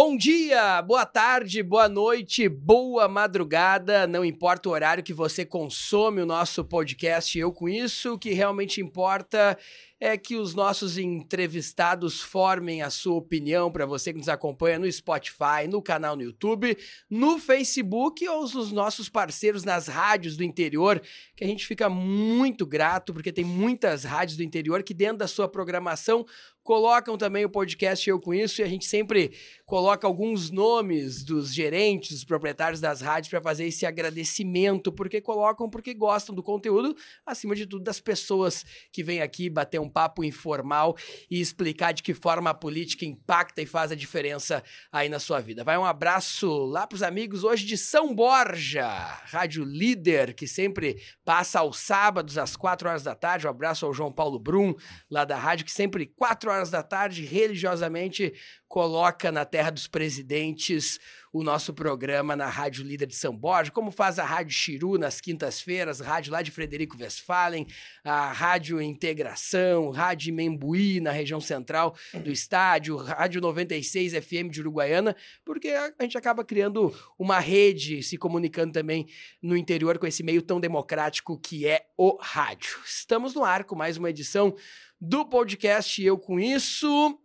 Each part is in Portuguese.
Bom dia, boa tarde, boa noite, boa madrugada, não importa o horário que você consome o nosso podcast Eu Com Isso, o que realmente importa é que os nossos entrevistados formem a sua opinião para você que nos acompanha no Spotify, no canal no YouTube, no Facebook ou os nossos parceiros nas rádios do interior, que a gente fica muito grato porque tem muitas rádios do interior que dentro da sua programação colocam também o podcast Eu Com Isso e a gente sempre coloca alguns nomes dos gerentes, dos proprietários das rádios para fazer esse agradecimento, porque colocam porque gostam do conteúdo, acima de tudo das pessoas que vêm aqui bater um papo informal e explicar de que forma a política impacta e faz a diferença aí na sua vida. Vai um abraço lá para os amigos hoje de São Borja, rádio líder que sempre passa aos sábados às quatro horas da tarde. Um abraço ao João Paulo Brum, lá da rádio, que sempre quatro horas horas da tarde, religiosamente, coloca na Terra dos Presidentes o nosso programa na Rádio Líder de São Borja, como faz a Rádio Chiru nas quintas-feiras, rádio lá de Frederico Westphalen, a Rádio Integração, Rádio Membuí na região central do estádio, Rádio 96 FM de Uruguaiana, porque a gente acaba criando uma rede, se comunicando também no interior com esse meio tão democrático que é o rádio. Estamos no ar com mais uma edição do podcast Eu Com Isso.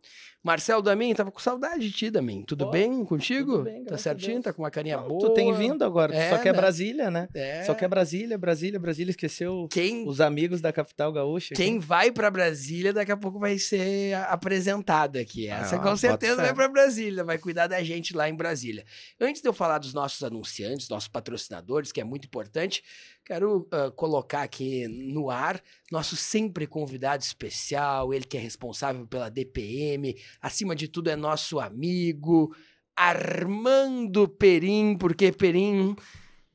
Marcelo Damin, tava com saudade de ti, Damin. Tudo bem contigo? Tudo bem, tá certinho? Tá com uma carinha Não, boa? Tu tem vindo agora, é, só quer né? Brasília, né? É. Só quer Brasília, Brasília, Brasília. Esqueceu quem, os amigos da capital gaúcha. Quem aqui. vai para Brasília daqui a pouco vai ser apresentado aqui. Essa ah, com certeza vai para Brasília, vai cuidar da gente lá em Brasília. Antes de eu falar dos nossos anunciantes, nossos patrocinadores, que é muito importante, Quero uh, colocar aqui no ar nosso sempre convidado especial, ele que é responsável pela DPM, acima de tudo é nosso amigo, Armando Perim, porque Perim,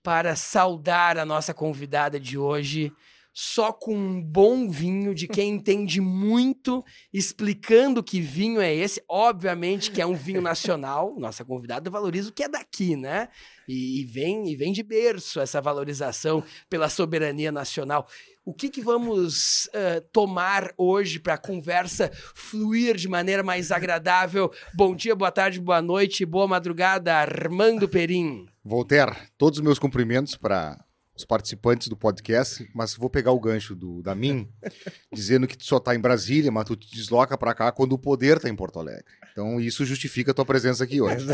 para saudar a nossa convidada de hoje, só com um bom vinho de quem entende muito, explicando que vinho é esse. Obviamente que é um vinho nacional. Nossa convidada valoriza o que é daqui, né? E, e vem e vem de berço essa valorização pela soberania nacional. O que, que vamos uh, tomar hoje para a conversa fluir de maneira mais agradável? Bom dia, boa tarde, boa noite, boa madrugada, Armando Perim. Voltaire, todos os meus cumprimentos para os participantes do podcast, mas vou pegar o gancho do da mim, dizendo que tu só está em Brasília, mas tu te desloca para cá quando o poder está em Porto Alegre. Então isso justifica a tua presença aqui hoje.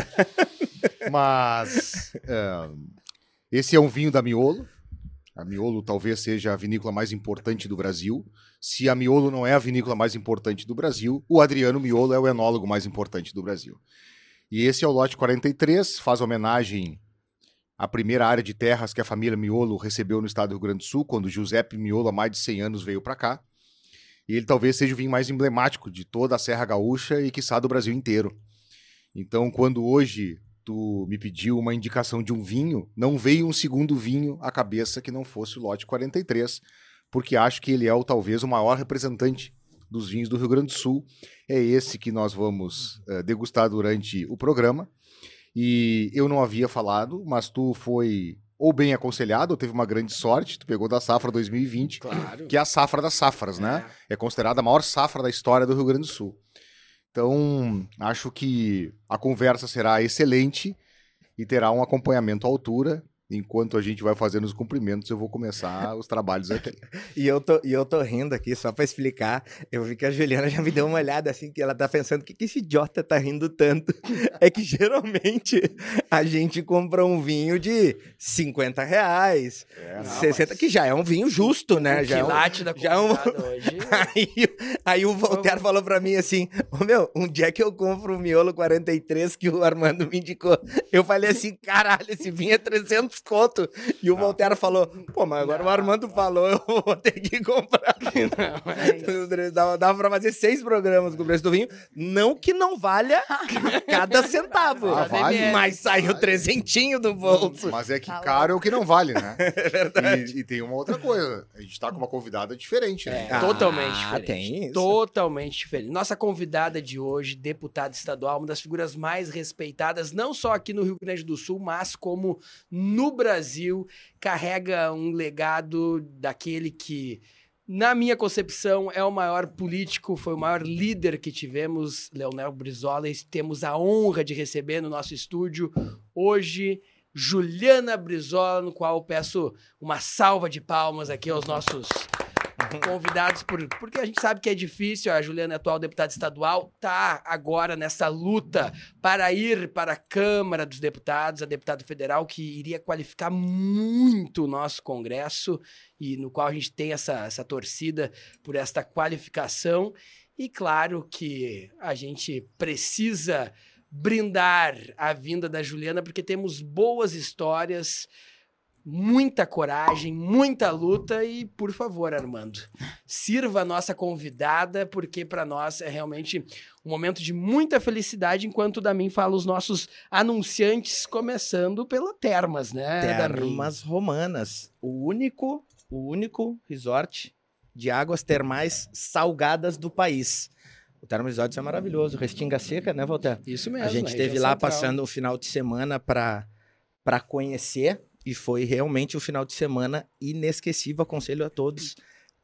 mas é, esse é um vinho da Miolo. A Miolo talvez seja a vinícola mais importante do Brasil. Se a Miolo não é a vinícola mais importante do Brasil, o Adriano Miolo é o enólogo mais importante do Brasil. E esse é o lote 43, faz homenagem a primeira área de terras que a família Miolo recebeu no estado do Rio Grande do Sul, quando Giuseppe Miolo, há mais de 100 anos, veio para cá. E ele talvez seja o vinho mais emblemático de toda a Serra Gaúcha e, quiçá, do Brasil inteiro. Então, quando hoje tu me pediu uma indicação de um vinho, não veio um segundo vinho à cabeça que não fosse o lote 43, porque acho que ele é o, talvez o maior representante dos vinhos do Rio Grande do Sul. É esse que nós vamos uh, degustar durante o programa. E eu não havia falado, mas tu foi ou bem aconselhado, ou teve uma grande sorte, tu pegou da safra 2020, claro. que é a safra das safras, né? é. né? É considerada a maior safra da história do Rio Grande do Sul. Então, acho que a conversa será excelente e terá um acompanhamento à altura enquanto a gente vai fazendo os cumprimentos, eu vou começar os trabalhos aqui. e, eu tô, e eu tô rindo aqui, só para explicar. Eu vi que a Juliana já me deu uma olhada assim, que ela tá pensando, o que, que esse idiota tá rindo tanto? é que geralmente a gente compra um vinho de 50 reais, é, não, 60, mas... que já é um vinho justo, né? O já é um, da já é um... hoje. aí, aí o Voltaire falou para mim assim, ô oh, meu, um dia que eu compro o miolo 43 que o Armando me indicou, eu falei assim, caralho, esse vinho é 300 desconto. E o Voltaire falou: pô, mas agora não, o Armando falou, eu vou ter que comprar. Não, é dava, dava pra fazer seis programas com o preço do vinho. Não que não valha cada centavo. Ah, vale. Mas saiu vale. trezentinho do bolso. Mas é que tá caro é o que não vale, né? É verdade. E, e, tem uma outra coisa. A gente tá com uma convidada diferente, né? É, totalmente ah, diferente. Tem isso. Totalmente diferente. Nossa convidada de hoje, deputada estadual, uma das figuras mais respeitadas, não só aqui no Rio Grande do Sul, mas como no no Brasil carrega um legado daquele que na minha concepção, é o maior político, foi o maior líder que tivemos, Leonel Brizola, e temos a honra de receber no nosso estúdio hoje Juliana Brizola, no qual peço uma salva de palmas aqui aos nossos convidados, por, porque a gente sabe que é difícil. A Juliana é atual deputada estadual, tá agora nessa luta para ir para a Câmara dos Deputados, a deputada federal, que iria qualificar muito o nosso Congresso e no qual a gente tem essa, essa torcida por esta qualificação. E claro que a gente precisa brindar a vinda da Juliana, porque temos boas histórias muita coragem, muita luta e, por favor, Armando, sirva a nossa convidada, porque para nós é realmente um momento de muita felicidade, enquanto da mim fala os nossos anunciantes, começando pela Termas, né? Termas Romanas, o único, o único resort de águas termais salgadas do país. O Termas Resort é maravilhoso, Restinga Seca, né, Walter? Isso mesmo. A gente esteve lá central. passando o final de semana para para conhecer e foi realmente um final de semana inesquecível. Aconselho a todos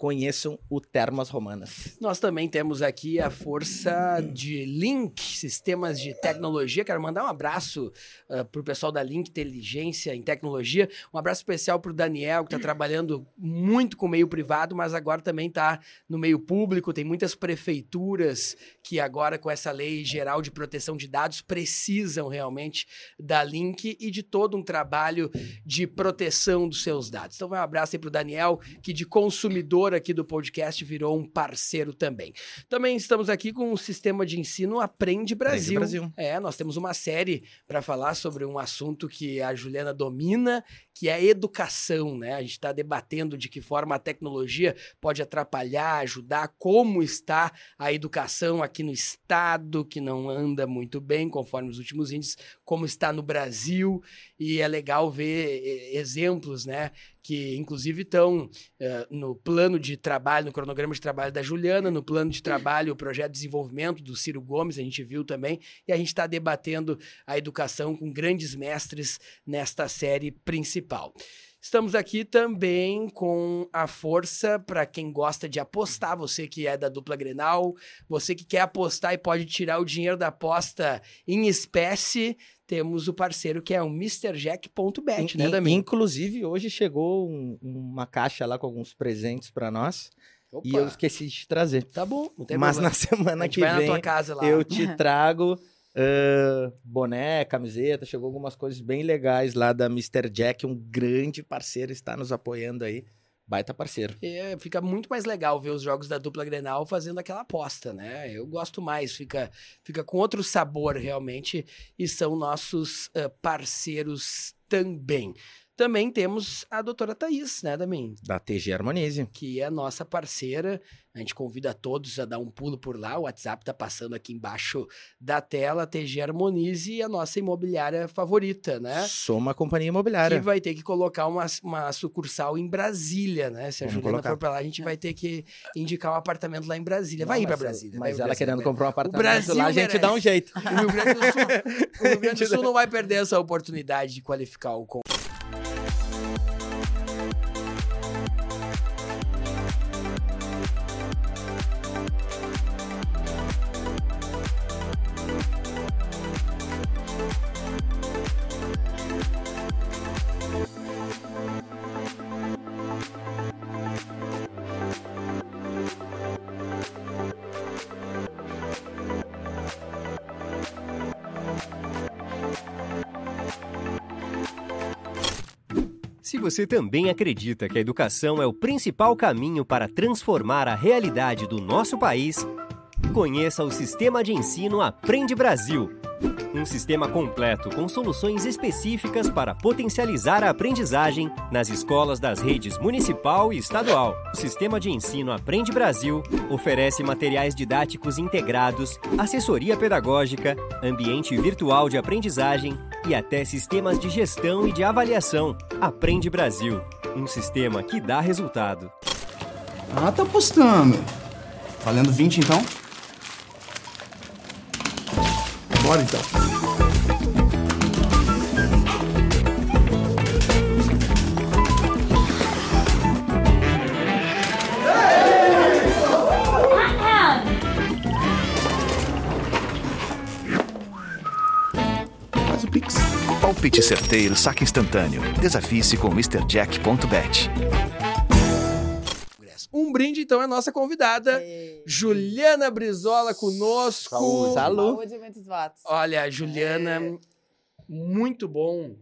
conheçam o Termas Romanas. Nós também temos aqui a força de Link, sistemas de tecnologia. Quero mandar um abraço uh, ah, para o pessoal da Link Inteligência em Tecnologia. Um abraço especial para o Daniel, que está trabalhando muito com o meio privado, mas agora também está no meio público. Tem muitas prefeituras que agora, com essa lei geral de proteção de dados, precisam realmente da Link e de todo um trabalho de proteção dos seus dados. Então, um abraço aí para o Daniel, que de consumidor aqui do podcast virou um parceiro também. Também estamos aqui com o sistema de ensino Aprende Brasil. Aprende Brasil. É, nós temos uma série para falar sobre um assunto que a Juliana domina, que é a educação, né? A gente está debatendo de que forma a tecnologia pode atrapalhar, ajudar, como está a educação aqui no estado, que não anda muito bem, conforme os últimos índices, como está no Brasil, e é legal ver exemplos, né? Que inclusive estão uh, no plano de trabalho, no cronograma de trabalho da Juliana, no plano de trabalho, o projeto de desenvolvimento do Ciro Gomes, a gente viu também, e a gente está debatendo a educação com grandes mestres nesta série principal. Estamos aqui também com a força para quem gosta de apostar, você que é da dupla Grenal, você que quer apostar e pode tirar o dinheiro da aposta em espécie, temos o parceiro que é o MrJack.bet, né, Dami? Inclusive, hoje chegou um, uma caixa lá com alguns presentes para nós. Opa. E eu esqueci de te trazer. Tá bom, não tem Mas problema. na semana que vem eu te trago uh, boné, camiseta, chegou algumas coisas bem legais lá da Mr. Jack, um grande parceiro está nos apoiando aí baita parceiro. É, fica muito mais legal ver os jogos da dupla Grenal fazendo aquela aposta, né? Eu gosto mais, fica, fica com outro sabor realmente e são nossos uh, parceiros também. Também temos a doutora Thaís, né, Damin? Da TG Harmonize. Que é nossa parceira. A gente convida todos a dar um pulo por lá. O WhatsApp tá passando aqui embaixo da tela. TG Harmonize a nossa imobiliária favorita, né? Sou uma companhia imobiliária. Que vai ter que colocar uma, uma sucursal em Brasília, né? Se a Vamos Juliana colocar. for pra lá, a gente vai ter que indicar um apartamento lá em Brasília. Vai Não, ir pra Brasília. Mas ela querendo né? comprar um apartamento Brasil lá, a gente dá um jeito. O Rio Grande do Sul, o Rio Grande do Sul não vai perder essa oportunidade de qualificar o você também acredita que a educação é o principal caminho para transformar a realidade do nosso país, conheça o Sistema de Ensino Aprende Brasil um sistema completo com soluções específicas para potencializar a aprendizagem nas escolas das redes municipal e estadual. O Sistema de Ensino Aprende Brasil oferece materiais didáticos integrados, assessoria pedagógica, ambiente virtual de aprendizagem e até sistemas de gestão e de avaliação. Aprende Brasil, um sistema que dá resultado. Ah, tá apostando. Valendo 20 então? Bora então. Certeiro, saque instantâneo. Desafie-se com MrJack.bet. Um brinde, então, é a nossa convidada, Juliana Brizola, conosco. Saúde. Salud. Saúde e muitos votos. Olha, Juliana, É. muito bom.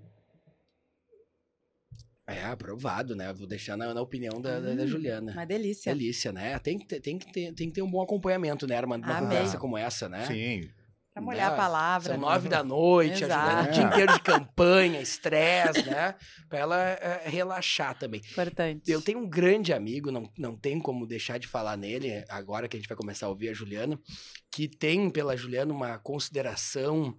É, aprovado, né? Vou deixar na, na opinião da, da- da Hum, Juliana. Uma delícia. Delícia, né? Tem que, ter, tem, que ter, tem que ter um bom acompanhamento, né, Armando? Uma Amém. conversa como essa, né? Sim. Pra molhar Né? a palavra. São né? nove da noite, Juliana, Exato. o dia inteiro de campanha, estresse, né? Pra ela é, relaxar também. Importante. Eu tenho um grande amigo, não, não tem como deixar de falar nele, agora que a gente vai começar a ouvir a Juliana, que tem pela Juliana uma consideração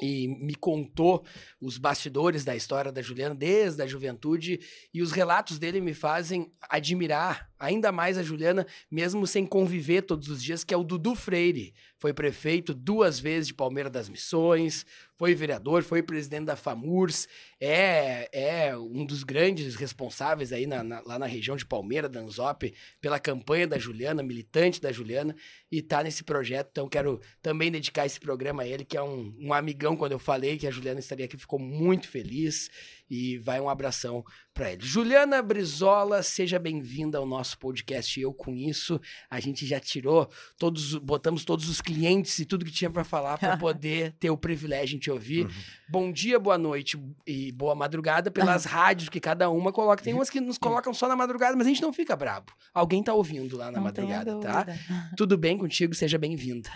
e me contou os bastidores da história da Juliana desde a juventude e os relatos dele me fazem admirar ainda mais a Juliana, mesmo sem conviver todos os dias, que é o Dudu Freire. Foi prefeito duas vezes de Palmeira das Missões, foi vereador, foi presidente da FAMURS, é, é um dos grandes responsáveis aí na- na- lá na região de Palmeira, da Anzop, pela campanha da Juliana, militante da Juliana, e tá nesse projeto. Então, quero também dedicar esse programa a ele, que é um, um amigão. Quando eu falei que a Juliana estaria aqui, ficou muito feliz. E vai um abração para ele. Juliana Brizola, seja bem-vinda ao nosso podcast. Eu com isso, a gente já tirou todos, botamos todos os clientes e tudo que tinha para falar para poder ter o privilégio de te ouvir. Bom dia, boa noite e boa madrugada pelas rádios que cada uma coloca. Tem umas que nos colocam só na madrugada, mas a gente não fica brabo. Alguém tá ouvindo lá na Não madrugada, tá? Tudo bem contigo? Seja bem-vinda.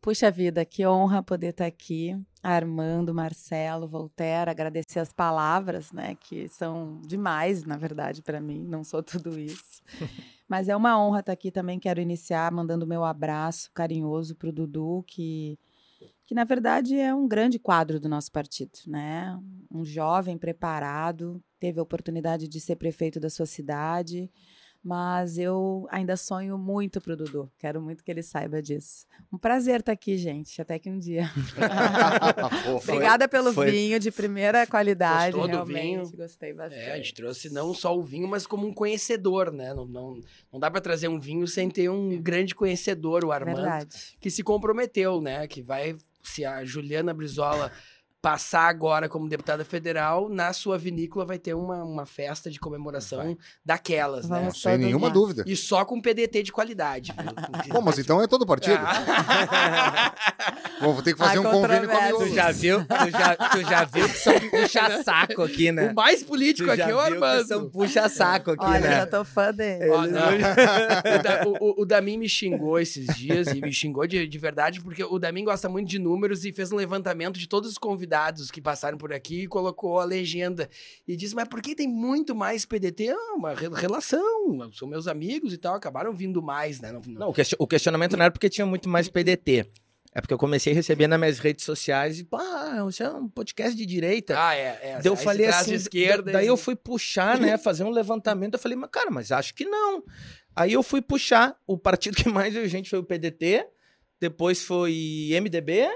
Puxa vida, que honra poder estar aqui. Armando, Marcelo, Voltaire, agradecer as palavras, né, que são demais, na verdade, para mim, não sou tudo isso. Mas é uma honra estar aqui também. Quero iniciar mandando meu abraço carinhoso para o Dudu, que, que na verdade é um grande quadro do nosso partido, né? Um jovem preparado, teve a oportunidade de ser prefeito da sua cidade, mas eu ainda sonho muito pro Dudu. Quero muito que ele saiba disso. Um prazer estar aqui, gente. Até que um dia. Obrigada pelo foi- vinho de primeira qualidade. Gostou do realmente. vinho? Gostei bastante. É, a gente trouxe não só o vinho, mas como um conhecedor, né? Não, não, não dá para trazer um vinho sem ter um grande conhecedor, o Armando, Verdade. que se comprometeu, né? Que vai, se a Juliana Brizola passar agora como deputada federal, na sua vinícola vai ter uma, uma festa de comemoração daquelas, né? Sem nenhuma lá. dúvida. E só com PDT de qualidade. Bom, mas então é todo partido. Ah. Bom, vou ter que fazer um convênio com a controvérsias. Tu Miolo. já viu? Tu já, tu já viu que são puxa-saco aqui, né? O mais político aqui é o Armando. são puxa-saco aqui, Olha, né? já tô fã dele. Não. o, o- o Damin me xingou esses dias e me xingou de, de verdade, porque o Damin gosta muito de números e fez um levantamento de todos os convidados que passaram por aqui e colocou a legenda. E disse: Mas por que tem muito mais PDT? Ah, uma re- relação, são meus amigos e tal, acabaram vindo mais, né? Não, não- Não, o question- o questionamento não era porque tinha muito mais PDT. É porque eu comecei a receber nas minhas redes sociais e, pá, você é um podcast de direita. Ah, é. é Daí eu aí falei assim, de esquerda. da- daí e- eu fui puxar, né, fazer um levantamento, eu falei, mas cara, mas acho que não. Aí eu fui puxar, o partido que mais veio gente foi o PDT, depois foi MDB,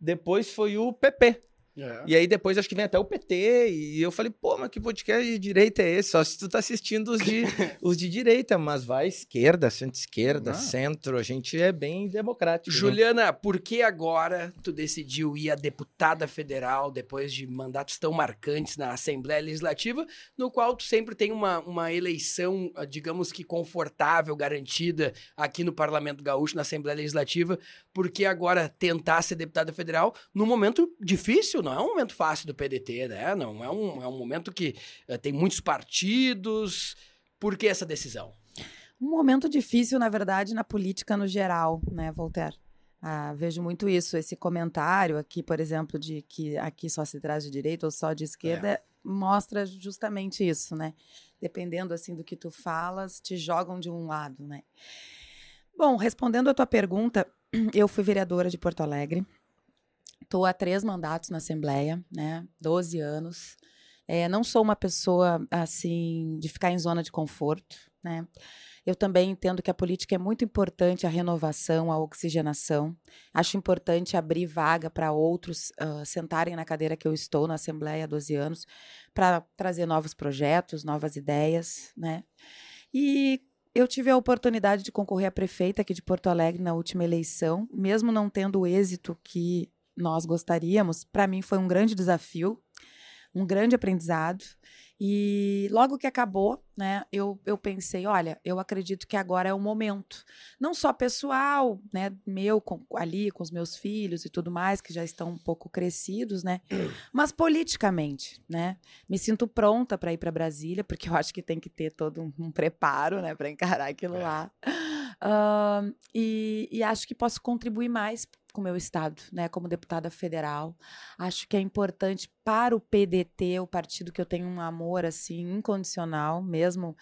depois foi o PP. É. E aí depois acho que vem até o PT, e eu falei, pô, mas que podcast de direita é esse? Só se tu tá assistindo os de, os de direita, mas vai esquerda, centro-esquerda, Ah. centro, a gente é bem democrático. né? Juliana, por que agora tu decidiu ir a deputada federal depois de mandatos tão marcantes na Assembleia Legislativa, no qual tu sempre tem uma, uma eleição, ah, digamos que confortável, garantida aqui no Parlamento Gaúcho, na Assembleia Legislativa? Por que agora tentar ser deputada federal num momento difícil? Não é um momento fácil do PDT, né? Não é um, é um momento que eh, tem muitos partidos. Por que essa decisão? Um momento difícil, na verdade, na política no geral, né, Voltaire? Ah, vejo muito isso, esse comentário aqui, por exemplo, de que aqui só se traz de direita ou só de esquerda, mostra justamente isso, né? Dependendo assim do que tu falas, te jogam de um lado, né? Bom, respondendo a tua pergunta, eu fui vereadora de Porto Alegre. Estou há três mandatos na Assembleia, né? 12 anos. É, não sou uma pessoa assim de ficar em zona de conforto, né? Eu também entendo que a política é muito importante a renovação, a oxigenação. Acho importante abrir vaga para outros ah, sentarem na cadeira que eu estou na Assembleia há 12 anos, para trazer novos projetos, novas ideias, né? E eu tive a oportunidade de concorrer a prefeita aqui de Porto Alegre na última eleição, mesmo não tendo o êxito que nós gostaríamos, para mim foi um grande desafio. um grande aprendizado. E logo que acabou, né, eu, eu pensei, olha, eu acredito que agora é o momento. Não só pessoal, né, meu com, ali com os meus filhos e tudo mais, que já estão um pouco crescidos, né, mas politicamente, né. Me sinto pronta para ir para Brasília, porque eu acho que tem que ter todo um, um preparo, né, para encarar aquilo lá. Uh, e, e acho que posso contribuir mais com o meu estado, né, como deputada federal. Acho que é importante para o PDT, o partido que eu tenho um amor assim incondicional, mesmo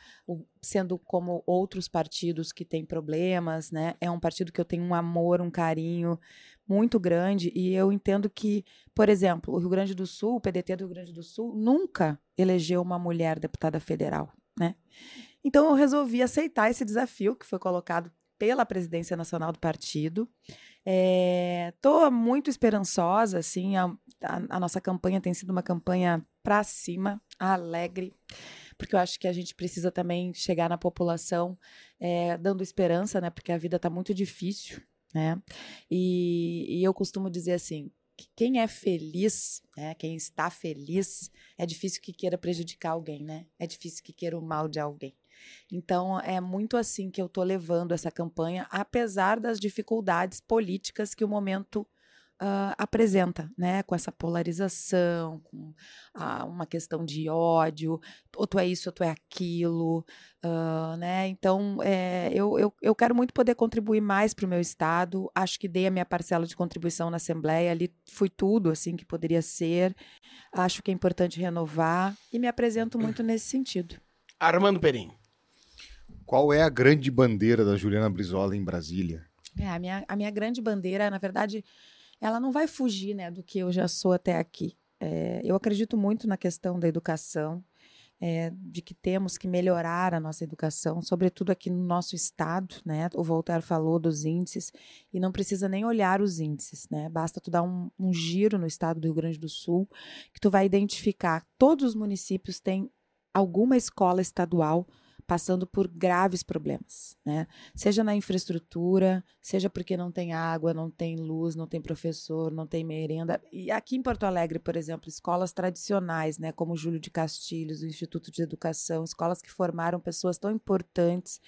sendo como outros partidos que têm problemas, né? É um partido que eu tenho um amor, um carinho muito grande e eu entendo que, por exemplo, o Rio Grande do Sul, o PDT do Rio Grande do Sul nunca elegeu uma mulher deputada federal, né? Então eu resolvi aceitar esse desafio que foi colocado pela presidência nacional do partido. Estou é, muito esperançosa, assim, a, a, a, nossa campanha tem sido uma campanha para cima, alegre, porque eu acho que a gente precisa também chegar na população é, dando esperança, né? Porque a vida está muito difícil, né? E, e eu costumo dizer assim, quem é feliz, né, quem está feliz, é difícil que queira prejudicar alguém, né? É difícil que queira o mal de alguém. Então, é muito assim que eu estou levando essa campanha, apesar das dificuldades políticas que o momento uh, apresenta, né? Com essa polarização, com uh, uma questão de ódio, ou tu é isso, ou tu é aquilo, uh, né? Então, é, eu, eu, eu quero muito poder contribuir mais para o meu estado. Acho que dei a minha parcela de contribuição na Assembleia, ali fui tudo assim que poderia ser. Acho que é importante renovar e me apresento muito nesse sentido. Armando Perim. Qual é a grande bandeira da Juliana Brizola em Brasília? É, a, minha, a minha grande bandeira, na verdade, ela não vai fugir né, do que eu já sou até aqui. É, eu acredito muito na questão da educação, é, de que temos que melhorar a nossa educação, sobretudo aqui no nosso estado, né? O Voltaire falou dos índices e não precisa nem olhar os índices, né? Basta tu dar um, um giro no estado do Rio Grande do Sul que tu vai identificar todos os municípios têm alguma escola estadual passando por graves problemas, né? Seja na infraestrutura, seja porque não tem água, não tem luz, não tem professor, não tem merenda. E aqui em Porto Alegre, por exemplo, escolas tradicionais, né, como Júlio de Castilhos, o Instituto de Educação, escolas que formaram pessoas tão importantes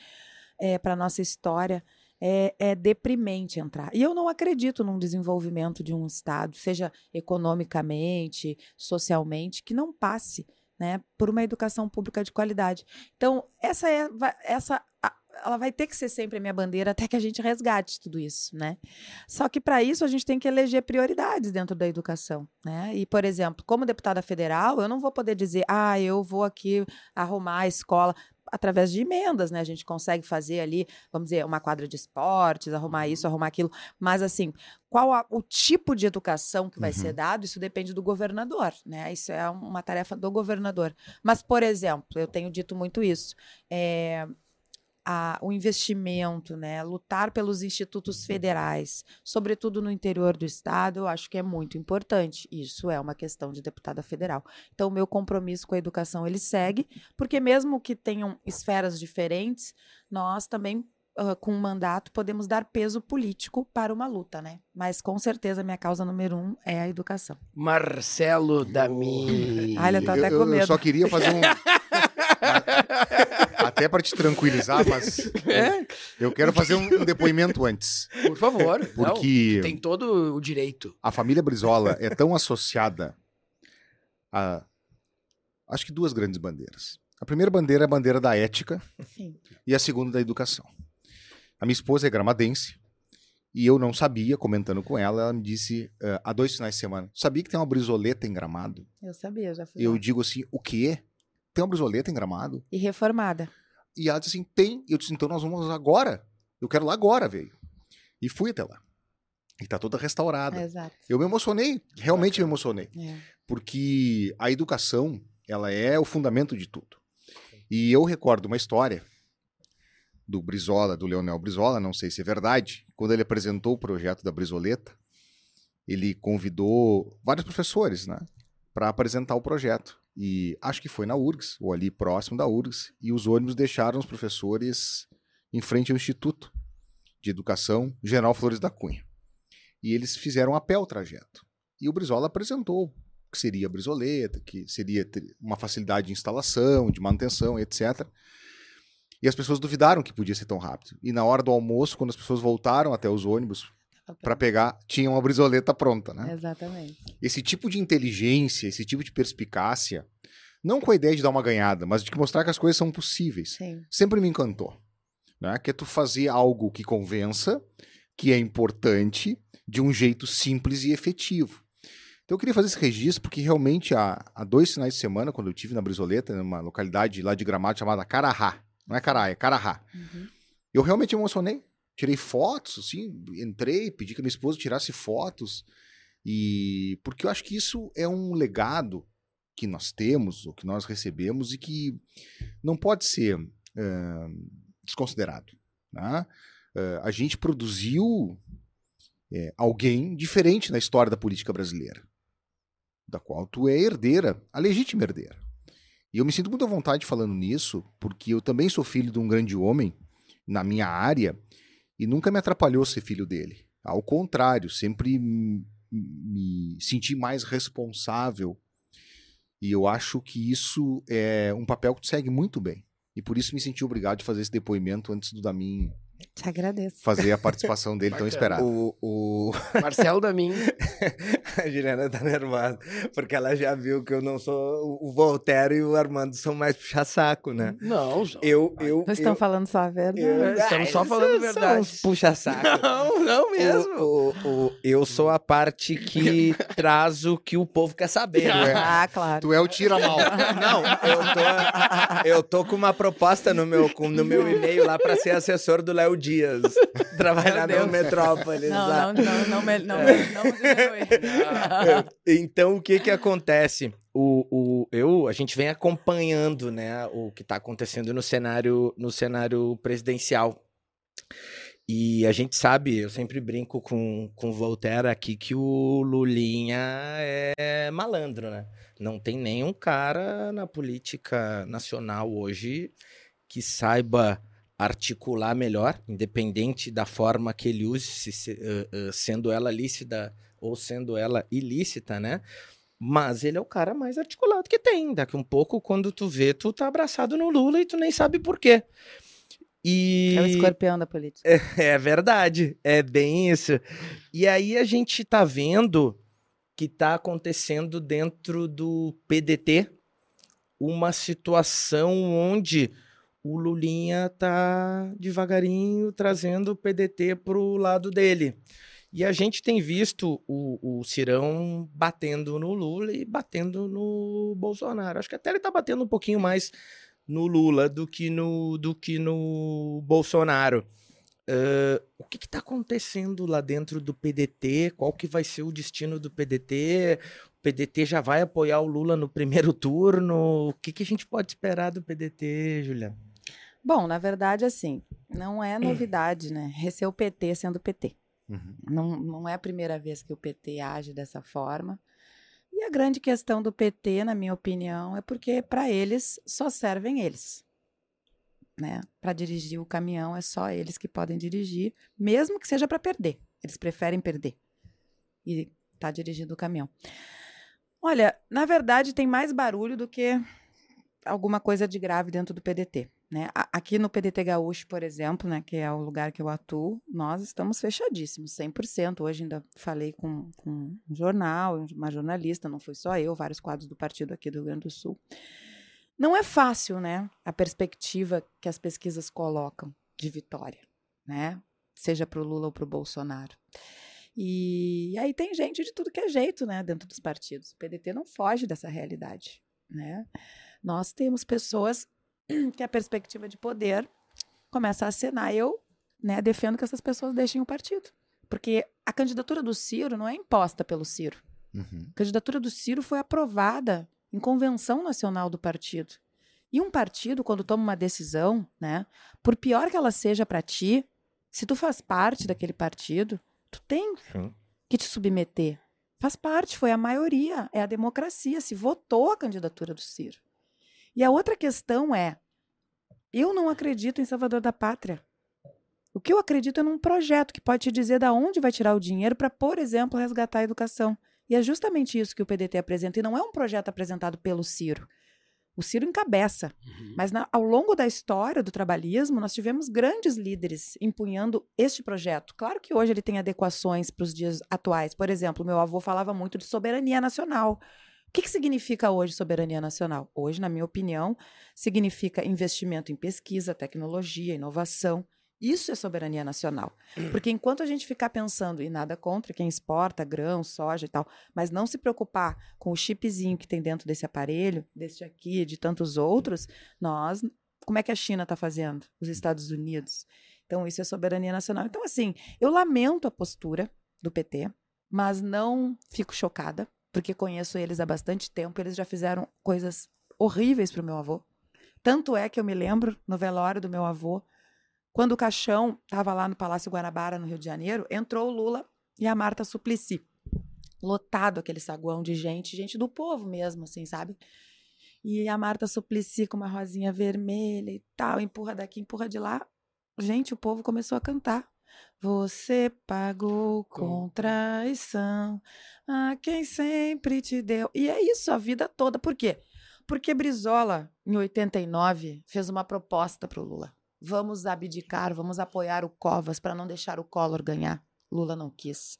é, para a nossa história, é, é, deprimente entrar. E eu não acredito num desenvolvimento de um Estado, seja economicamente, socialmente, que não passe né, por uma educação pública de qualidade. Então, essa é essa ela vai ter que ser sempre a minha bandeira até que a gente resgate tudo isso, né? Só que para isso a gente tem que eleger prioridades dentro da educação, né? E, por exemplo, como deputada federal, eu não vou poder dizer, ah, eu vou aqui arrumar a escola através de emendas, né? A gente consegue fazer ali, vamos dizer, uma quadra de esportes, arrumar isso, arrumar aquilo. Mas, assim, qual a, o tipo de educação que vai uhum. ser dado, isso depende do governador, né? Isso é uma tarefa do governador. Mas, por exemplo, eu tenho dito muito isso. É, a, o investimento, né, lutar pelos institutos federais, sobretudo no interior do estado, eu acho que é muito importante. Isso é uma questão de deputada federal. Então, o meu compromisso com a educação ele segue, porque mesmo que tenham esferas diferentes, nós também Uh, com um mandato, podemos dar peso político para uma luta, né? Mas com certeza minha causa número um é a educação. Marcelo Dami. Eu tô até com medo. Eu só queria fazer um. Até para te tranquilizar, mas é? eu quero fazer um depoimento antes. Por favor. Porque Não, tem todo o direito. A família Brizola é tão associada a acho que duas grandes bandeiras. A primeira bandeira é a bandeira da ética Sim. e a segunda da educação. A minha esposa é gramadense e eu não sabia, comentando com ela, ela me disse uh, há dois finais de semana: Sabia que tem uma brizoleta em gramado? Eu sabia, já fui. Eu lá. digo assim: o quê? Tem uma brizoleta em gramado? E reformada. E ela disse assim: tem. Eu disse: então nós vamos agora. Eu quero lá agora, veio. E fui até lá. E tá toda restaurada. Exato. Eu me emocionei, realmente me emocionei. É. Porque a educação, ela é o fundamento de tudo. E eu recordo uma história do Brizola, do Leonel Brizola, não sei se é verdade, quando ele apresentou o projeto da Brizoleta, ele convidou vários professores, né, para apresentar o projeto. E acho que foi na URGS, ou ali próximo da URGS, e os ônibus deixaram os professores em frente ao Instituto de Educação General Flores da Cunha. E eles fizeram a pé o trajeto. E o Brizola apresentou que seria a brisoleta, que seria uma facilidade de instalação, de manutenção, etc. E as pessoas duvidaram que podia ser tão rápido. E na hora do almoço, quando as pessoas voltaram até os ônibus para pegar, tinha uma brisoleta pronta, né? Exatamente. Esse tipo de inteligência, esse tipo de perspicácia, não com a ideia de dar uma ganhada, mas de mostrar que as coisas são possíveis, Sim. sempre me encantou. Né? Que é tu fazer algo que convença, que é importante, de um jeito simples e efetivo. Então eu queria fazer esse registro porque realmente há, há dois finais de semana, quando eu tive na Brisoleta, numa localidade lá de Gramado chamada Carará, não é Cará, é Carará, Uhum. eu realmente me emocionei. Tirei fotos, assim, entrei, pedi que a minha esposa tirasse fotos. E porque eu acho que isso é um legado que nós temos, ou que nós recebemos, e que não pode ser eh, desconsiderado. né? Eh, a gente produziu eh, alguém diferente na história da política brasileira, da qual tu é herdeira, a legítima herdeira. E eu me sinto muito à vontade falando nisso, porque eu também sou filho de um grande homem na minha área e nunca me atrapalhou ser filho dele. Ao contrário, sempre me senti mais responsável. E eu acho que isso é um papel que tu segue muito bem. E por isso me senti obrigado de fazer esse depoimento antes do Damin Te agradeço. fazer a participação dele tão esperada. O, o... Marcelo Damin. A Juliana tá nervosa, porque ela já viu que eu não sou. O Voltaire e o Armando são mais puxa-saco, né? Não, João. Eu. eu, Vocês estão eu, falando só a verdade. eu- Estamos só falando verdade. Puxa-saco. Não, não mesmo. O, o, o- eu sou a parte que traz o que o povo quer saber. né? Ah, claro. Tu é o tira-mal. Não, eu tô, eu tô com uma proposta no meu, com- no meu e-mail lá pra ser assessor do Léo Dias. Trabalhar no. Metrópolis. Não, não, não, não, É. não. Então, o que que acontece? O, o, eu, a gente vem acompanhando, né, o que está acontecendo no cenário, no cenário presidencial. E a gente sabe, eu sempre brinco com, com o Voltaire aqui, que o Lulinha é malandro, né? Não tem nenhum cara na política nacional hoje que saiba articular melhor, independente da forma que ele use, se- eh, eh, sendo ela lícita ou sendo ela ilícita, né? Mas ele é o cara mais articulado que tem. Daqui um pouco, quando tu vê, tu tá abraçado no Lula e tu nem sabe por quê. E... É o escorpião da política. É verdade, é bem isso. E aí a gente tá vendo que tá acontecendo dentro do PDT uma situação onde o Lulinha tá devagarinho trazendo o PDT pro lado dele. E a gente tem visto o, o Cirão batendo no Lula e batendo no Bolsonaro. Acho que até ele tá batendo um pouquinho mais no Lula do que no, do que no Bolsonaro. Ah, o que está acontecendo lá dentro do PDT? Qual que vai ser o destino do PDT? O PDT já vai apoiar o Lula no primeiro turno? O que, que a gente pode esperar do PDT, Juliana? Bom, na verdade, assim, não é novidade, né? Esse é o PT sendo PT. Uhum. Não, não é a primeira vez que o PT age dessa forma. E a grande questão do PT, na minha opinião, é porque para eles só servem eles. Né? Para dirigir o caminhão é só eles que podem dirigir, mesmo que seja para perder. Eles preferem perder e tá dirigindo o caminhão. Olha, na verdade tem mais barulho do que alguma coisa de grave dentro do PDT. Né? Aqui no PDT Gaúcho, por exemplo, né, que é o lugar que eu atuo, nós estamos fechadíssimos, 100%. Hoje ainda falei com, com um jornal, uma jornalista, não foi só eu, vários quadros do partido aqui do Rio Grande do Sul. Não é fácil, né, a perspectiva que as pesquisas colocam de vitória, né? Seja para o Lula ou para o Bolsonaro. E aí tem gente de tudo que é jeito, né, dentro dos partidos. O PDT não foge dessa realidade, né? Nós temos pessoas que a perspectiva de poder começa a acenar. Eu né, defendo que essas pessoas deixem o partido. Porque a candidatura do Ciro não é imposta pelo Ciro. Uhum. A candidatura do Ciro foi aprovada em convenção nacional do partido. E um partido, quando toma uma decisão, né, por pior que ela seja para ti, se tu faz parte daquele partido, tu tem Sim. que te submeter. Faz parte, foi a maioria, é a democracia, se votou a candidatura do Ciro. E a outra questão é: eu não acredito em Salvador da Pátria. O que eu acredito é num projeto que pode te dizer da onde vai tirar o dinheiro para, por exemplo, resgatar a educação. E é justamente isso que o PDT apresenta. E não é um projeto apresentado pelo Ciro. O Ciro encabeça. Uhum. Mas na- ao longo da história do trabalhismo, nós tivemos grandes líderes empunhando este projeto. Claro que hoje ele tem adequações para os dias atuais. Por exemplo, meu avô falava muito de soberania nacional. O que, que significa hoje soberania nacional? Hoje, na minha opinião, significa investimento em pesquisa, tecnologia, inovação. Isso é soberania nacional. Porque enquanto a gente ficar pensando, e nada contra quem exporta grão, soja e tal, mas não se preocupar com o chipzinho que tem dentro desse aparelho, desse aqui de tantos outros, nós. Como é que a China está fazendo? Os Estados Unidos. Então, isso é soberania nacional. Então, assim, eu lamento a postura do PT, mas não fico chocada, porque conheço eles há bastante tempo. Eles já fizeram coisas horríveis para o meu avô. Tanto é que eu me lembro, no velório do meu avô, quando o caixão estava lá no Palácio Guanabara, no Rio de Janeiro, entrou o Lula e a Marta Suplicy. Lotado aquele saguão de gente, gente do povo mesmo, assim, sabe? E a Marta Suplicy com uma rosinha vermelha e tal, empurra daqui, empurra de lá. Gente, o povo começou a cantar. Você pagou com traição a quem sempre te deu. E é isso a vida toda. Por quê? Porque Brizola, em 89, fez uma proposta para o Lula. Vamos abdicar, vamos apoiar o Covas para não deixar o Collor ganhar. Lula não quis.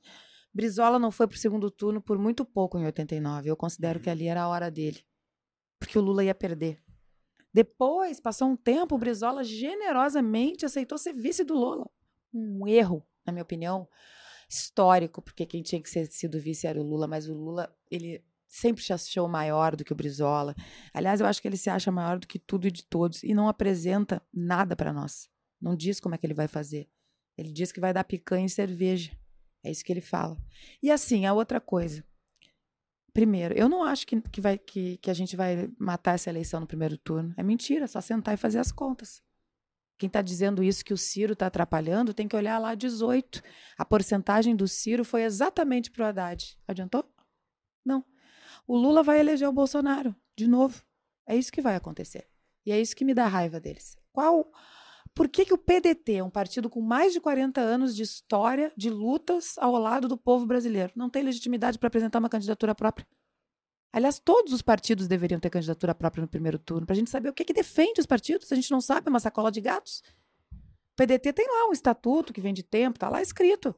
Brizola não foi para o segundo turno por muito pouco em 89. Eu considero que ali era a hora dele. Porque o Lula ia perder. Depois, passou um tempo, o Brizola generosamente aceitou ser vice do Lula. Um erro, na minha opinião, histórico, porque quem tinha que ser sido vice era o Lula, mas o Lula, ele sempre se achou maior do que o Brizola. Aliás, eu acho que ele se acha maior do que tudo e de todos e não apresenta nada para nós. Não diz como é que ele vai fazer. Ele diz que vai dar picanha e cerveja. É isso que ele fala. E assim, a outra coisa. Primeiro, eu não acho que, que, vai, que, que a gente vai matar essa eleição no primeiro turno. É mentira, é só sentar e fazer as contas. Quem está dizendo isso que o Ciro está atrapalhando tem que olhar lá 18. A porcentagem do Ciro foi exatamente para o Haddad. Adiantou? Não. O Lula vai eleger o Bolsonaro de novo. É isso que vai acontecer. E é isso que me dá raiva deles. Qual. Por que, que o PDT, um partido com mais de 40 anos de história, de lutas ao lado do povo brasileiro, não tem legitimidade para apresentar uma candidatura própria? Aliás, todos os partidos deveriam ter candidatura própria no primeiro turno, para a gente saber o que, que defende os partidos. A gente não sabe, é uma sacola de gatos. O PDT tem lá um estatuto que vem de tempo, está lá escrito.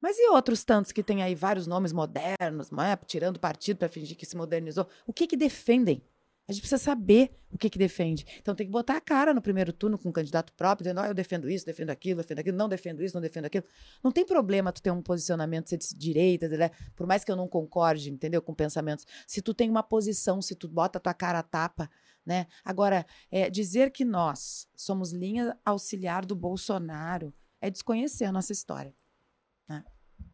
Mas e outros tantos que têm aí vários nomes modernos, não é? tirando partido para fingir que se modernizou? O que, que defendem? A gente precisa saber o que, que defende. Então tem que botar a cara no primeiro turno com um candidato próprio, dizendo, oh, eu defendo isso, defendo aquilo, defendo aquilo, não defendo isso, não defendo aquilo. Não tem problema tu ter um posicionamento ser de direita, por mais que eu não concorde, entendeu, com pensamentos. Se tu tem uma posição, se tu bota a tua cara a tapa, né? Agora, é, dizer que nós somos linha auxiliar do Bolsonaro é desconhecer a nossa história.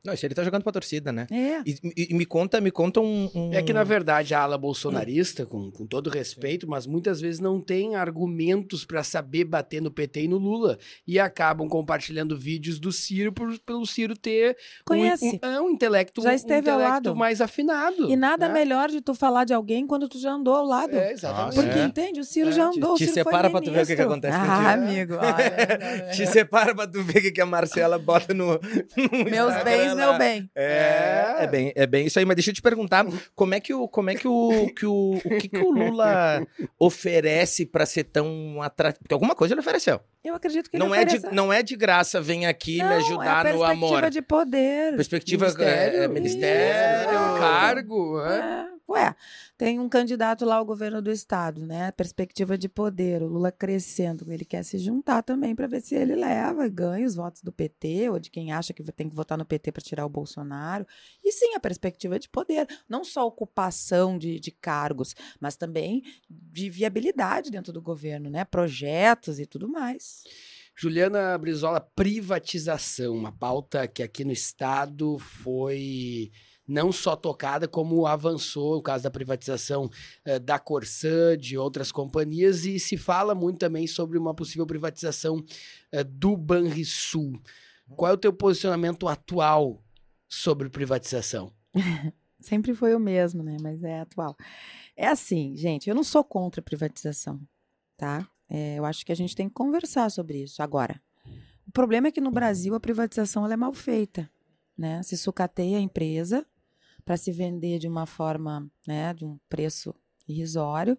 Não, isso ele tá jogando pra torcida, né? É. E, e- e me conta, me conta um. um- É que, na verdade, a ala bolsonarista, com, com todo respeito, mas muitas vezes não tem argumentos para saber bater no PT e no Lula. E acabam compartilhando vídeos do Ciro por, pelo Ciro ter um, Conhece. um, é um intelecto, Já um esteve ao intelecto lado. mais afinado. E nada né? melhor de tu falar de alguém quando tu já andou ao lado. É, exatamente. Porque, É. entende? O Ciro É, já te- andou. te o Ciro separa foi pra tu ver o que que acontece Ah, amigo. olha, Te separa pra tu ver o que, que a Marcela bota no. no Meus Instagram bens, meu bem. É, é bem, é bem isso aí, mas deixa eu te perguntar, como é que o, como é que o, que o, o que, que o Lula oferece pra ser tão atrativo? Porque alguma coisa ele ofereceu. Eu acredito que ele Não é, de, não é de graça, vem aqui Não, me é ajudar no perspectiva amor. de poder. Perspectiva Ministério. é, é, ministério. É, cargo. é. É, ué, tem um candidato lá ao governo do estado, né? Perspectiva de poder, o Lula crescendo. Ele quer se juntar também para ver se ele leva e ganha os votos do PT ou de quem acha que tem que votar no PT para tirar o Bolsonaro. E sim, a perspectiva de poder, não só ocupação de, de cargos, mas também de viabilidade dentro do governo, né? Projetos e tudo mais. Juliana Brizola, privatização, uma pauta que aqui no estado foi não só tocada, como avançou o caso da privatização eh, da Corsã, de outras companhias, e se fala muito também sobre uma possível privatização eh, do Banrisul. Qual é o teu posicionamento atual sobre privatização? Sempre foi o mesmo, né? Mas é atual. É assim, gente, eu não sou contra a privatização, tá? É, eu acho que a gente tem que conversar sobre isso. Agora, o problema é que no Brasil a privatização é mal feita, né? Se sucateia a empresa para se vender de uma forma, né, de um preço irrisório.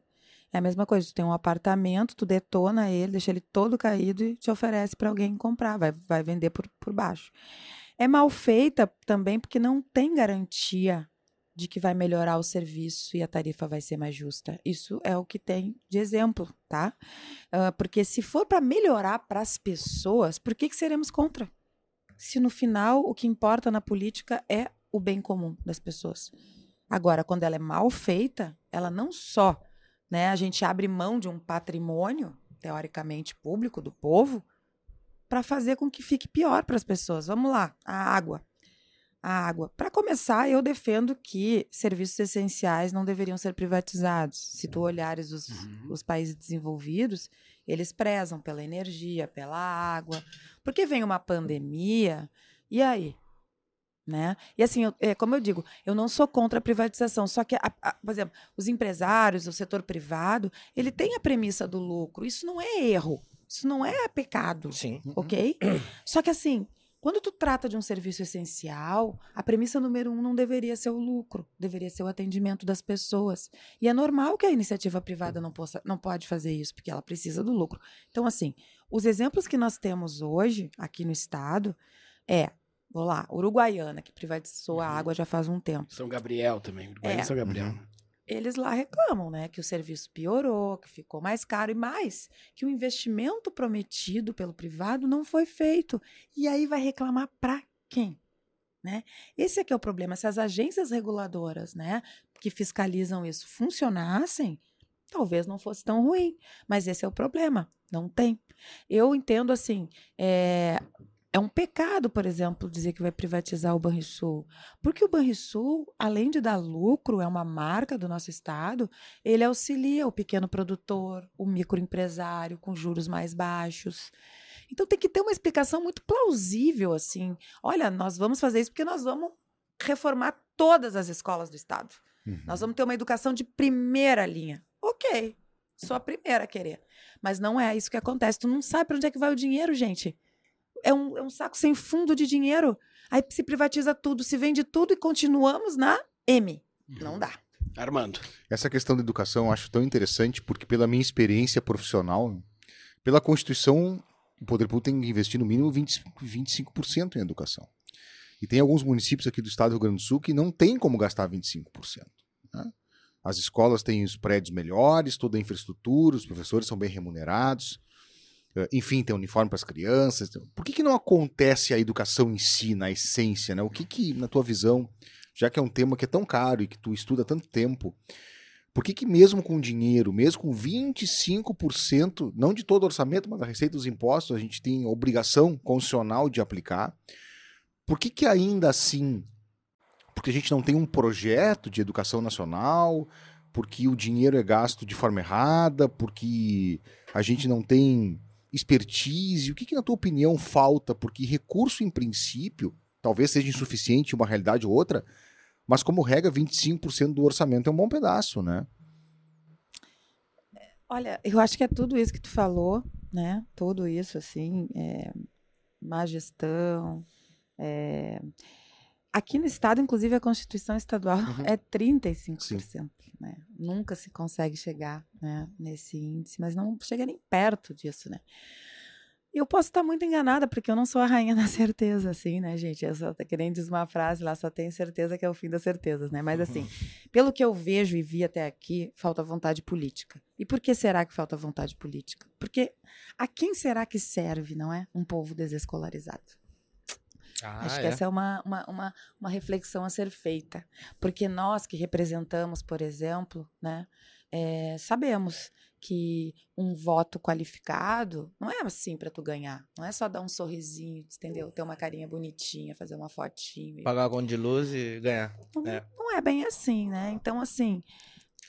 É a mesma coisa, tu tem um apartamento, tu detona ele, deixa ele todo caído e te oferece para alguém comprar, vai, vai vender por, por baixo. É mal feita também porque não tem garantia de que vai melhorar o serviço e a tarifa vai ser mais justa. Isso é o que tem de exemplo, tá? Uh, porque se for para melhorar para as pessoas, por que, que seremos contra? Se no final o que importa na política é o bem comum das pessoas. Agora, quando ela é mal feita, ela não só, né, a gente abre mão de um patrimônio teoricamente público do povo para fazer com que fique pior para as pessoas. Vamos lá, a água a água. Para começar, eu defendo que serviços essenciais não deveriam ser privatizados. Se tu olhares os, uhum. os países desenvolvidos, eles prezam pela energia, pela água. Porque vem uma pandemia, e aí? Né? E assim, eu, é, como eu digo, eu não sou contra a privatização, só que, a, a, por exemplo, os empresários, o setor privado, ele tem a premissa do lucro. Isso não é erro, isso não é pecado, Sim. ok? Só que assim, quando tu trata de um serviço essencial, a premissa número um não deveria ser o lucro, deveria ser o atendimento das pessoas. E é normal que a iniciativa privada não, possa, não pode fazer isso, porque ela precisa do lucro. Então, assim, os exemplos que nós temos hoje aqui no estado é, vou lá, Uruguaiana, que privatizou a uhum. água já faz um tempo. São Gabriel também, Uruguaiana é. São Gabriel. Uhum eles lá reclamam, né, que o serviço piorou, que ficou mais caro e mais, que o investimento prometido pelo privado não foi feito. E aí vai reclamar para quem? Né? Esse é que é o problema. Se as agências reguladoras, né, que fiscalizam isso funcionassem, talvez não fosse tão ruim. Mas esse é o problema. Não tem. Eu entendo assim, é, é um pecado, por exemplo, dizer que vai privatizar o Banrisul. Porque o Banrisul, além de dar lucro, é uma marca do nosso Estado, ele auxilia o pequeno produtor, o microempresário com juros mais baixos. Então tem que ter uma explicação muito plausível, assim. Olha, nós vamos fazer isso porque nós vamos reformar todas as escolas do Estado. Uhum. Nós vamos ter uma educação de primeira linha. Ok, sou a primeira a querer. Mas não é isso que acontece. Tu não sabe para onde é que vai o dinheiro, gente é um, é um saco sem fundo de dinheiro. Aí se privatiza tudo, se vende tudo e continuamos na M. Uhum. Não dá. Armando. Essa questão da educação eu acho tão interessante porque, pela minha experiência profissional, pela Constituição, o poder público tem que investir no mínimo 20, 25% em educação. E tem alguns municípios aqui do estado do Rio Grande do Sul que não tem como gastar 25%. Né? As escolas têm os prédios melhores, toda a infraestrutura, os professores são bem remunerados. Eh, enfim, tem uniforme para as crianças. Por que, que não acontece a educação em si, na essência? Né? O que, que, na tua visão, já que é um tema que é tão caro e que tu estuda há tanto tempo, por que, que mesmo com dinheiro, mesmo com 25%, não de todo o orçamento, mas da receita dos impostos, a gente tem obrigação constitucional de aplicar, por que, que ainda assim? Porque a gente não tem um projeto de educação nacional, porque o dinheiro é gasto de forma errada, porque a gente não tem expertise? O que, que, na tua opinião, falta? Porque recurso, em princípio, talvez seja insuficiente uma realidade ou outra, mas como regra, 25% do orçamento é um bom pedaço, né? Olha, eu acho que é tudo isso que tu falou, né? Tudo isso, assim, é, má gestão. É... Aqui no estado, inclusive, a Constituição Estadual uhum. é 35%. Sim. Né? Nunca se consegue chegar né, nesse índice, mas não chega nem perto disso, né? Eu posso estar muito enganada, porque eu não sou a rainha da certeza, assim, né, gente? Eu só querendo dizer uma frase lá, só tenho certeza que é o fim das certezas, né? Mas, assim, pelo que eu vejo e vi até aqui, falta vontade política. E por que será que falta vontade política? Porque a quem será que serve, não é? Um povo desescolarizado. Ah, Acho que é? essa é uma, uma, uma, uma, reflexão a ser feita. Porque nós que representamos, por exemplo, né, é, sabemos que um voto qualificado não é assim para tu ganhar. Não é só dar um sorrisinho, entendeu? Ter uma carinha bonitinha, fazer uma fotinho. Pagar a conta de luz e ganhar. Não é. não é bem assim, né? Então, assim,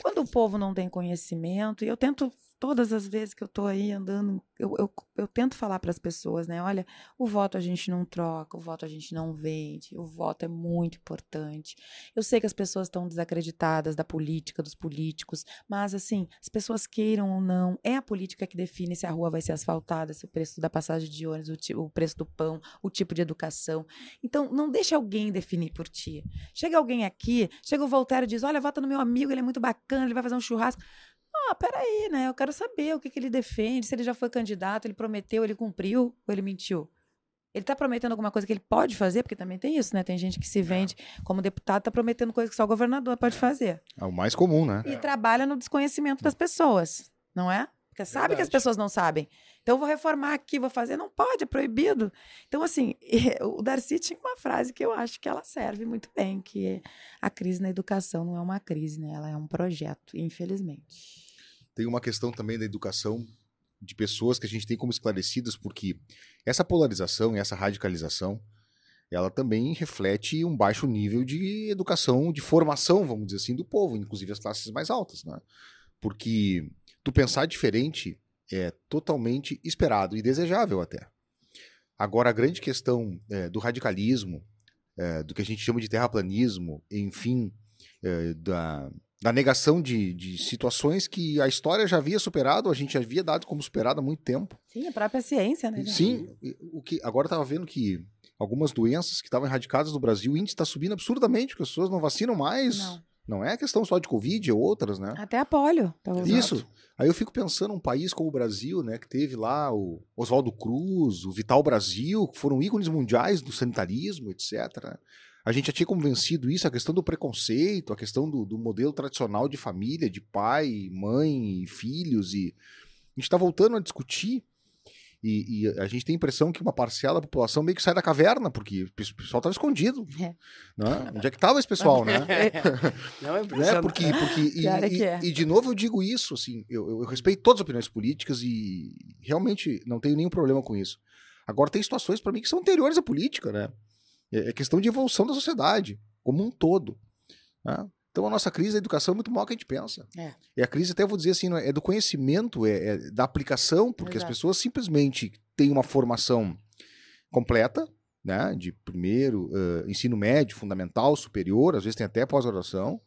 Quando o povo não tem conhecimento, e eu tento todas as vezes que eu estou aí andando, eu, eu, eu tento falar para as pessoas, né? Olha, o voto a gente não troca, o voto a gente não vende, o voto é muito importante. Eu sei que as pessoas estão desacreditadas da política, dos políticos, mas assim, as pessoas queiram ou não, é a política que define se a rua vai ser asfaltada, se o preço da passagem de ônibus, o, o preço do pão, o tipo de educação. Então, não deixe alguém definir por ti. Chega alguém aqui, chega o Voltaire e diz: Olha, vota no meu amigo, ele é muito bacana, ele vai fazer um churrasco. Ah, peraí, né? Eu quero saber o que, que ele defende, se ele já foi candidato, ele prometeu, ele cumpriu ou ele mentiu. Ele está prometendo alguma coisa que ele pode fazer, porque também tem isso, né? Tem gente que se vende como deputado, está prometendo coisa que só o governador pode fazer. É o mais comum, né? E trabalha no desconhecimento das pessoas, não é? Porque sabe que as Verdade. pessoas não sabem. Então, vou reformar aqui, vou fazer. Não pode, é proibido. Então, assim, o Darcy tinha uma frase que eu acho que ela serve muito bem, que é, a crise na educação não é uma crise, né? Ela é um projeto, infelizmente. Tem uma questão também da educação de pessoas que a gente tem como esclarecidas, porque essa polarização e essa radicalização, ela também reflete um baixo nível de educação, de formação, vamos dizer assim, do povo, inclusive as classes mais altas, né? Porque tu pensar diferente é totalmente esperado e desejável até. Agora, a grande questão é, do radicalismo, é, do que a gente chama de terraplanismo, enfim, é, da, da negação de, de situações que a história já havia superado, a gente já havia dado como superado há muito tempo. Sim, a própria ciência, né? Sim, o que agora estava vendo que algumas doenças que estavam erradicadas no Brasil, o índice está subindo absurdamente, porque as pessoas não vacinam mais. Não. Não é questão só de Covid, é outras, né? Até a polio. usando. Isso. Aí eu fico pensando um país como o Brasil, né, que teve lá o Oswaldo Cruz, o Vital Brasil, que foram ícones mundiais do sanitarismo, etc. A gente já tinha convencido isso, a questão do preconceito, a questão do, do modelo tradicional de família, de pai, mãe, filhos, e a gente está voltando a discutir. E, e a gente tem a impressão que uma parcela da população meio que sai da caverna, porque o pessoal estava escondido. É. Né? Onde é que estava esse pessoal, né? Não é né? Porque, porque e, é e- é. e, de novo eu digo isso, assim, eu, eu respeito todas as opiniões políticas e realmente não tenho nenhum problema com isso. Agora tem situações para mim que são anteriores à política, né? É é questão de evolução da sociedade como um todo. né? Então a nossa crise da educação é muito maior que a gente pensa. É. E a crise até vou dizer assim, é é do conhecimento, é, é da aplicação, porque as Exato. pessoas simplesmente têm uma formação completa, né, de primeiro, eh, ensino médio, fundamental, superior, às vezes tem até pós-graduação,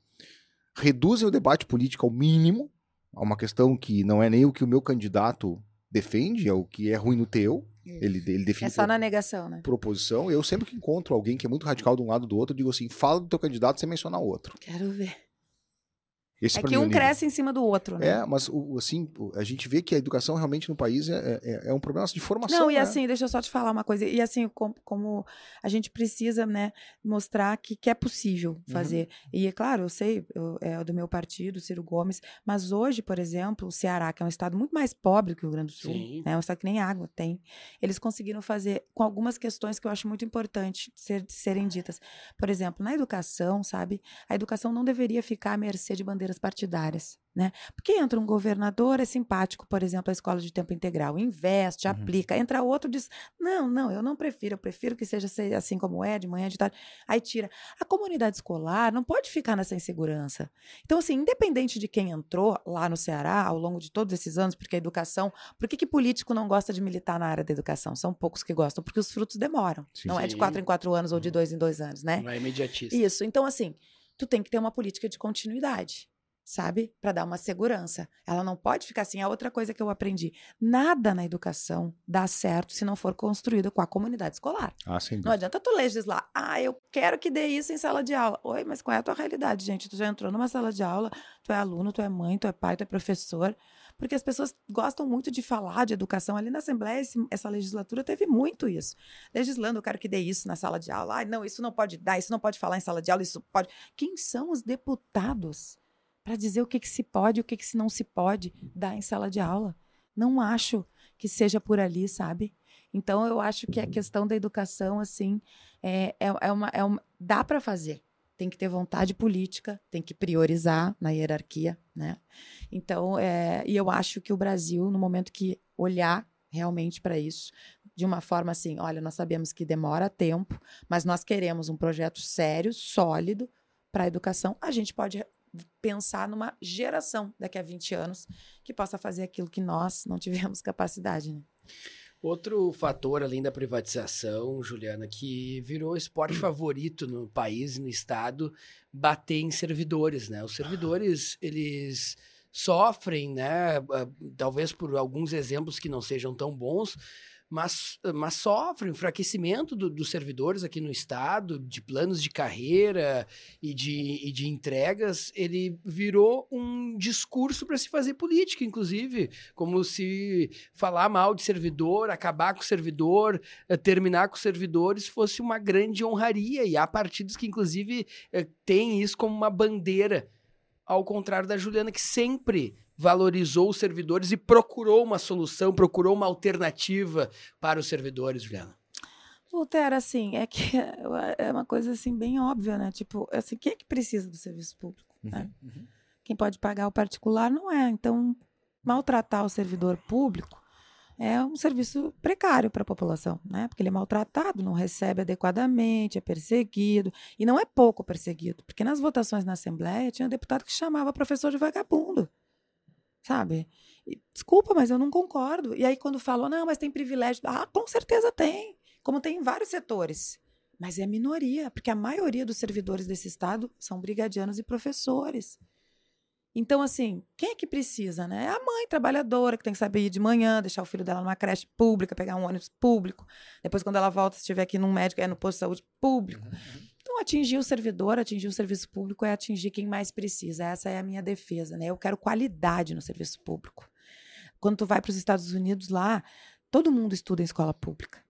reduzem o debate político ao mínimo, a uma questão que não é nem o que o meu candidato defende, é o que é ruim no teu, ele, ele define É só na negação, né? por oposição. Eu sempre que encontro alguém que é muito radical de um lado ou do outro, digo assim, fala do teu candidato sem mencionar o outro. Quero ver. Esse É que mim um cresce em cima do outro, né? É, mas o- assim, a gente vê que a educação realmente no país é, é, é um problema de formação. Não, e né? assim, deixa eu só te falar uma coisa. E assim, com- como, a gente precisa, né, mostrar que, que é possível Uhum. fazer. E é claro, eu sei, eu- é do meu partido, Ciro Gomes, mas hoje, por exemplo, o Ceará, que é um estado muito mais pobre que o Rio Grande do Sul, Sim. né, um estado que nem água tem, eles conseguiram fazer com algumas questões que eu acho muito importante ser, serem ditas. Por exemplo, na educação, sabe, a educação não deveria ficar à mercê de bandeiras partidárias. Né? Porque entra um governador, é simpático, por exemplo, a escola de tempo integral, investe, Uhum. aplica, entra outro diz: não, não, eu não prefiro, eu prefiro que seja se- assim como é, de manhã, de tarde. Aí tira. A comunidade escolar não pode ficar nessa insegurança. Então, assim, independente de quem entrou lá no Ceará ao longo de todos esses anos, porque a educação. Por que, que político não gosta de militar na área da educação? São poucos que gostam, porque os frutos demoram. Sim. não é de Sim. quatro em quatro anos ou de dois em dois anos, né? Não é imediatista. Isso. Então, assim, tu tem que ter uma política de continuidade, sabe? Para dar uma segurança. Ela não pode ficar assim. A outra coisa que eu aprendi: nada na educação dá certo se não for construído com a comunidade escolar. Ah, sem Não adianta tu legislar. Ah, eu quero que dê isso em sala de aula. Oi, mas qual é a tua realidade, gente? Tu já entrou numa sala de aula, tu é aluno, tu é mãe, tu é pai, tu é professor. Porque as pessoas gostam muito de falar de educação. Ali na Assembleia, esse- essa legislatura teve muito isso. Legislando, eu quero que dê isso na sala de aula. Ai, não, isso não pode dar, isso não pode falar em sala de aula, isso pode. Quem são os deputados para dizer o que, que se pode e o que, que se não se pode dar em sala de aula? Não acho que seja por ali, sabe? Então, eu acho que a questão da educação, assim, é, é, é uma, é uma. Dá para fazer. Tem que ter vontade política, tem que priorizar na hierarquia, né? Então, é, e eu acho que o Brasil, no momento que olhar realmente para isso, de uma forma assim, olha, nós sabemos que demora tempo, mas nós queremos um projeto sério, sólido para a educação, a gente pode pensar numa geração daqui a 20 anos que possa fazer aquilo que nós não tivemos capacidade. Né? Outro fator, além da privatização, Juliana, que virou esporte favorito no país no estado, bater em servidores, né? Os servidores, eles sofrem, né? ah, Talvez por alguns exemplos que não sejam tão bons, mas, mas sofre enfraquecimento do- dos servidores aqui no estado, de planos de carreira e de, e de entregas, ele virou um discurso para se fazer política, inclusive, como se falar mal de servidor, acabar com o servidor, eh, terminar com os servidores fosse uma grande honraria, e há partidos que, inclusive, eh, têm isso como uma bandeira, ao contrário da Juliana, que sempre valorizou os servidores e procurou uma solução, procurou uma alternativa para os servidores, Juliana. Voltaire, assim, é que é uma coisa assim bem óbvia, né? Tipo, assim, quem é que precisa do serviço público? né? Quem pode pagar o particular não é. Então, maltratar o servidor público é um serviço precário para a população, né? Porque ele é maltratado, não recebe adequadamente, é perseguido. E não é pouco perseguido, porque nas votações na Assembleia tinha deputado que chamava professor de vagabundo. Sabe? E, desculpa, mas eu não concordo. E aí, quando falam, não, mas tem privilégio. Ah, com certeza tem. Como tem em vários setores. Mas é minoria, porque a maioria dos servidores desse Estado são brigadianos e professores. Então, assim, quem é que precisa, né? É a mãe trabalhadora que tem que saber ir de manhã, deixar o filho dela numa creche pública, pegar um ônibus público. Depois, quando ela volta, se estiver aqui num médico, é no posto de saúde público. Então, atingir o servidor, atingir o serviço público é atingir quem mais precisa. Essa é a minha defesa, né? Eu quero qualidade no serviço público. Quando tu vai para os Estados Unidos lá, todo mundo estuda em escola pública.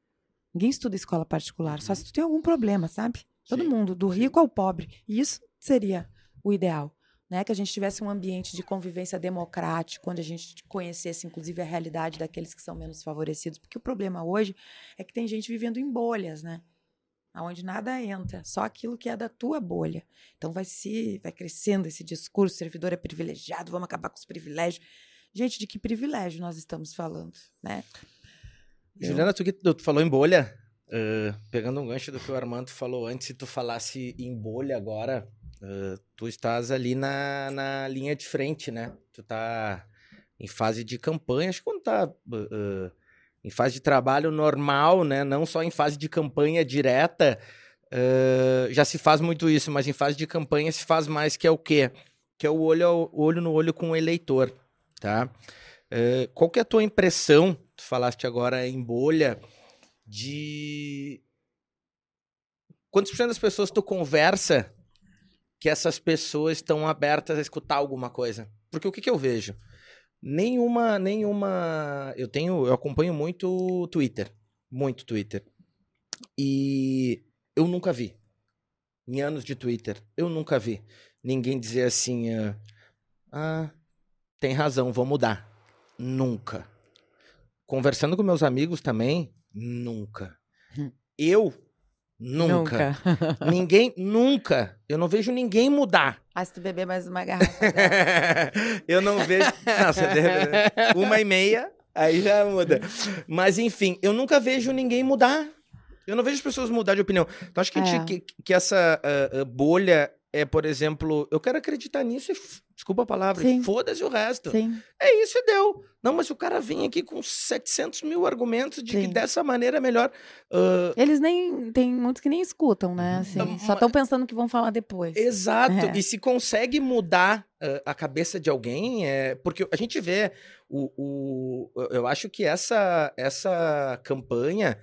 Ninguém estuda em escola particular, só se tu tem algum problema, sabe? Todo Sim, mundo, do rico ao pobre. E isso seria o ideal. Né, que a gente tivesse um ambiente de convivência democrático, onde a gente conhecesse, inclusive, a realidade daqueles que são menos favorecidos. Porque o problema hoje é que tem gente vivendo em bolhas, né? Onde nada entra, só aquilo que é da tua bolha. Então vai se, vai crescendo esse discurso, servidor é privilegiado, vamos acabar com os privilégios. Gente, de que privilégio nós estamos falando, né? Juliana, tu, tu falou em bolha, eh, pegando um gancho do que o Armando falou antes, se tu falasse em bolha agora, eh, tu estás ali na, na linha de frente, né? Tu tá em fase de campanha, acho que quando tá eh, em fase de trabalho normal, né? Não só em fase de campanha direta, eh, já se faz muito isso, mas em fase de campanha se faz mais, que é o quê? Que é o olho, ao- olho no olho com o eleitor, tá? Eh, qual que é a tua impressão, tu falaste agora em bolha, de quantos por cento das pessoas tu conversa que essas pessoas estão abertas a escutar alguma coisa? Porque o que, que eu vejo? Nenhuma, nenhuma. Eu tenho, eu acompanho muito Twitter, muito Twitter, e eu nunca vi, em anos de Twitter, eu nunca vi ninguém dizer assim, ah, ah tem razão, vou mudar. Nunca. Conversando com meus amigos também, nunca. Eu, nunca. Ninguém, nunca. Eu não vejo ninguém mudar. Ah, se tu beber mais uma garrafa. eu não vejo. Nossa, de- uma e meia, aí já muda. Mas, enfim, eu nunca vejo ninguém mudar. Eu não vejo as pessoas mudar de opinião. Então, acho que, a gente- É. que, que essa ah, bolha é, por exemplo, eu quero acreditar nisso e, desculpa a palavra, e foda-se o resto. Sim. É isso e deu. Não, mas o cara vem aqui com 700 mil argumentos de que Sim. dessa maneira é melhor. Ah, Eles nem. Tem muitos que nem escutam, né? Assim, Não, só estão pensando que vão falar depois. Exato. É. E se consegue mudar ah, a cabeça de alguém, é porque a gente vê o, o eu- eu acho que essa essa campanha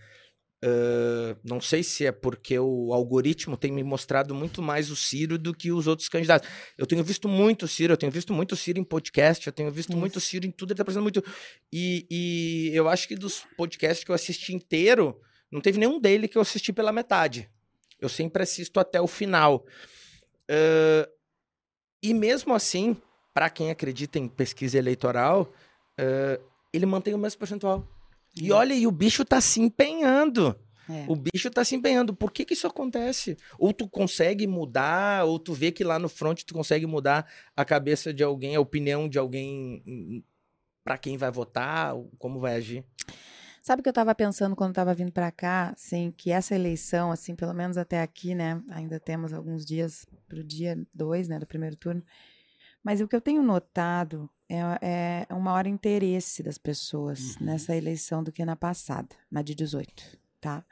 ah, não sei se é porque o algoritmo tem me mostrado muito mais o Ciro do que os outros candidatos. Eu tenho visto muito o Ciro, eu tenho visto muito o Ciro em podcast, eu tenho visto muito o Ciro em tudo, ele tá apresentando muito. E, e eu acho que dos podcasts que eu assisti inteiro, não teve nenhum dele que eu assisti pela metade. Eu sempre assisto até o final. Ah, e mesmo assim, para quem acredita em pesquisa eleitoral, ah, ele mantém o mesmo percentual. E olha, e o bicho tá se empenhando. É. O bicho tá se empenhando. Por que que isso acontece? Ou tu consegue mudar, ou tu vê que lá no front tu consegue mudar a cabeça de alguém, a opinião de alguém para quem vai votar, como vai agir. Sabe o que eu estava pensando quando estava vindo para cá, assim, que essa eleição, assim, pelo menos até aqui, né, ainda temos alguns dias para o dia 2, né, do primeiro turno, mas o que eu tenho notado é, é um maior interesse das pessoas Uhum. nessa eleição do que na passada, na de 18, tá?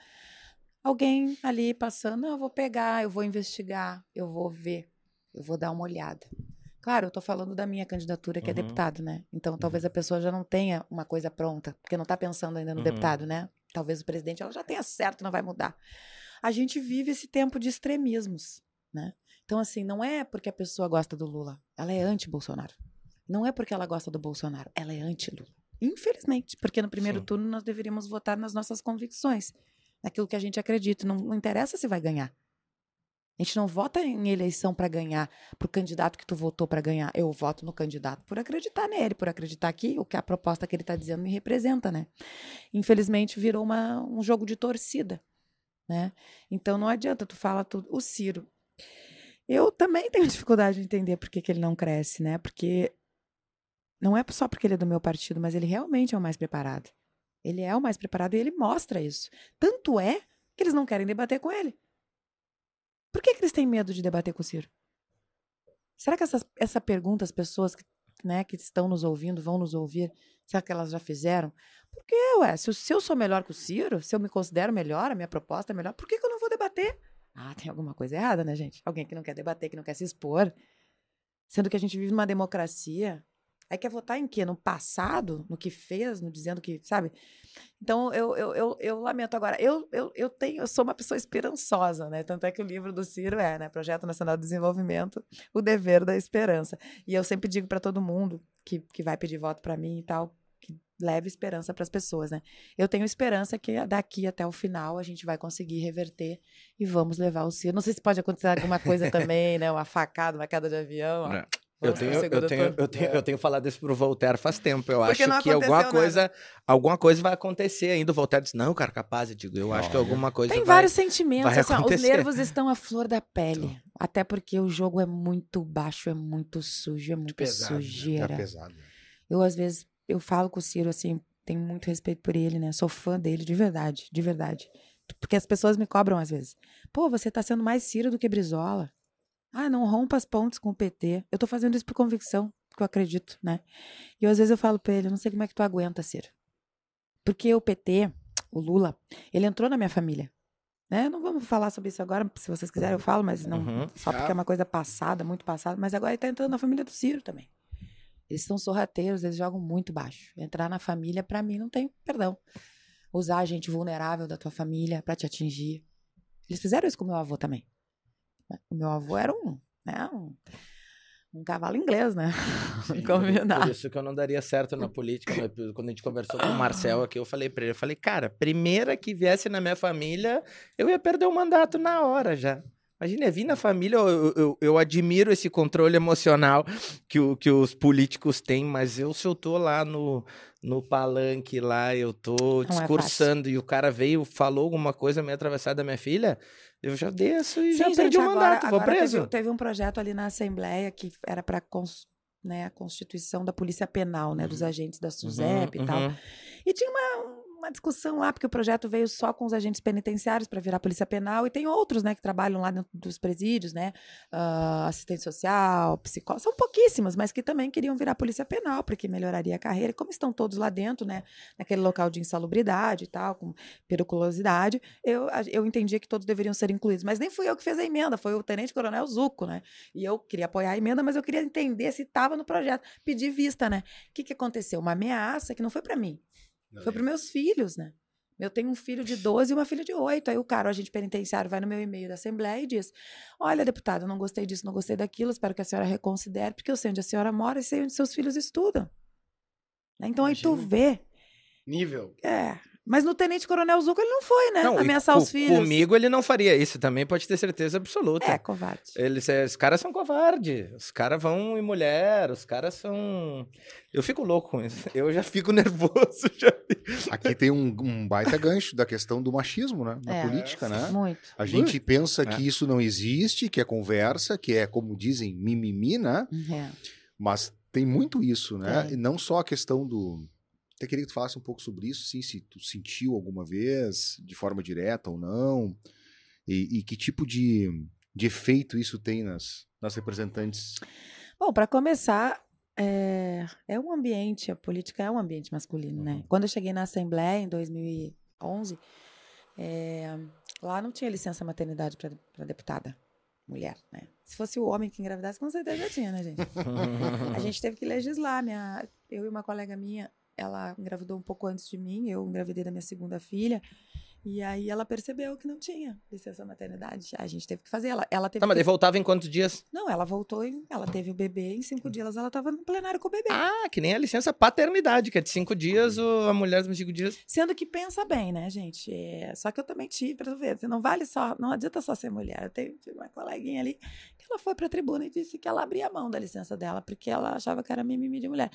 Alguém ali passando, não, eu vou pegar, eu vou investigar, eu vou ver, eu vou dar uma olhada. Claro, eu tô falando da minha candidatura, que é Uhum. deputado, né? Então talvez a pessoa já não tenha uma coisa pronta, porque não tá pensando ainda no Uhum. deputado, né? Talvez o presidente ela já tenha certo, não vai mudar. A gente vive esse tempo de extremismos, né? Então, assim, não é porque a pessoa gosta do Lula, ela é anti-Bolsonaro. Não é porque ela gosta do Bolsonaro, ela é anti-Lula. Infelizmente, porque no primeiro Sim. turno nós deveríamos votar nas nossas convicções, naquilo que a gente acredita. Não, não interessa se vai ganhar. A gente não vota em eleição para ganhar, pro candidato que tu votou para ganhar. Eu voto no candidato por acreditar nele, por acreditar que o que a proposta que ele está dizendo me representa, né? Infelizmente virou uma, um jogo de torcida, né? Então não adianta tu fala tudo. O Ciro, eu também tenho dificuldade de entender por que, que ele não cresce, né? Porque não é só porque ele é do meu partido, mas ele realmente é o mais preparado. Ele é o mais preparado e ele mostra isso. Tanto é que eles não querem debater com ele. Por que, que eles têm medo de debater com o Ciro? Será que essas, essa pergunta as pessoas que, né, que estão nos ouvindo, vão nos ouvir, será que elas já fizeram? Porque, ué, se, eu- se eu sou melhor que o Ciro, se eu me considero melhor, a minha proposta é melhor, por que, que eu não vou debater? Ah, tem alguma coisa errada, né, gente? Alguém que não quer debater, que não quer se expor. Sendo que a gente vive numa democracia. Aí quer votar em quê? No passado? No que fez? No dizendo que, sabe? Então, eu, eu, eu, eu lamento agora. Eu, eu, eu tenho, eu sou uma pessoa esperançosa, né? Tanto é que o livro do Ciro é, né? Projeto Nacional de Desenvolvimento, o dever da esperança. E eu sempre digo para todo mundo que, que vai pedir voto para mim e tal, que leve esperança para as pessoas, né? Eu tenho esperança que daqui até o final a gente vai conseguir reverter e vamos levar o Ciro. Não sei se pode acontecer alguma coisa também, né? Uma facada, uma queda de avião. ó. Não. Eu tenho, eu, tenho, eu, tenho, eu tenho falado isso pro Voltaire faz tempo. Eu Porque acho que alguma aconteceu coisa, alguma coisa vai acontecer ainda. O Voltaire diz, não, cara, capaz. Eu digo, eu acho que Olha. alguma coisa Tem vai... vários sentimentos, vai assim, os nervos estão à flor da pele. Até porque o jogo é muito baixo, é muito sujo, é muito pesado, né? É sujeira. pesado. Eu, às vezes, eu falo com o Ciro, assim, tenho muito respeito por ele, né? Sou fã dele, de verdade, de verdade. Porque as pessoas me cobram às vezes. Pô, você tá sendo mais Ciro do que Brizola. Ah, não rompa as pontes com o PT. Eu tô fazendo isso por convicção, porque eu acredito, né? E eu, às vezes eu falo pra ele, eu não sei como é que tu aguenta, Ciro. Porque o PT, o Lula, ele entrou na minha família. Né? Não vamos falar sobre isso agora, se vocês quiserem eu falo, mas não Uhum. só porque é uma coisa passada, muito passada, mas agora ele tá entrando na família do Ciro também. Eles são sorrateiros, eles jogam muito baixo. Entrar na família, pra mim, não tem perdão. Usar a gente vulnerável da tua família pra te atingir. Eles fizeram isso com o meu avô também. O meu avô era um, né, um, um cavalo inglês, né? Combinar. Por isso que eu não daria certo na política. Quando a gente conversou com o Marcel aqui, eu falei pra ele, eu falei, cara, primeira que viesse na minha família, eu ia perder o mandato na hora já. Imagina, vim na família, eu, eu, eu admiro esse controle emocional que, o, que os políticos têm, mas eu, se eu tô lá no, no palanque lá, eu tô é discursando e o cara veio, falou alguma coisa meio atravessada da minha filha, eu já desço e já Sim, perdi gente, o agora, mandato, vou agora preso. Teve, teve um projeto ali na Assembleia que era para né, a constituição da Polícia Penal, né, dos agentes da SUSEP Uhum, e tal. uhum. E tinha uma, uma discussão lá, porque o projeto veio só com os agentes penitenciários para virar polícia penal, e tem outros, né, que trabalham lá dentro dos presídios, né? ah, assistente social, psicólogo, são pouquíssimas, mas que também queriam virar polícia penal, porque melhoraria a carreira. E como estão todos lá dentro, né? Naquele local de insalubridade e tal, com periculosidade, eu, eu entendi que todos deveriam ser incluídos. Mas nem fui eu que fiz a emenda, foi o Tenente Coronel Zuco, né? E eu queria apoiar a emenda, mas eu queria entender se estava no projeto. Pedi vista, né? O que, que aconteceu? Uma ameaça que não foi para mim. Foi para meus filhos, né? Eu tenho um filho de 12 e uma filha de 8. Aí o cara, o agente penitenciário, vai no meu e-mail da Assembleia e diz: Olha, deputada, eu não gostei disso, não gostei daquilo, espero que a senhora reconsidere, porque eu sei onde a senhora mora e sei onde seus filhos estudam. Né? Então aí tu Imagina. vê. Nível. É. Mas no Tenente Coronel Zuco ele não foi, né? Não, Ameaçar os filhos. Comigo ele não faria isso, também pode ter certeza absoluta. É, covarde. Eles, é, os caras são covardes. Os caras vão em mulher, os caras são. Eu fico louco com isso. Eu já fico nervoso. Já... Aqui tem um, um baita gancho da questão do machismo, né? Na É. política, né? Muito. A gente pensa É. que isso não existe, que é conversa, que é, como dizem, mimimi, né? É. Mas tem muito isso, né? E não só a questão do, Até queria que tu falasse um pouco sobre isso, sim, se tu sentiu alguma vez, de forma direta ou não, e, e que tipo de, de efeito isso tem nas, nas representantes. Bom, para começar, é, é um ambiente, a política é um ambiente masculino, né? Quando eu cheguei na Assembleia em 2011, é, lá não tinha licença maternidade para deputada mulher, né? Se fosse o homem que engravidasse, com certeza já tinha, né, gente? a gente teve que legislar. Minha, eu e uma colega minha, ela engravidou um pouco antes de mim, eu engravidei da minha segunda filha. E aí ela percebeu que não tinha licença maternidade. A gente teve que fazer. Ela, ela teve Tá, mas que... daí voltava em quantos dias? Não, ela voltou e ela teve o bebê. Em cinco dias ela estava no plenário com o bebê. Ah, que nem a licença paternidade, que é de cinco dias, ou a mulher de cinco dias. Sendo que pensa bem, né, gente? É, Só que eu também tive, pra tu ver, não vale só, não adianta só ser mulher. Eu tenho tive uma coleguinha ali que ela foi pra tribuna e disse que ela abria mão da licença dela, porque ela achava que era mimimi de mulher.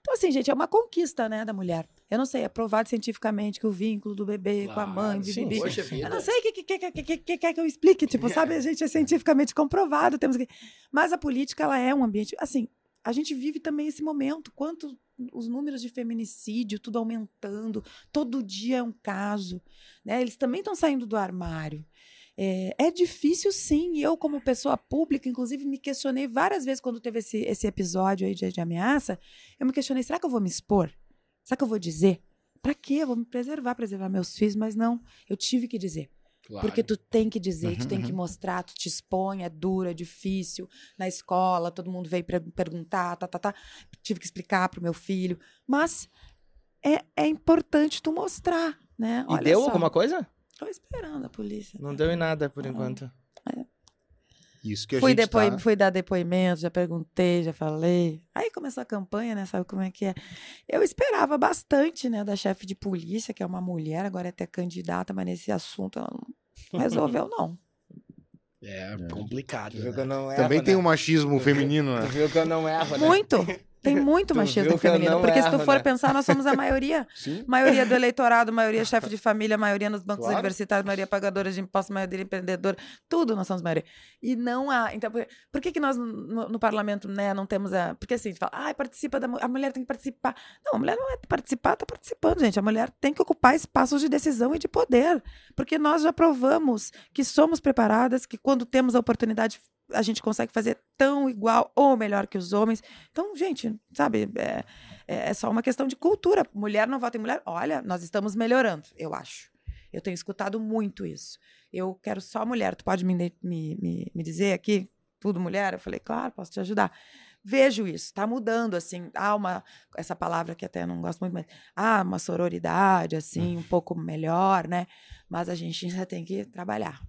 Então, assim, gente, é uma conquista, né, da mulher. Eu não sei, é provado cientificamente que o vínculo do bebê com a mãe, sim, poxa Eu vida. não sei o que, que, que, que, que, que quer que eu explique, tipo, sabe? A gente é cientificamente comprovado, temos que... Mas a política, ela é um ambiente... Assim, a gente vive também esse momento, quanto os números de feminicídio, tudo aumentando, todo dia é um caso, né? Eles também estão saindo do armário. É, é difícil, sim. E eu, como pessoa pública, inclusive, me questionei várias vezes quando teve esse, esse episódio aí de, de ameaça. Eu me questionei: será que eu vou me expor? Será que eu vou dizer? Pra quê? Eu vou me preservar, preservar meus filhos, mas não, eu tive que dizer. Claro. Porque tu tem que dizer, tu Uhum, tem que uhum. mostrar, tu te expõe, é duro, é difícil. Na escola, todo mundo veio per- perguntar, tá, tá, tá. Tive que explicar pro meu filho. Mas é, é importante tu mostrar, né? E Olha deu só, alguma coisa? Tô esperando a polícia. Não deu em nada por Ah. enquanto. Isso que a Fui, gente depoi- tá... fui dar depoimento, já perguntei, já falei. Aí começou a campanha, né? Sabe como é que é? Eu esperava bastante, né, da chefe de polícia, que é uma mulher, agora é até candidata, mas nesse assunto ela não resolveu, não. É complicado. Tu viu né? que eu não erro, Também tem né? um machismo feminino, Tu né? viu que eu não erro, né? Muito! Tem muito Tu machismo feminino. Porque se tu erro, for né? pensar, nós somos a maioria. Sim. Maioria do eleitorado, maioria chefe de família, maioria nos bancos Claro. universitários, maioria pagadora de impostos, maioria empreendedora, tudo nós somos maioria. E não há. Então, por, por que, que nós no, no parlamento né, não temos a. Porque assim, a gente fala, ah, participa da. A mulher tem que participar. Não, a mulher não é participar, tá participando, gente. A mulher tem que ocupar espaços de decisão e de poder. Porque nós já provamos que somos preparadas, que quando temos a oportunidade. A gente consegue fazer tão igual ou melhor que os homens. Então, gente, sabe, é, é é só uma questão de cultura. Mulher não vota em mulher. Olha, nós estamos melhorando, eu acho. Eu tenho escutado muito isso. Eu quero só mulher. Tu pode me, me, me, me dizer aqui, tudo mulher? Eu falei, claro, posso te ajudar. Vejo isso, está mudando, assim, há uma, essa palavra que até não gosto muito, mas há uma sororidade, assim, um pouco melhor, né? Mas a gente ainda tem que trabalhar.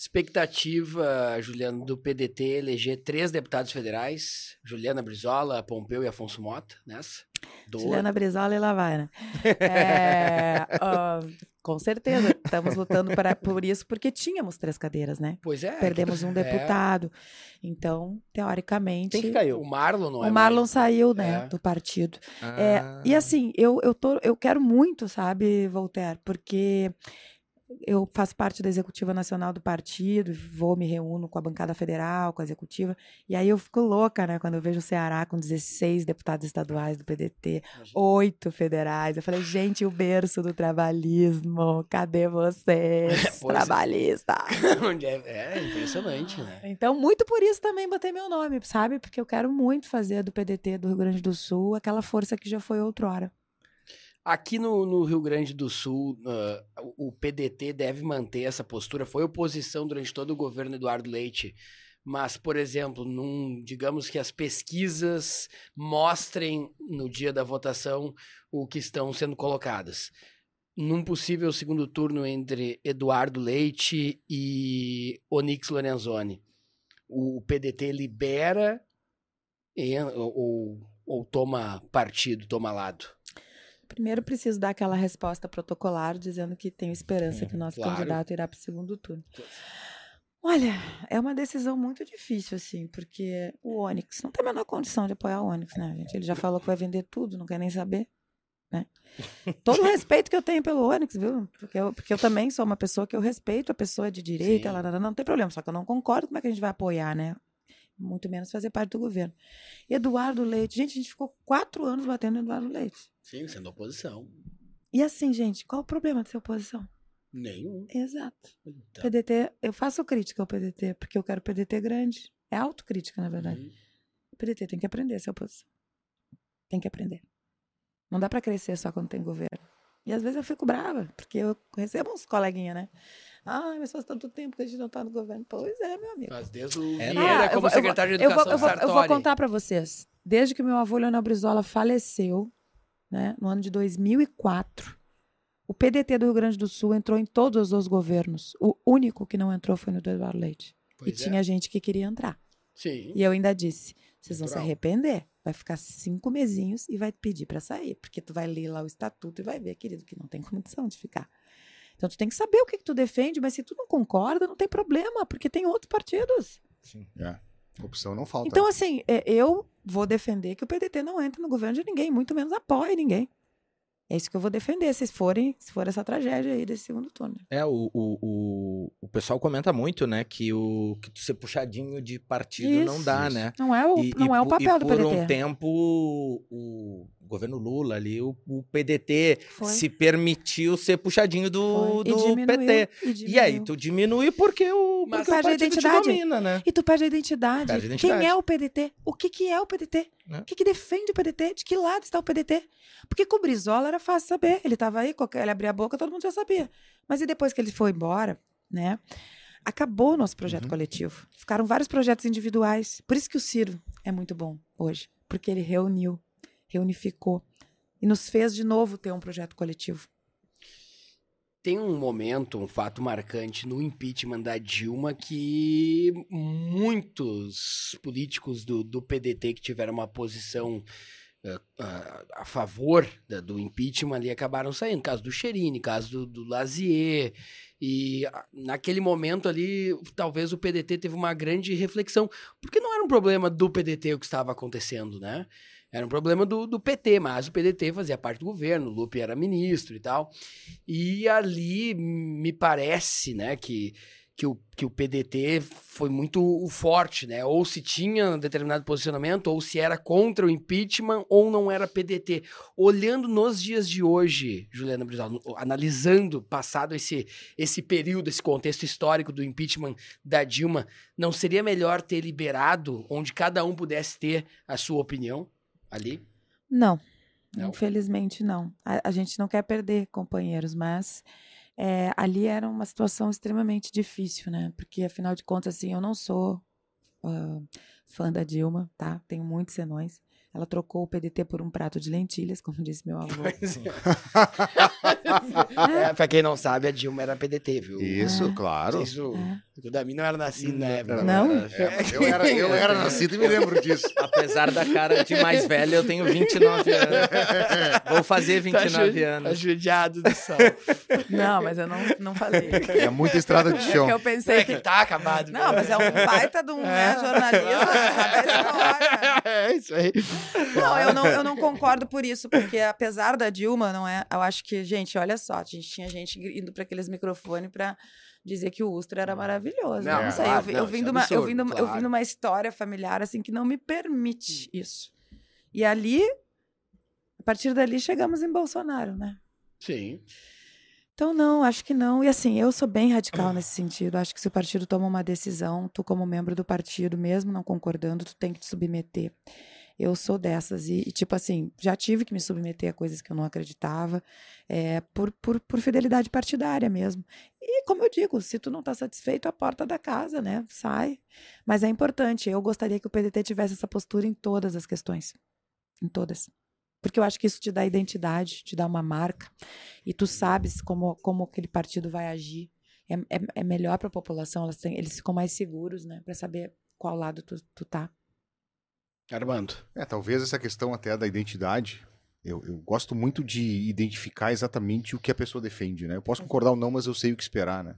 Expectativa, Juliano, do PDT eleger três deputados federais: Juliana Brizola, Pompeu e Afonso Mota, nessa. Do... Juliana Brizola e lá vai, né? É, ó, com certeza, estamos lutando para, por isso, porque tínhamos três cadeiras, né? Pois é. Perdemos um é. deputado. Então, teoricamente. Quem que caiu? O Marlon não é O Marlon mais. saiu, né, É. do partido. É, Ah. e assim, eu, eu, tô, eu quero muito, sabe, Voltaire, porque eu faço parte da executiva nacional do partido, vou, me reúno com a bancada federal, com a executiva, e aí eu fico louca, né, quando eu vejo o Ceará com 16 deputados estaduais do PDT, oito federais. Eu falei, gente, o berço do trabalhismo, cadê vocês, é. trabalhistas? Onde é, é impressionante, né? Então, muito por isso também botei meu nome, sabe? Porque eu quero muito fazer do PDT do Rio Grande do Sul aquela força que já foi outrora. Aqui no, no Rio Grande do Sul, ah, o PDT deve manter essa postura. Foi oposição durante todo o governo Eduardo Leite. Mas, por exemplo, num, digamos que as pesquisas mostrem no dia da votação o que estão sendo colocadas. Num possível segundo turno entre Eduardo Leite e Onyx Lorenzoni, o PDT libera ou- ou toma partido, toma lado? Primeiro, preciso dar aquela resposta protocolar dizendo que tenho esperança que o nosso claro. candidato irá para o segundo turno. Olha, é uma decisão muito difícil, assim, porque o Onyx não tem a menor condição de apoiar o Onyx, né, gente? Ele já falou que vai vender tudo, não quer nem saber, né? Todo o respeito que eu tenho pelo Onyx, viu? Porque eu, porque eu também sou uma pessoa que eu respeito a pessoa de direita, Sim. ela, não, não tem problema, só que eu não concordo como é que a gente vai apoiar, né? Muito menos fazer parte do governo. Eduardo Leite, gente, a gente ficou quatro anos batendo no Eduardo Leite. Sim, sendo oposição. E assim, gente, qual o problema de ser oposição? Nenhum. Exato. Então, PDT, eu faço crítica ao PDT, porque eu quero PDT grande. É autocrítica, na verdade. uhum. O PDT tem que aprender a ser oposição. Tem que aprender. Não dá pra crescer só quando tem governo. E às vezes eu fico brava, porque eu recebo uns coleguinhas, né? Ai, mas faz tanto tempo que a gente não tá no governo. Pois é, meu amigo. Mas desde o É. Vieira Ah, eu como vou- eu secretário de Eu vou, Educação eu vou, eu vou Sartori. contar pra vocês. Desde que meu avô Leonel Brizola faleceu, né, no ano de 2004, o PDT do Rio Grande do Sul entrou em todos os governos. O único que não entrou foi no do Eduardo Leite. Pois e é. tinha gente que queria entrar. Sim. E eu ainda disse: vocês vão se arrepender. Vai ficar cinco mesinhos e vai pedir pra sair. Porque tu vai ler lá o estatuto e vai ver, querido, que não tem condição de ficar. Então tu tem que saber o que, que tu defende, mas se tu não concorda, não tem problema, porque tem outros partidos. É. Opção não falta. Então, assim, é, eu vou defender que o PDT não entre no governo de ninguém, muito menos apoie ninguém. É isso que eu vou defender, se forem, se for essa tragédia aí desse segundo turno. É, o, o, o, o pessoal comenta muito, né, que o que ser puxadinho de partido não Isso, dá, isso. né? Não é o, E- não e é o papel do por PDT. um tempo, o, governo Lula ali, o, o PDT Foi. se permitiu ser puxadinho do, Foi. E do diminuiu, PT. E, E aí, tu diminui porque o, Mas porque o a identidade. domina, né? E tu perde a identidade. Perde a identidade. Quem é o PDT? O que, que é o PDT? Né? O que, que defende o PDT? De que lado está o PDT? Porque com o Brizola era fácil saber. Ele estava aí, ele abria a boca, todo mundo já sabia. Mas e depois que ele foi embora, né? Acabou o nosso projeto Uhum. coletivo. Ficaram vários projetos individuais. Por isso que o Ciro é muito bom hoje. Porque ele reuniu, reunificou. E nos fez de novo ter um projeto coletivo. Tem um momento, um fato marcante no impeachment da Dilma que muitos políticos do, do PDT que tiveram uma posição eh, ah, a favor da- do impeachment ali acabaram saindo. Caso do Cherini, caso do, do Lazier. E ah, naquele momento ali, talvez o PDT teve uma grande reflexão. Porque não era um problema do PDT o que estava acontecendo, né? Era um problema do, do PT, mas o PDT fazia parte do governo, o Lupe era ministro e tal. E ali me parece, né, que, que, o, que o PDT foi muito forte, né? Ou se tinha um determinado posicionamento, ou se era contra o impeachment, ou não era PDT. Olhando nos dias de hoje, Juliana Brizola, no- analisando, passado esse, esse período, esse contexto histórico do impeachment da Dilma, não seria melhor ter liberado, onde cada um pudesse ter a sua opinião ali? Não, Não? infelizmente não. A, a gente não quer perder companheiros, mas é, ali era uma situação extremamente difícil, né? Porque, afinal de contas, assim, eu não sou ah, fã da Dilma, tá? Tenho muitos senões. Ela trocou o PDT por um prato de lentilhas, como disse meu avô. É, pra quem não sabe, a Dilma era PDT, viu? Isso, claro. Isso, É. o Dami não era nascido na época. Não? É, mas eu, era, eu era nascido e me lembro disso. Apesar da cara de mais velho, eu tenho 29 anos. Vou fazer 29 Tá ju- anos. Tá judiado do sol. Não, mas eu não, não falei. É muita estrada de É chão. que eu pensei É que que. tá acabado. Não, mas é um baita de um né, jornalista, sabe a história. É isso aí. Não, eu não, eu não concordo por isso, porque apesar da Dilma, não é. Eu acho que, gente, olha só, a gente tinha gente indo para aqueles microfones para dizer que o Ustra era maravilhoso. Não, Não, sei, claro, eu, não, eu vim é eu vim de uma, eu vim claro. história familiar assim que não me permite isso. E ali, a partir dali, chegamos em Bolsonaro, né? Sim. Então, não, acho que não. E assim, eu sou bem radical nesse sentido. Acho que se o partido toma uma decisão, tu, como membro do partido, mesmo não concordando, tu tem que te submeter. Eu sou dessas. E, e, tipo assim, já tive que me submeter a coisas que eu não acreditava, é, por, por, por fidelidade partidária mesmo. E, como eu digo, se tu não tá satisfeito, a porta da casa, né? Sai. Mas é importante. Eu gostaria que o PDT tivesse essa postura em todas as questões. Em todas. Porque eu acho que isso te dá identidade, te dá uma marca e tu sabes como, como aquele partido vai agir. É, é, é melhor para a população, têm, eles ficam mais seguros, né? Para saber qual lado tu, tu tá. Armando. É, talvez essa questão até da identidade. Eu, eu gosto muito de identificar exatamente o que a pessoa defende, né? Eu posso concordar ou não, mas eu sei o que esperar, né?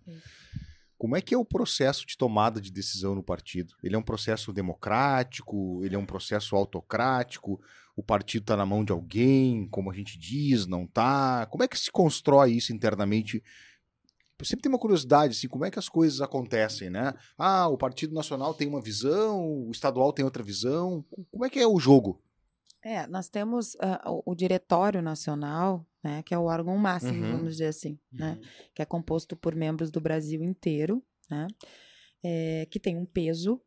Como é que é o processo de tomada de decisão no partido? Ele é um processo democrático? Ele é um processo autocrático? O partido está na mão de alguém, como a gente diz, não tá? Como é que se constrói isso internamente? Eu sempre tenho uma curiosidade, assim, como é que as coisas acontecem, né? Ah, o Partido Nacional tem uma visão, o estadual tem outra visão. Como é que é o jogo? É, nós temos ah, o, Diretório Nacional, né, que é o órgão máximo, Uhum. vamos dizer assim, né, que é composto por membros do Brasil inteiro, né, é, que tem um peso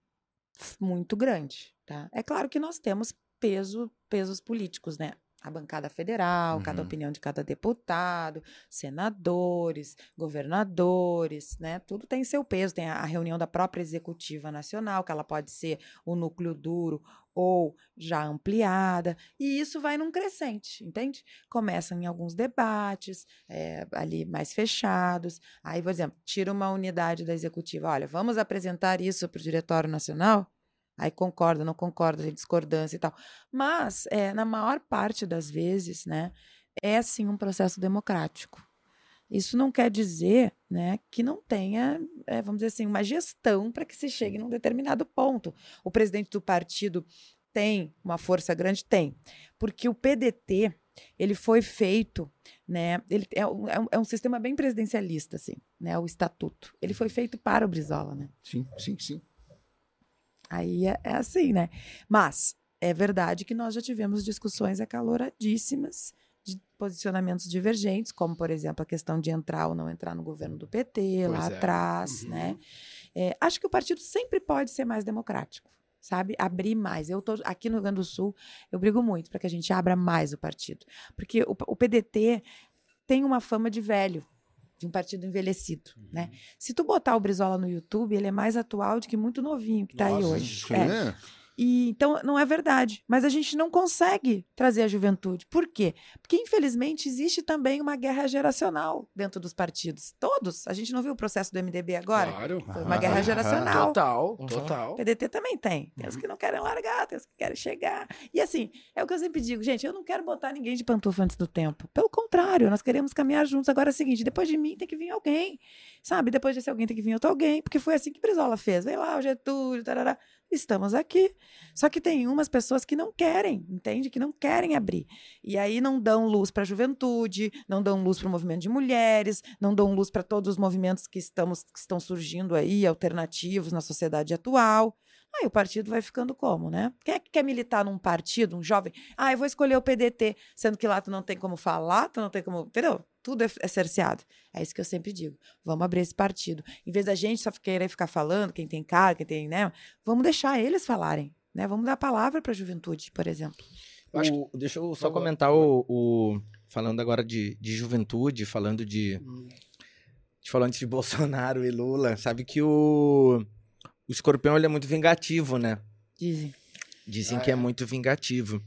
muito grande, tá? É claro que nós temos peso, pesos políticos, né? A bancada federal, cada Uhum. opinião de cada deputado, senadores, governadores, né? Tudo tem seu peso. Tem a a reunião da própria executiva nacional, que ela pode ser o núcleo duro ou já ampliada, e isso vai num crescente, entende? Começam em alguns debates, eh, ali mais fechados. Aí, por exemplo, tira uma unidade da executiva, olha, vamos apresentar isso para o Diretório Nacional? Aí concorda, não concorda, tem discordância e tal. Mas, eh, na maior parte das vezes, né, é sim um processo democrático. Isso não quer dizer né, que não tenha, eh, vamos dizer assim, uma gestão para que se chegue num determinado ponto. O presidente do partido tem uma força grande? Tem. Porque o PDT, ele foi feito, né, ele é, um- é um, é um sistema bem presidencialista, assim, né, o estatuto. Ele foi feito para o Brizola, né? Sim, sim, sim. Aí é, é assim, né? Mas é verdade que nós já tivemos discussões acaloradíssimas de posicionamentos divergentes, como, por exemplo, a questão de entrar ou não entrar no governo do PT lá Pois é. atrás, Uhum. né? É, acho que o partido sempre pode ser mais democrático, sabe? Abrir mais. Eu tô aqui no Rio Grande do Sul, eu brigo muito para que a gente abra mais o partido, porque o, o PDT tem uma fama de velho, de um partido envelhecido, né? Se tu botar o Brizola no YouTube, ele é mais atual do que muito novinho que tá aí hoje. É. é. E então não é verdade, mas a gente não consegue trazer a juventude. Por quê? Porque infelizmente existe também uma guerra geracional dentro dos partidos. Todos. A gente não viu o processo do MDB agora? Claro. Foi uma guerra Ah, geracional. Total, Uhum. total. O PDT também tem. Tem os que não querem largar, tem os que querem chegar. E assim, é o que eu sempre digo, gente, eu não quero botar ninguém de pantufa antes do tempo. Pelo contrário, nós queremos caminhar juntos. Agora é o seguinte, depois de mim tem que vir alguém. Sabe? Depois desse alguém tem que vir outro alguém, porque foi assim que Brizola fez. Vem lá, o Getúlio, tarará. Estamos aqui. Só que tem umas pessoas que não querem, entende? Que não querem abrir. E aí não dão luz para a juventude, não dão luz para o movimento de mulheres, não dão luz para todos os movimentos que, estamos, que estão surgindo aí, alternativos na sociedade atual. Aí o partido vai ficando como, né? Quem é que quer militar num partido, um jovem? Ah, eu vou escolher o PDT, sendo que lá tu não tem como falar, tu não tem como. Entendeu? Tudo é, é cerceado. É isso que eu sempre digo. Vamos abrir esse partido. Em vez da gente só querer ficar falando, quem tem cara, quem tem, né? Vamos deixar eles falarem. Né? Vamos dar a palavra para a juventude, por exemplo. Eu acho O- deixa eu só comentar o, o- Falando agora de, de juventude, falando de. Hum. de- Falando de Bolsonaro e Lula, sabe que o. O escorpião ele é muito vingativo, né? Dizem. Dizem Ah, que é. é. muito vingativo.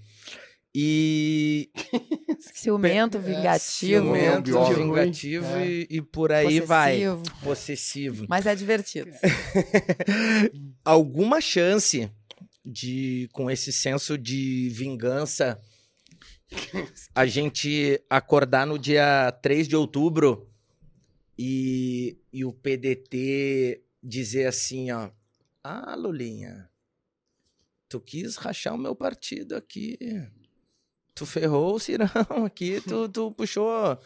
E. Ciumento, vingativo. ciumento, biólogo. vingativo É. e, e por aí vai. possessivo. Possessivo. Mas é divertido. Alguma chance de, com esse senso de vingança, a gente acordar no dia 3 de outubro e, e o PDT dizer assim, ó, ah, Lulinha, tu quis rachar o meu partido aqui, tu ferrou o Cirão aqui, tu, tu puxou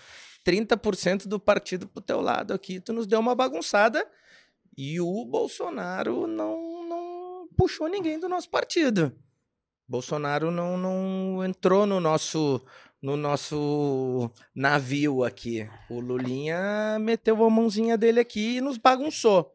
30% do partido pro teu lado aqui, tu nos deu uma bagunçada e o Bolsonaro não, não puxou ninguém do nosso partido. Bolsonaro não, não entrou no nosso no nosso navio aqui. O Lulinha meteu a mãozinha dele aqui e nos bagunçou.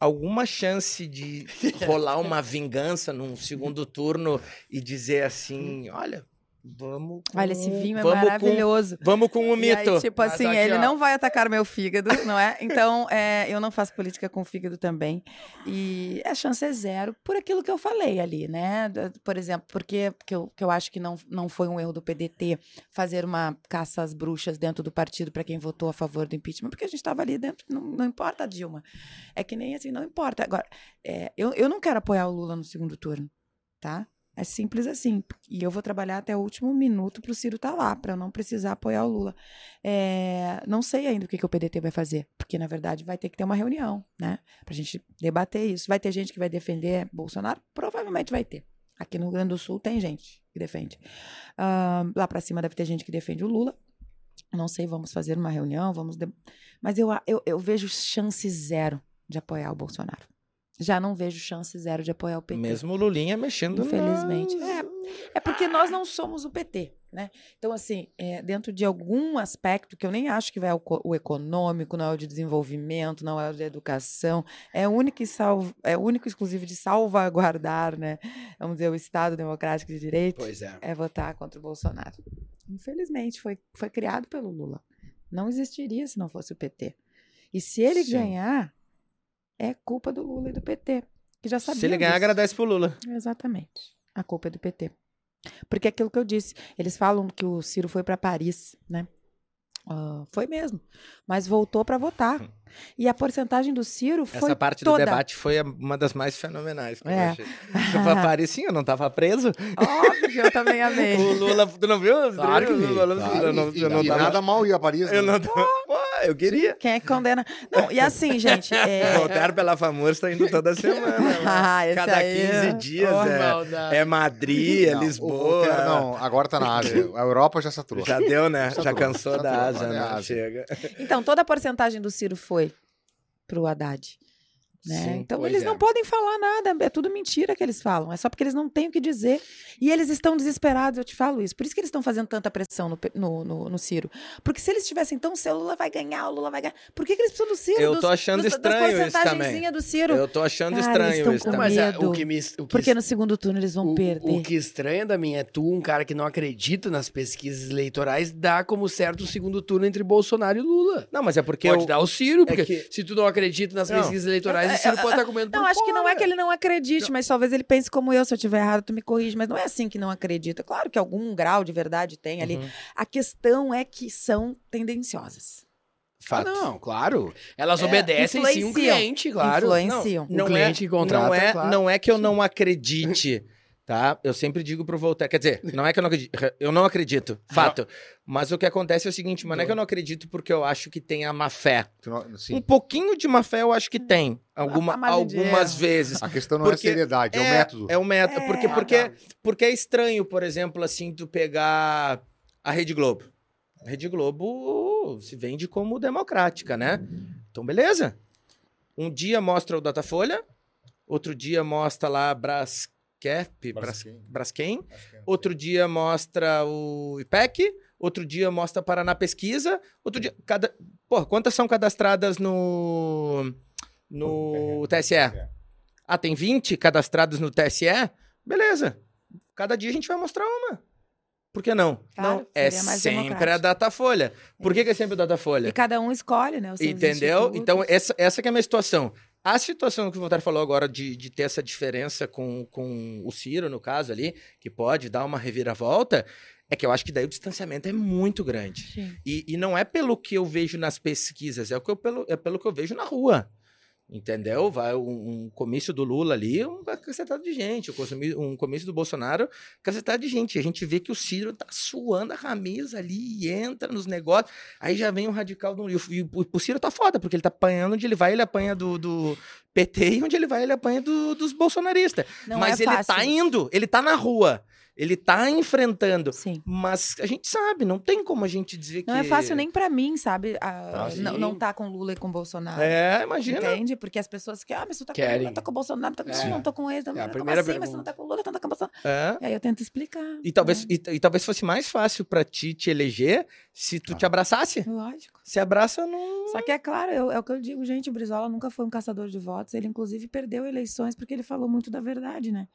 Alguma chance de rolar uma vingança num segundo turno e dizer assim, olha, vamos com, Olha, esse vinho é vamos com- maravilhoso. vamos com o E aí, mito. tipo Mas assim, aqui, ele ó. não vai atacar meu fígado, não é? Então, é, eu não faço política com fígado também. E a chance é zero por aquilo que eu falei ali, né? Por exemplo, porque que eu, que eu acho que não, não foi um erro do PDT fazer uma caça às bruxas dentro do partido para quem votou a favor do impeachment, porque a gente estava ali dentro, não, não importa a Dilma. É que nem assim, não importa. Agora, é, eu, eu não quero apoiar o Lula no segundo turno, tá? É simples assim. E eu vou trabalhar até o último minuto para o Ciro estar lá, para eu não precisar apoiar o Lula. É, não sei ainda o que, que o PDT vai fazer, porque na verdade vai ter que ter uma reunião, né? Para a gente debater isso. Vai ter gente que vai defender Bolsonaro? Provavelmente vai ter. Aqui no Rio Grande do Sul tem gente que defende. Ahn, lá para cima deve ter gente que defende o Lula. Não sei, vamos fazer uma reunião, vamos. Mas eu, eu, eu vejo chance zero de apoiar o Bolsonaro. Já não vejo chance zero de apoiar o PT. Mesmo o Lulinha mexendo Infelizmente. nas- É, É porque nós não somos o PT, né? Então, assim, é, dentro de algum aspecto que eu nem acho que vai o, o econômico, não é o de desenvolvimento, não é o de educação, é único e salvo, é único e exclusivo de salvaguardar, né? Vamos dizer, o Estado Democrático de Direito Pois é. é votar contra o Bolsonaro. Infelizmente, foi, foi criado pelo Lula. Não existiria se não fosse o PT. E se ele Sim. ganhar, é culpa do Lula e do PT. Que já sabia Se ele ganhar, disso. agradece pro Lula. Exatamente. A culpa é do PT. Porque é aquilo que eu disse, eles falam que o Ciro foi para Paris, né? Ah, foi mesmo, mas voltou para votar. E a porcentagem do Ciro foi. Essa parte toda. do debate foi uma das mais fenomenais que eu É. achei. Eu Paris, sim, eu não tava preso. Óbvio, eu também amei. O Lula, tu não viu? Claro que vi, Eu não- Claro, eu não, e, eu não e tava... nada mal ir a Paris. Eu né? não tava... Pô, eu queria. Quem é que condena? Não, e assim, gente, é... Voltar pela famosa tá indo toda semana. lá. Ah, esse Cada aí, 15 dias oh, é, maldade. é Madrid, é Não, Lisboa. Voltaire não, agora tá na Ásia. A Europa já saturou. Já deu, né? Já Saturou, cansou da saturou, Ásia, é né? Ásia. Chega. Então, toda a porcentagem do Ciro foi pro Haddad. Né? Sim, então eles é. não podem falar nada, é tudo mentira que eles falam, é só porque eles não têm o que dizer. E eles estão desesperados, eu te falo isso. Por isso que eles estão fazendo tanta pressão no, no, no- no Ciro. Porque se eles tivessem, então, se o Lula vai ganhar, o Lula vai ganhar. Por que, que eles precisam do Ciro? Eu dos- tô achando dos- estranho isso também. do Ciro. Eu tô achando Cara, estranho isso também. mas é, medo. o que me. O que Porque no segundo turno eles vão o, perder. o que estranha da mim é tu, um cara que não acredita nas pesquisas eleitorais, dá como certo o segundo turno entre Bolsonaro e Lula. Não, mas é porque Pode eu... dar o Ciro, porque que- se tu não acredita nas Não. pesquisas eleitorais, É, o Ciro é, pode estar comendo Não, por acho que não é fora. que ele não acredite, mas talvez ele pense como eu. Se eu tiver errado, tu me corrige. Mas não é assim que não acredita. Claro que algum grau de verdade tem ali. Uhum. A questão é que são tendenciosas. Ah, Fato. não, claro. Elas É, obedecem sim um cliente, claro. Influenciam. Não, o cliente que contrata, não é, claro. não é que eu não acredite, tá? Eu sempre digo pro Voltaire, quer dizer, não é que eu não acredito, eu não acredito, fato. Mas o que acontece é o seguinte, mas não é que eu não acredito porque eu acho que tem a má fé. Não- Um Sim. pouquinho de má fé eu acho que tem, alguma, A algumas vezes. A questão não Porque é seriedade, é, o método. É o método, É. porque, porque, porque é estranho, por exemplo, assim, tu pegar a Rede Globo. A Rede Globo se vende como democrática, né? Então, beleza. Um dia mostra o Datafolha, outro dia mostra lá Brascap, Bras, Braskem. Braskem, outro dia mostra o IPEC, outro dia mostra Paraná Pesquisa, outro dia... Cada, porra, quantas são cadastradas no, no TSE? Ah, tem 20 cadastrados no TSE? Beleza. Cada dia a gente vai mostrar uma. Por que não? Claro, não, é sempre a. Datafolha. Por que, que é sempre o Datafolha? E cada um escolhe, né? Entendeu? institutos. Então, essa, essa que é a minha situação. A situação que o Voltaire falou agora de, de ter essa diferença com, com o Ciro, no caso ali, que pode dar uma reviravolta, é que eu acho que daí o distanciamento é muito grande. E, e não é pelo que eu vejo nas pesquisas, é, o que eu, pelo, é pelo que eu vejo na rua. Entendeu? Vai um, um comício do Lula ali, um cacetada de gente. Um comício, do Bolsonaro, cacetada de gente. A gente vê que o Ciro tá suando a camisa ali e entra nos negócios. Aí já vem um radical do. E o, o, Ciro tá foda, porque ele tá apanhando onde ele vai, ele apanha do, do PT e onde ele vai, ele apanha do- dos bolsonaristas. Não Mas é ele fácil tá indo, ele tá na rua. Ele tá enfrentando. Sim. Mas a gente sabe, não tem como a gente dizer que. Não é fácil nem pra mim, sabe? a- Ah, não, não tá com Lula e com Bolsonaro. É, imagina. Entende? Porque as pessoas que, ah, mas tu tá com Querem. Lula, tá com o Bolsonaro, tá com... É. não tô com ele, É, a primeira assim? Mas tu não tá com o Lula, tu não tá com o Bolsonaro. É. E aí eu tento explicar. E talvez, né? e, e talvez fosse mais fácil pra ti te eleger se tu te abraçasse. Lógico. Se abraça no. Só que é claro, eu- é o que eu digo, gente, o Brizola nunca foi um caçador de votos, ele inclusive perdeu eleições porque ele falou muito da verdade, né?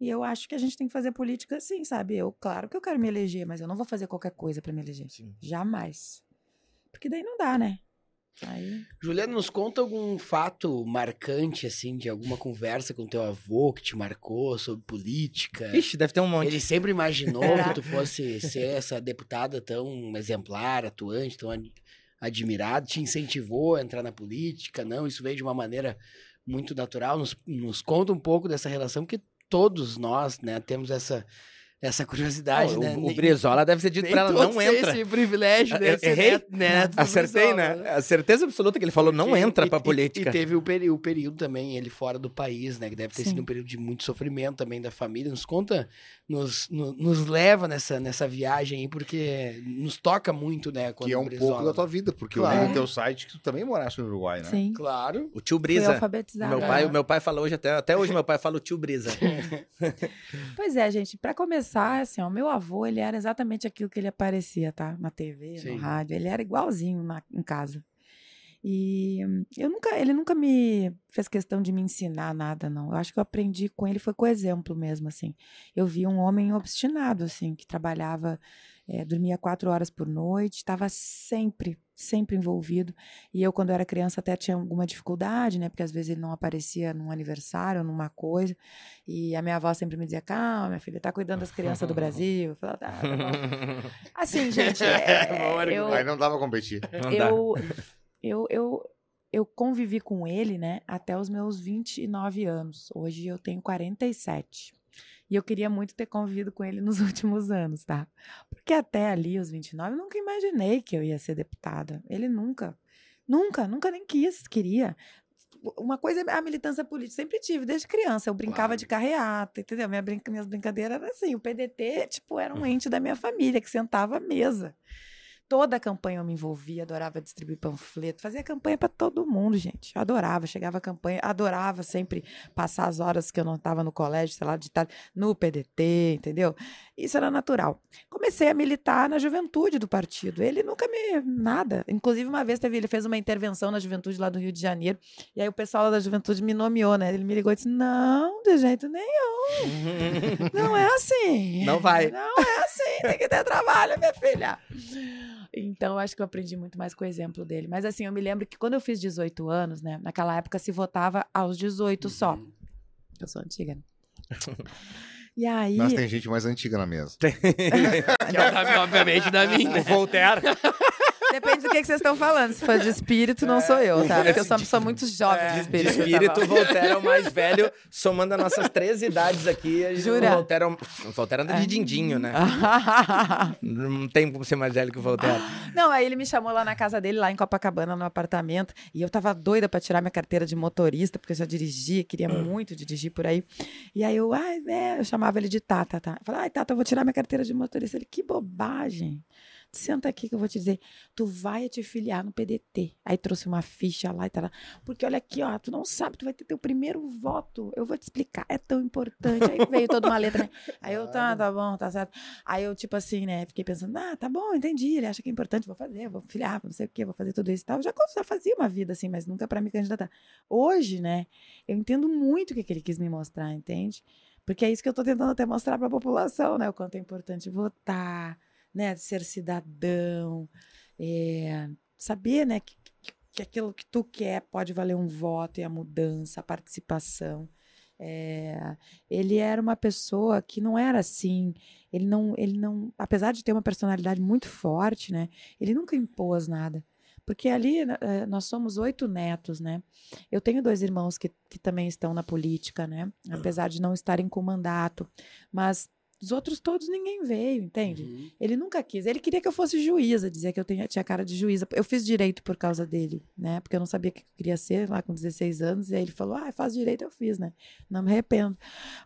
E eu acho que a gente tem que fazer política assim, sabe? Eu, claro que eu quero me eleger, mas eu não vou fazer qualquer coisa pra me eleger. Sim. Jamais. Porque daí não dá, né? Aí... Juliana, nos conta algum fato marcante, assim, de alguma conversa com teu avô que te marcou sobre política. Ixi, deve ter um monte. Ele sempre imaginou que tu fosse ser essa deputada tão exemplar, atuante, tão ad- admirada, te incentivou a entrar na política, não? Isso veio de uma maneira muito natural. Nos, nos conta um pouco dessa relação, porque todos nós, né, temos essa, essa curiosidade, Não, né? o, o Brizola deve ter dito pra ela, não entra. esse privilégio, né? Eu ser errei? neto- neto do Acertei, Brizola, né? A certeza absoluta que ele falou, não Porque- entra e- pra e- política. E, teve o, peri- o período também, ele fora do país, né? Que deve ter Sim. sido um período de muito sofrimento também da família. Nos conta, nos, no- nos leva nessa, nessa viagem aí, porque nos toca muito, né? Quando Que é um Brizola- pouco da tua vida, porque Claro. eu li no teu site que tu também moraste no Uruguai, né? Sim. Claro. O tio Fui Brisa. alfabetizada. Meu pai, o meu pai fala hoje, até, até hoje meu pai fala o tio Brisa. Pois é, gente, para começar, confessar, assim, ó, o meu avô, ele era exatamente aquilo que ele aparecia, tá? Na TV, Sim. no rádio. Ele era igualzinho na, em casa. E hum, eu nunca, ele nunca me fez questão de me ensinar nada, não. Eu acho que eu aprendi com ele, foi com exemplo mesmo, assim. Eu vi um homem obstinado, assim, que trabalhava, eh, dormia quatro horas por noite, estava sempre, sempre envolvido. E eu, quando eu era criança, até tinha alguma dificuldade, né? Porque às vezes ele não aparecia num aniversário, numa coisa. E a minha avó sempre me dizia: calma, minha filha, tá cuidando das crianças do Brasil. Eu falava, tá, tá bom. Assim, gente, é, Bom eu, Aí não dá pra competir. Não dá. eu, eu, eu, eu convivi com ele, né, até os meus 29 anos. Hoje eu tenho 47. E eu queria muito ter convivido com ele nos últimos anos, tá? Porque até ali, os 29, eu nunca imaginei que eu ia ser deputada. Ele nunca, nunca, nunca nem quis, queria. Uma coisa é a militância política, sempre tive, desde criança. Eu brincava Claro. de carreata, entendeu? Minha brinca, minhas brincadeiras eram assim. O PDT, tipo, era um ente da minha família que sentava à mesa. Toda a campanha eu me envolvia, adorava distribuir panfleto, fazia campanha para todo mundo, gente. Eu adorava, chegava a campanha, adorava sempre passar as horas que eu não estava no colégio, sei lá, de tarde, no PDT, entendeu? Isso era natural. Comecei a militar na juventude do partido. Ele nunca me nada. Inclusive uma vez teve, ele fez uma intervenção na juventude lá do Rio de Janeiro, e aí o pessoal lá da juventude me nomeou, né? Ele me ligou e disse: "Não, de jeito nenhum. Não é assim. Não vai. Não é assim, tem que ter trabalho, minha filha. Então, eu acho que eu aprendi muito mais com o exemplo dele. Mas, assim, eu me lembro que quando eu fiz 18 anos, né? Naquela época se votava aos 18 só. Uhum. Eu sou antiga, né? E aí. Mas tem gente mais antiga na mesa. Que é, da- obviamente, da minha. Voltaire. Depende do que, que vocês estão falando. Se for de espírito, não sou eu, tá? Porque eu sou uma pessoa muito jovem de De espírito. tá espírito, Voltaire é o mais velho, somando as nossas três idades aqui. a gente- Jura? Voltaire, é o Voltaire anda de dindinho, né? Não tem como ser mais velho que o Voltaire. Não, aí ele me chamou lá na casa dele, lá em Copacabana, no apartamento. E eu tava doida pra tirar minha carteira de motorista, porque eu já dirigia, queria muito dirigir por aí. E aí eu, ai, né, eu chamava ele de Tata, tá? Eu falei, ai, Tata, eu vou tirar minha carteira de motorista. Ele, que bobagem. Senta aqui que eu vou te dizer. Tu vai te filiar no PDT. Aí trouxe uma ficha lá e tal. Porque olha aqui, ó, tu não sabe, tu vai ter teu primeiro voto. Eu vou te explicar, é tão importante. Aí veio toda uma letra, né? Aí eu, tá, tá bom, tá certo. Aí eu, tipo assim, né, fiquei pensando, ah, tá bom, entendi, ele acha que é importante, vou fazer, vou filiar, não sei o quê, vou fazer tudo isso e tal. Eu já, já fazia uma vida assim, mas nunca pra me candidatar. Hoje, né, eu entendo muito o que, que ele quis me mostrar, entende? Porque é isso que eu tô tentando até mostrar pra população, né, o quanto é importante votar, né, ser cidadão, é, saber, né, que, que- aquilo que tu quer pode valer um voto e a mudança, a participação. É, ele era uma pessoa que não era assim, ele não, ele não, apesar de ter uma personalidade muito forte, né? Ele nunca impôs nada. Porque ali eh, nós somos oito netos, né? Eu tenho dois irmãos que, que também estão na política, né? Apesar de não estarem com mandato. Mas os outros todos ninguém veio, entende? Uhum. Ele nunca quis. Ele queria que eu fosse juíza, dizia que eu tinha, tinha cara de juíza. Eu fiz direito por causa dele, né? Porque eu não sabia o que eu queria ser lá com 16 anos. E aí ele falou: ah, faz direito, eu fiz, né? Não me arrependo.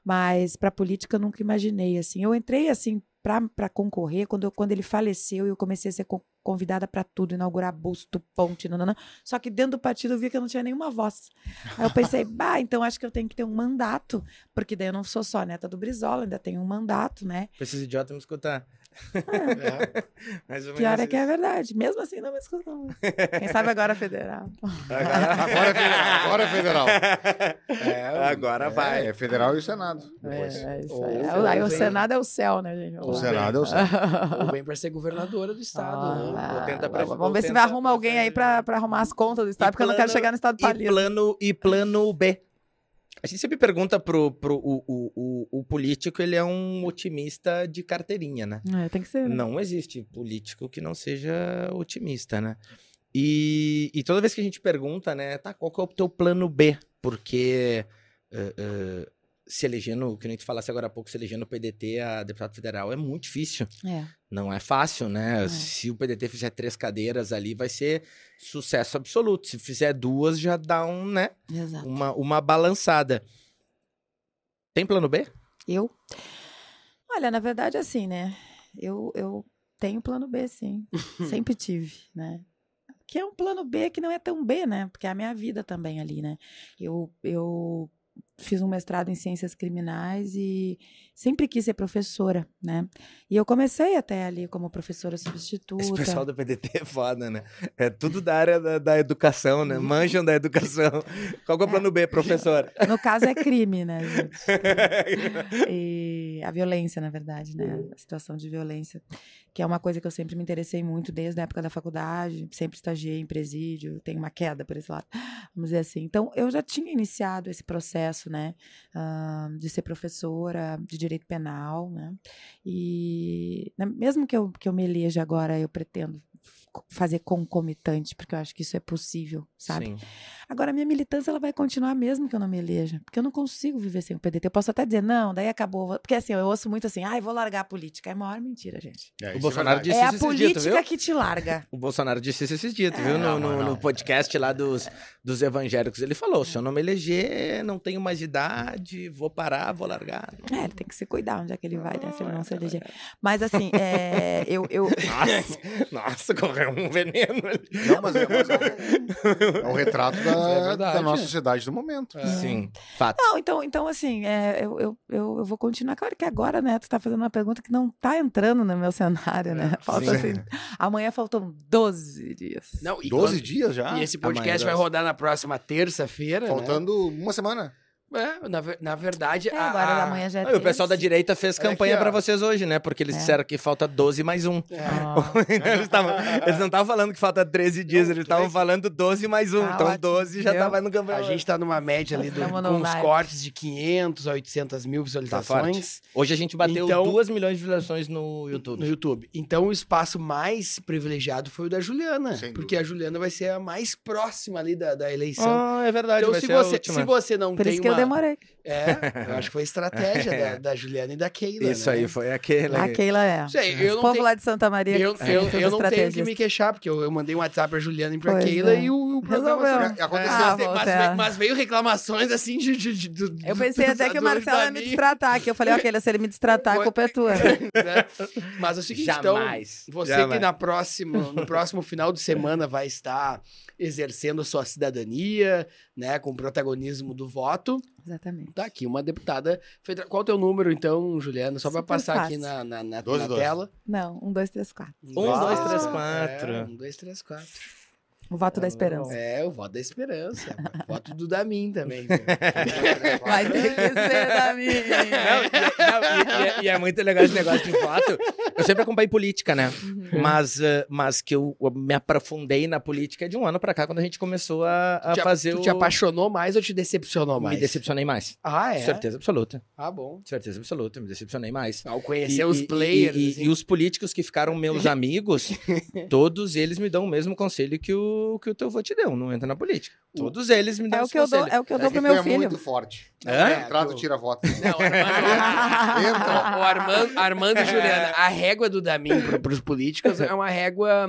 Mas para política eu nunca imaginei, assim. Eu entrei, assim, para concorrer quando, eu, quando ele faleceu e eu comecei a ser convidada para tudo, inaugurar busto, ponte, nananã. Só que dentro do partido eu vi que eu não tinha nenhuma voz. Aí eu pensei, bah, então acho que eu tenho que ter um mandato, porque daí eu não sou só neta do Brizola, ainda tenho um mandato, né? Pra esses idiotas me escutar. Mais ou Pior menos é que é verdade. Mesmo assim, não me escutam. Quem sabe agora federal. Agora é federal. Agora é federal. Agora vai. É federal e o Senado. Depois. É, é isso Ou aí. vem- Aí o vem- Senado é o céu, né, gente? O Senado é o Senado. Ou vem pra ser governadora do estado, né? Ah, Ou tenta vamos- ou ver se vai arrumar alguém aí pra, pra arrumar as contas do Estado, porque eu não quero plano- chegar no Estado E falido. plano, e plano B. A gente sempre pergunta pro, pro o, o, o, político, ele é um otimista de carteirinha, né? É, tem que ser. né? Não existe político que não seja otimista, né? E, e toda vez que a gente pergunta, né, tá, qual que é o teu plano B? Porque eh, eh, se elegendo, que nem tu falasse agora há pouco, se elegendo o PDT a deputado federal é muito difícil. É. Não é fácil, né? É. Se o PDT fizer três cadeiras ali, vai ser sucesso absoluto. Se fizer duas, já dá um, né? Exato. Uma, uma balançada. Tem plano B? Eu? Olha, na verdade, assim, né? Eu, eu tenho plano B, sim. Sempre tive, né? Que é um plano B que não é tão B, né? Porque é a minha vida também ali, né? Eu, eu fiz um mestrado em ciências criminais e sempre quis ser professora, né? E eu comecei até ali como professora substituta. Esse pessoal do PDT é foda, né? É tudo da área da, da educação, né? Manjam da educação. Qual é o plano B, professor? No caso é crime, né, gente? E a violência, na verdade, né? A situação de violência, que é uma coisa que eu sempre me interessei muito desde a época da faculdade, sempre estagiei em presídio, tenho uma queda por esse lado, vamos dizer assim. Então, eu já tinha iniciado esse processo, né, ah, de ser professora de direito penal, né? E né, mesmo que eu, que eu me eleja agora, eu pretendo fazer concomitante, porque eu acho que isso é possível, sabe? Sim. Agora, a minha militância ela vai continuar mesmo que eu não me eleja, porque eu não consigo viver sem o PDT. Eu posso até dizer, não, daí acabou. Porque assim, eu ouço muito assim, ai, vou largar a política. É a maior mentira, gente. É, O isso Bolsonaro é disse é a isso dias, tu política viu? que te larga. O Bolsonaro disse isso esses dias, tu viu? No, não, no- não. no podcast lá dos, dos evangélicos. Ele falou: se eu não me eleger, não tenho mais idade, vou parar, vou largar. É, ele tem que se cuidar onde é que ele vai, né, se ele não se eleger. Mas assim, é, eu, eu, Nossa, nossa, correu um veneno ali. Não, mas é, mas é, é o retrato da, É verdade. da nossa sociedade do momento. Sim, fato. Não, então, então assim, é, eu, eu, eu, eu vou continuar. Claro que agora, né, tu tá fazendo uma pergunta que não tá entrando no meu cenário, né? Falta Sim. assim, amanhã faltam 12 dias. Não, e 12 quando- dias já? E esse podcast Amanhã, vai rodar na próxima terça-feira. né? Faltando uma semana. É, na, na verdade. É, agora a- amanhã já é Ah, o pessoal da direita fez campanha aqui, pra ó. vocês hoje, né? Porque eles É. disseram que falta 12 mais um. É. Ah, eles, tavam- eles não estavam falando que falta 13 dias, eles estavam falando 12 mais um. Tá então ótimo, 12 já viu? tava no campanha. A gente tá numa média ali do, com uns cortes de 500 a 800 mil Tá visualizações Hoje a gente bateu Então- 2 milhões de visualizações no YouTube. no YouTube. Então o espaço mais privilegiado foi o da Juliana. Sem porque a Juliana vai ser a mais próxima ali da, da eleição. Ah, é verdade, então, vai se você, se você não por tem isso que uma... demorei. É, eu acho que foi estratégia da, da Juliana e da Keila. Isso né? aí foi aquele. A Keila é. Sei, eu o não povo tenho- lá de Santa Maria. Eu, que eu, eu não tenho que me queixar, porque eu, eu mandei um WhatsApp pra Juliana e pra Pois Keila é. e o, o programa... Resolveu. Aconteceu. Ah, mas, mas, mas veio reclamações assim de. de, de- do- Eu pensei até que o Marcelo ia me destratar, que eu falei, ok, se ele me destratar, a culpa é tua. né? Mas é o seguinte, Jamais. então, você Jamais. que na próxima, no próximo final de semana vai estar exercendo a sua cidadania, né, com o protagonismo do voto, Exatamente. tá aqui uma deputada federal. Qual o teu número, então, Juliana? Só para passar aqui fácil. na, na, na, Doze, na doze. tela. Não, um, dois, três, quatro. Um, dois, três, quatro. É, um, dois, três, quatro. O voto da esperança. É, o voto da esperança. o voto do Damin também. Vai ter que ser da minha. Não, e, não, e- e é, e é muito legal esse negócio de voto. Eu sempre acompanhei política, né? Mas, eh, mas que eu, eu me aprofundei na política de um ano pra cá, quando a gente começou a, a te, fazer tu o... te apaixonou mais ou te decepcionou mais? Me decepcionei mais. Ah, é? Certeza absoluta. Ah, bom. Certeza absoluta, me decepcionei mais. Ao conhecer os players. E, e- assim. e os políticos que ficaram meus amigos, todos eles me dão o mesmo conselho que o, que o teu avô te deu. Não entra na política. Todos eles me dão É o que eu dou, conselho. é o que eu É dou que pro meu é filho. muito forte. Hã? É, entrada tu- tira voto. Não, Armando, Entra. o Armando, Armando e Juliana, a régua do Damin para os políticos é uma régua.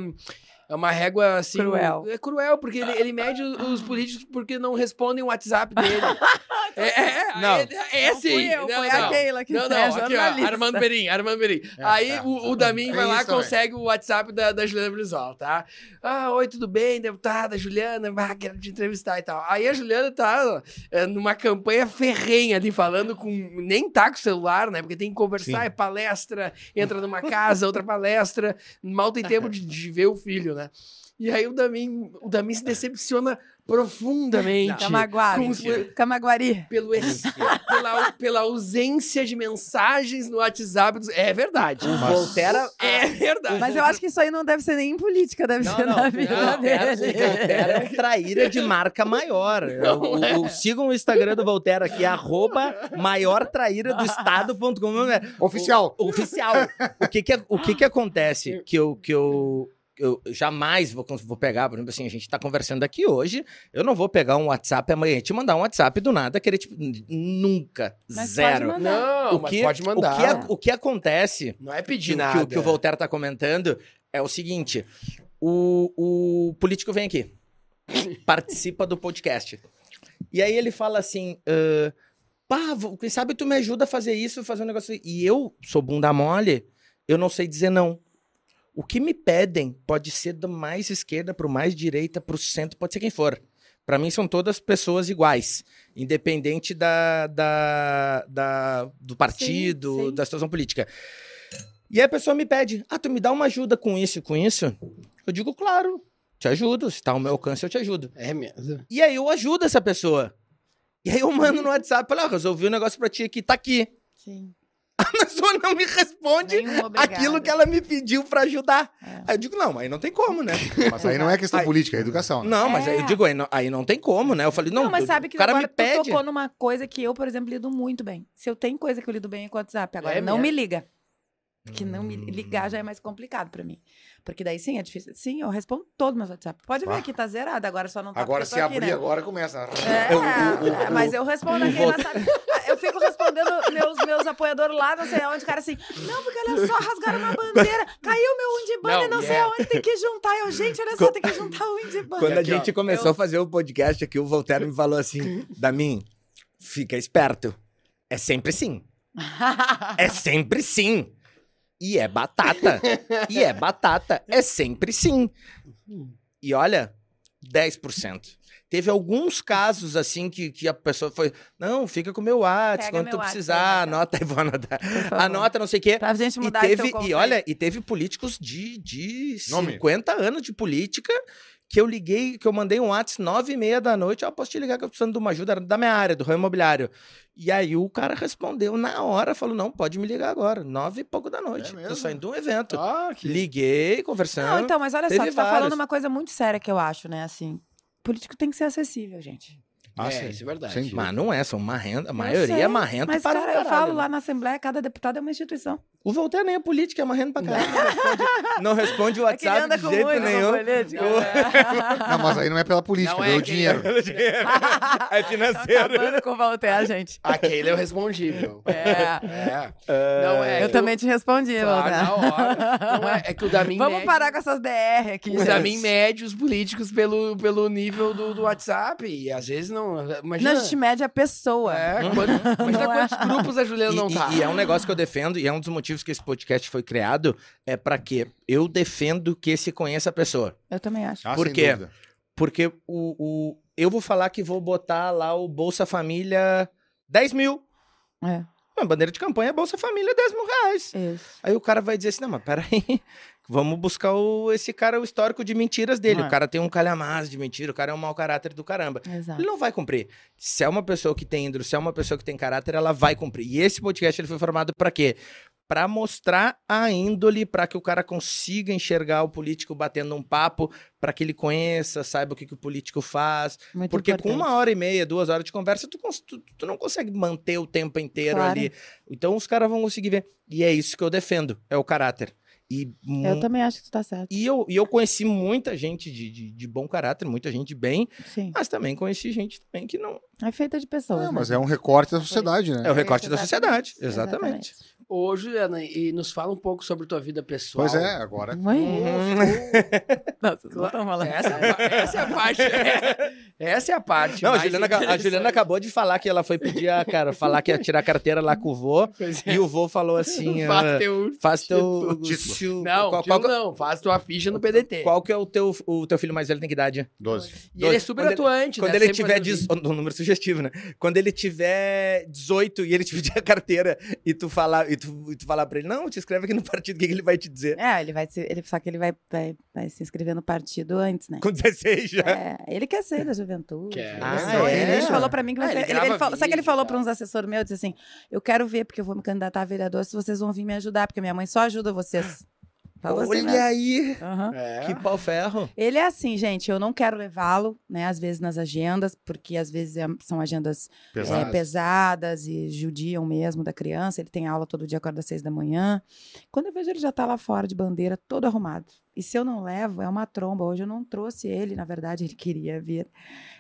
É uma régua assim. Cruel. É cruel, porque ele, ele mede os políticos porque não respondem o WhatsApp dele. É, é, Não. é, é Não sim. fui eu, não, foi não. a Keila que Não, é não, aqui, ó. Armando Berim, Armando Berim. Aí é. o, o Damin vai lá e consegue o WhatsApp da, da Juliana Brizola, tá? Ah, oi, tudo bem, deputada Juliana? Ah, quero te entrevistar e tal. Aí a Juliana tá é, numa campanha ferrenha ali, falando com. Nem tá com o celular, né? Porque tem que conversar, Sim. é palestra, entra numa casa, outra palestra. Mal tem tempo de, de ver o filho, né? E aí o Damin, o Damin se decepciona profundamente. Camaguari. Com os- Camaguari. pelo ex- pela, pela ausência de mensagens no WhatsApp. dos- É verdade. O Voltaire... É verdade. Mas eu acho que isso aí não deve ser nem em política, deve Não, ser não, na vida não, Voltaire, dele. o Voltaire é um traíra de marca maior. O- o- o- sigam o Instagram do Voltaire aqui, arroba maior traíra do estado.com. Oficial. O- oficial. O que que, o que que acontece que eu, que eu, eu jamais vou, vou pegar, por exemplo, assim, a gente tá conversando aqui hoje, eu não vou pegar um WhatsApp amanhã e te mandar um WhatsApp do nada, querer, tipo, nunca, Mas zero. pode mandar. Não, o mas que, pode mandar. O que, o que acontece Não é pedir que, nada. que, o- que o Voltaire tá comentando é o seguinte: o, o político vem aqui, participa do podcast. E aí ele fala assim: "Ah, pá, quem sabe tu me ajuda a fazer isso, fazer um negócio. assim." E eu sou bunda mole, eu não sei dizer não. O que me pedem pode ser da mais esquerda pro mais direita, pro centro, pode ser quem for. Pra mim são todas pessoas iguais, independente da, da, da- do partido, sim. da situação política. E aí a pessoa me pede, ah, tu me dá uma ajuda com isso e com isso? Eu digo, claro, te ajudo, se tá ao meu alcance eu te ajudo. É mesmo. E aí eu ajudo essa pessoa. E aí eu mando no WhatsApp, falo, ah, resolvi um negócio pra ti aqui, tá aqui. Sim. A pessoa não me responde aquilo que ela me pediu pra ajudar. É. Aí eu digo, não, aí não tem como, né? Mas aí não é questão Aí- política, é educação. né? Não, mas aí eu É. digo, aí não, aí não tem como, né? Eu falei, não, Não, mas o sabe que cara agora me pede. tu tocou numa coisa que eu, por exemplo, lido muito bem. Se eu tenho coisa que eu lido bem é com o WhatsApp, agora É não mesmo? me liga. Porque não me ligar já é mais complicado pra mim. Porque daí sim, é difícil. Sim, eu respondo todos meus WhatsApp. Pode ver Ah. que tá zerado, agora só não tá Agora se aqui, abrir, né? agora começa. É, O- o- o- mas eu respondo aqui na sala. Eu fico respondendo meus, meus apoiadores lá, não sei aonde, cara assim, não, porque olha só, rasgaram uma bandeira, caiu meu Undibana, Não, não, sei é. aonde, tem que juntar. Eu, gente, olha só, tem que juntar o Undibana. Quando a gente começou a fazer o podcast aqui, o Voltaire me falou assim, Damin, fica esperto. É sempre sim. É sempre sim. E é batata. E é batata. É sempre sim. E olha, 10%. Teve alguns casos assim que, que a pessoa foi. Não, fica com o meu WhatsApp, quando meu tu WhatsApp precisar, Raquel. anota favor. Anota, não sei o quê. Pra gente E mudar esse teve, e olha, e teve políticos de, de Nome. 50 anos de política que eu liguei, que eu mandei um WhatsApp nove e meia da noite, ó, posso te ligar que eu tô precisando de uma ajuda da minha área, do ramo imobiliário. E aí o cara respondeu na hora, falou, não, pode me ligar agora, nove e pouco da noite, tô mesmo? saindo de um evento. Ah, que... Liguei, conversando. Não, então, mas olha só, tu tá vários. falando uma coisa muito séria que eu acho, né? Assim, político tem que ser acessível, gente. Ah, é, sim. isso é verdade. Sem. Mas não é, são marrenta, a Eu maioria sei, é marrento Mas, para o cara, eu falo né? lá na Assembleia, cada deputado é uma instituição. O Voltaire nem é política, é marrento pra caralho. Não responde, não responde o É WhatsApp anda de jeito nenhum. política. Não, mas aí não é pela política, Não é é o dinheiro. é Tá financeiro. acabando com o Voltaire, gente. Aquele eu respondi, meu. É. É. Não é. Eu também te respondi, Claro, Voltaire. na hora. Não é, é que o Damin Vamos mede, parar com essas DR aqui. O gente. Damin mede os políticos pelo, pelo nível do, do WhatsApp. E às vezes não. Imagina. Não, a gente mede a pessoa. É, quando, imagina Não é. quantos grupos a Juliana E, não e- tá. e é um negócio que eu defendo, e é um dos motivos que esse podcast foi criado, é pra quê? Eu defendo que se conheça a pessoa. Eu também acho. Ah, Por sem quê? dúvida. Porque o, o, eu vou falar que vou botar lá o Bolsa Família 10 mil. É, A bandeira de campanha é Bolsa Família 10 mil reais. isso. Aí o cara vai dizer assim, não, mas peraí, vamos buscar o, esse cara, o histórico de mentiras dele. É. O cara tem um calhamaço de mentira, o cara é um mau caráter do caramba. Exato. Ele não vai cumprir. Se é uma pessoa que tem índole, se é uma pessoa que tem caráter, ela vai cumprir. E esse podcast ele foi formado pra quê? Pra mostrar a índole, pra que o cara consiga enxergar o político batendo um papo, pra que ele conheça, saiba o que, que o político faz. Muito Porque com importante. uma hora e meia, duas horas de conversa, tu, tu, tu não consegue manter o tempo inteiro Claro. ali. Então os caras vão conseguir ver. E é isso que eu defendo, é o caráter. E, Eu também acho que tu tá certo. e, eu, e eu conheci muita gente de, de, de bom caráter, muita gente bem, Sim. mas também conheci gente também que não. É feita de pessoas. É, né? mas é um recorte da sociedade, né? É o recorte da Exatamente. sociedade. Exatamente. Ô, Juliana, e nos fala um pouco sobre tua vida pessoal. Pois é, agora. Não é isso. Uhum. Não, vocês não estão falando. Essa, é essa é a parte. essa é a parte. Não, a Juliana, a. Juliana acabou de falar que ela foi pedir a cara, falar que ia tirar a carteira lá com o vô, Pois é. e o vô falou assim: Faz ah, teu faz teu. título. Não, qual, qual, não, faz tua ficha no PDT. qual que é o teu, o teu filho mais velho tem que idade? 12. E ele é super Quando ele- atuante, Quando né? ele Sempre tiver. Diz... vídeo. Um número sugestivo, né? Quando ele tiver 18 e ele te pedir a carteira e tu falar, e tu, e tu falar pra ele, não, te inscreve aqui no partido, o que, que ele vai te dizer? É, ele vai se, ele, só que ele vai, vai, vai se inscrever no partido antes, né? Com 16 já. É, ele quer ser da juventude. Quer. Ele Ah, é? Ele falou pra mim que Ah, vai ele ser. Ele, grava ele falou, sabe que ele falou e pra uns assessores meus? Disse assim: Eu quero ver, porque eu vou me candidatar a vereador, se vocês vão vir me ajudar, porque minha mãe só ajuda vocês. Pra você Olha mesmo. aí! Aham. É. Que pau ferro. Ele é assim, gente, eu não quero levá-lo, né, às vezes nas agendas, porque às vezes é- são agendas é, Pesado. pesadas e judiam mesmo da criança. Ele tem aula todo dia, acorda às seis da manhã. Quando eu vejo ele já tá lá fora de bandeira, todo arrumado. E se eu não levo, é uma tromba. Hoje eu não trouxe ele, na verdade, ele queria vir.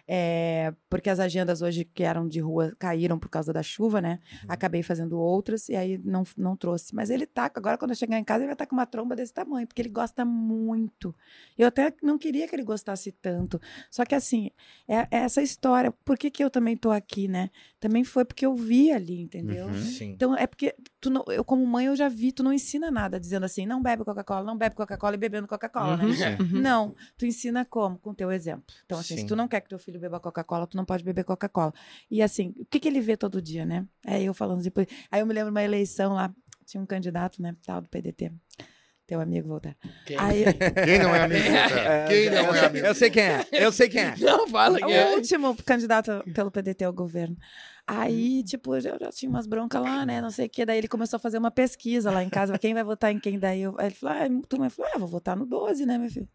É, porque as agendas hoje que eram de rua caíram por causa da chuva, né? Acabei fazendo outras e aí não, não trouxe. Mas ele tá, agora quando eu chegar em casa, ele vai estar com uma tromba desse tamanho, porque ele gosta muito. Eu até não queria que ele gostasse tanto. Só que assim, é, é essa história. Por que, que eu também tô aqui, né? Também foi porque eu vi ali, entendeu? Uhum. Sim. Então é porque tu não, eu como mãe eu já vi, tu não ensina nada dizendo assim, não bebe Coca-Cola, não bebe Coca-Cola e bebendo Coca-Cola, Uhum. né? Uhum. Não, tu ensina como? Com o teu exemplo. Então assim, se Sim. tu não quer que teu filho beba Coca-Cola, tu não pode beber Coca-Cola. E assim, o que que ele vê todo dia, né? É eu falando depois. Aí eu me lembro de uma eleição lá, tinha um candidato, né, tal do PDT. Teu amigo voltar. Quem? Aí Quem não é amigo? cara? Quem não eu, é sei, amigo? eu sei quem é. Eu sei quem é. Não, fala que o é. último candidato pelo PDT ao governo. Aí, tipo, eu já, tinha umas broncas lá, né? Não sei o quê. Daí ele começou a fazer uma pesquisa lá em casa. Quem vai votar em quem? Daí eu, aí ele falou, ah, tu mãe falou, ah, vou votar no 12, né, meu filho?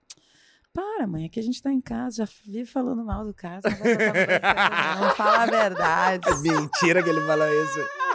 Para, mãe, aqui a gente tá em casa, já vive falando mal do. Você não vai votar no 12 também, não. Fala a verdade. Mentira que ele falou isso.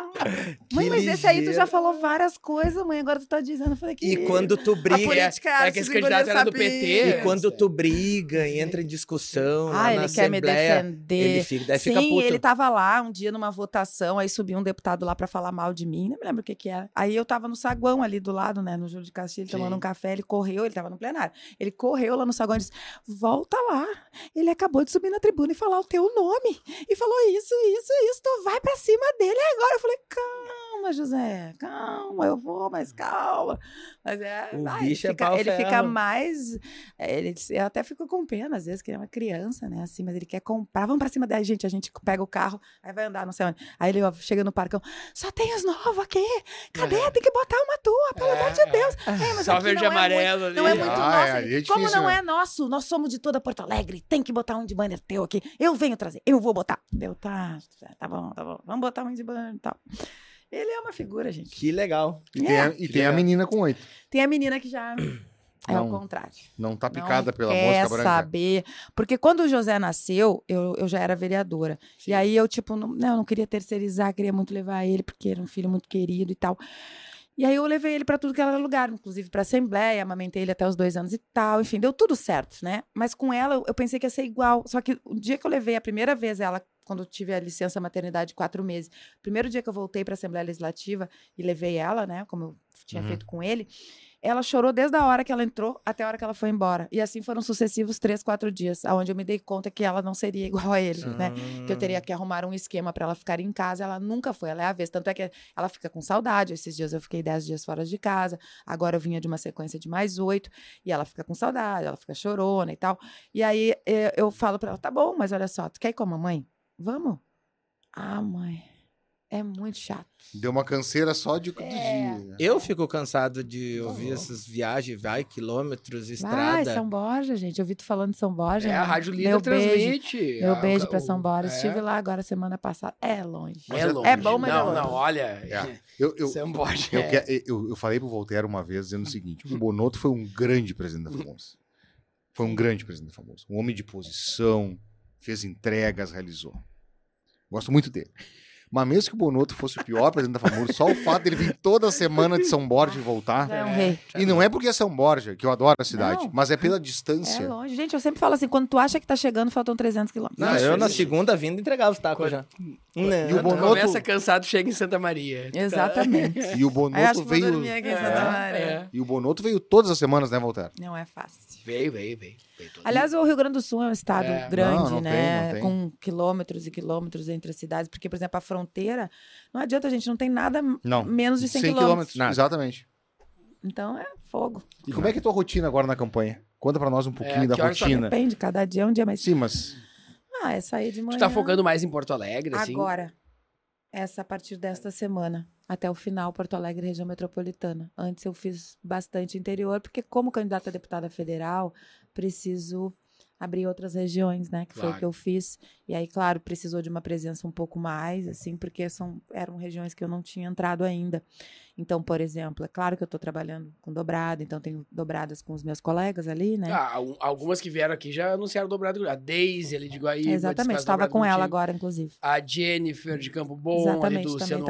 Mãe, mas esse aí tu já ligeiro. falou várias coisas, mãe. Agora tu tá dizendo. Eu falei que. E quando tu A briga. política é que esse candidato era do PT. E quando tu briga e entra em discussão. lá Ah, na ele quer me defender. Ele fica, fica Sim, puto. ele tava lá um dia numa votação, aí subiu um deputado lá pra falar mal de mim, não me lembro o que que era. Aí eu tava no saguão ali do lado, né, no Júlio de Castilho, tomando Sim. um café, ele correu, ele tava no plenário. Ele correu lá no saguão e disse: "Volta lá. Ele acabou de subir na tribuna e falar o teu nome e falou isso, isso, isso, tu vai pra cima dele agora". Eu falei: God. "Calma, José, calma, eu vou, mas calma". Mas é, O ai, bicho é fica- pau ele fica mais é, ele, eu até fico com pena, às vezes, que ele é uma criança, né? Assim, mas ele quer comprar. Vamos pra cima da gente, a gente pega o carro, aí vai andar, não sei onde. Aí ele ó, chega no parcão, só tem os novos aqui. Cadê? Tem que botar uma tua, pelo amor de Deus. É, mas Só verde e é muito- amarelo ali. Não é muito nosso. é, ali é Como não né? é nosso? Nós somos de toda Porto Alegre. Tem que botar um de banner teu aqui. Eu venho trazer, eu vou botar. Deu, tá, tá bom, tá bom. Vamos botar um de banner e tal. Ele é uma figura, gente. Que legal. E tem, a, e tem a menina com oito. Tem a menina que já é Não. o contrário. Não tá picada não pela quer mosca branca. saber. Porque quando o José nasceu, eu, eu já era vereadora. E aí eu, tipo, não, não, eu não queria terceirizar, queria muito levar ele, porque era um filho muito querido e tal. E aí eu levei ele para tudo que era lugar, inclusive para assembleia, amamentei ele até os dois anos e tal, enfim, deu tudo certo, né? Mas com ela eu- eu pensei que ia ser igual. Só que o dia que eu levei a primeira vez ela, quando eu tive a licença maternidade de quatro meses, primeiro dia que eu voltei para a Assembleia Legislativa e levei ela, né, como eu tinha Uhum. feito com ele, ela chorou desde a hora que ela entrou até a hora que ela foi embora. E assim foram sucessivos três, quatro dias, aonde eu me dei conta que ela não seria igual a ele, né? Que eu teria que arrumar um esquema para ela ficar em casa. Ela nunca foi, ela é a vez. Tanto é que ela fica com saudade. Esses dias eu fiquei dez dias fora de casa. Agora eu vinha de uma sequência de mais oito. E ela fica com saudade, ela fica chorona e tal. E aí eh, eu falo para ela: tá bom, mas olha só, tu quer ir com a mamãe? Vamos? Ah, mãe, é muito chato. Deu uma canseira só de, É. dia. Eu fico cansado de ouvir essas viagens, vai, quilômetros, estrada. São Borja, gente. Eu vi tu falando de São Borja. É, a né? Rádio Líder Meu beijo. transmite. Meu Ah, beijo para São Borja. é. Estive lá agora semana passada. É longe. É longe. É bom, mas é não, longe. não, olha. É. Eu, eu, não pode. eu, é. eu, eu falei pro Voltaire uma vez dizendo o seguinte: o Bonotto foi um grande presidente da Famosa. Foi um grande presidente da Famosa. Um homem de posição, fez entregas, realizou. Gosto muito dele. Mas mesmo que o Bonotto fosse o pior presidente da Famosa, só o fato dele vir toda semana de São Borja e voltar. É um rei. E não é porque é São Borja, que eu adoro a cidade, Não. mas é pela É distância. longe. Gente, eu sempre falo assim, quando tu acha que tá chegando, faltam 300 quilômetros. Não, eu na isso. segunda vinda entregava os tacos já. Não, E o Quando Bonotto- começa cansado, chega em Santa Maria. Exatamente. E o Bonotto veio. dormir aqui em É, Santa Maria. é. E o Bonotto veio todas as semanas, né, Voltaire? Não é fácil. Veio, veio, veio. Todo Aliás, o Rio Grande do Sul é um estado É. grande, Não, não tem, né? não tem. Com quilômetros e quilômetros entre as cidades. Porque, por exemplo, a fronteira, não adianta, a gente não tem nada Não. menos de 100, 100 quilômetros. quilômetros. Exatamente. Então é fogo. E como é que é a tua rotina agora na campanha? Conta pra nós um pouquinho É, da rotina. Depende, cada dia é um dia mais. Sim, mas Ah, é sair de manhã. Tu tá focando mais em Porto Alegre, assim? Agora. Essa a partir desta semana. Até o final, Porto Alegre, região metropolitana. Antes eu fiz bastante interior, porque como candidata a deputada federal, preciso abrir outras regiões, né? Que foi Claro. o que eu fiz. E aí, claro, precisou de uma presença um pouco mais, assim, porque são, eram regiões que eu não tinha entrado ainda. Então, por exemplo, é claro que eu estou trabalhando com dobrada, então tenho dobradas com os meus colegas ali, né? Ah, al- algumas que vieram aqui já anunciaram dobrado. A Daisy ali de Guaíba. Exatamente, estava dobrado com ela agora, inclusive. A Jennifer de Campo Bom, ali Exatamente, do também também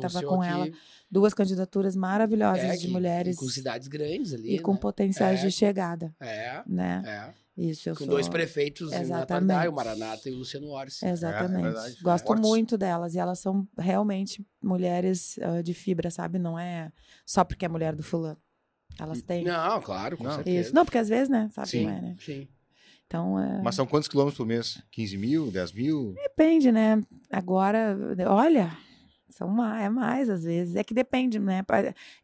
tava anunciou com aqui. ela. Duas candidaturas maravilhosas É, de que- mulheres Com cidades grandes ali. e com né? potenciais É. de chegada, É, né? é. Isso, eu Com sou... dois prefeitos, o Exatamente. Natalidade, o Maranata e o Luciano Orsi. Exatamente. É, verdade. Gosto Fortes. muito delas e elas são realmente mulheres ah, de fibra, sabe? Não é só porque é mulher do fulano. Elas têm Não, claro, com Não. certeza. isso. Não, porque às vezes, né? Sabe Sim. como é, né? Sim. Então, é... Mas são quantos quilômetros por mês? 15 mil, 10 mil? depende, né? Agora, olha, são mais, é mais às vezes. É que depende, né?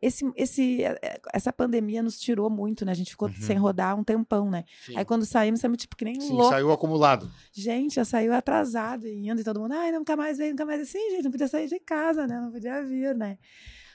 Esse, esse, eh, essa pandemia nos tirou muito, né? A gente ficou Uhum. sem rodar um tempão, né? Sim. Aí quando saímos, saímos tipo que nem Sim, louco. saiu acumulado. Gente, já saiu atrasado e indo e todo mundo, ai, nunca mais veio, nunca mais. Assim, gente, não podia sair de casa, né? Não podia vir, né?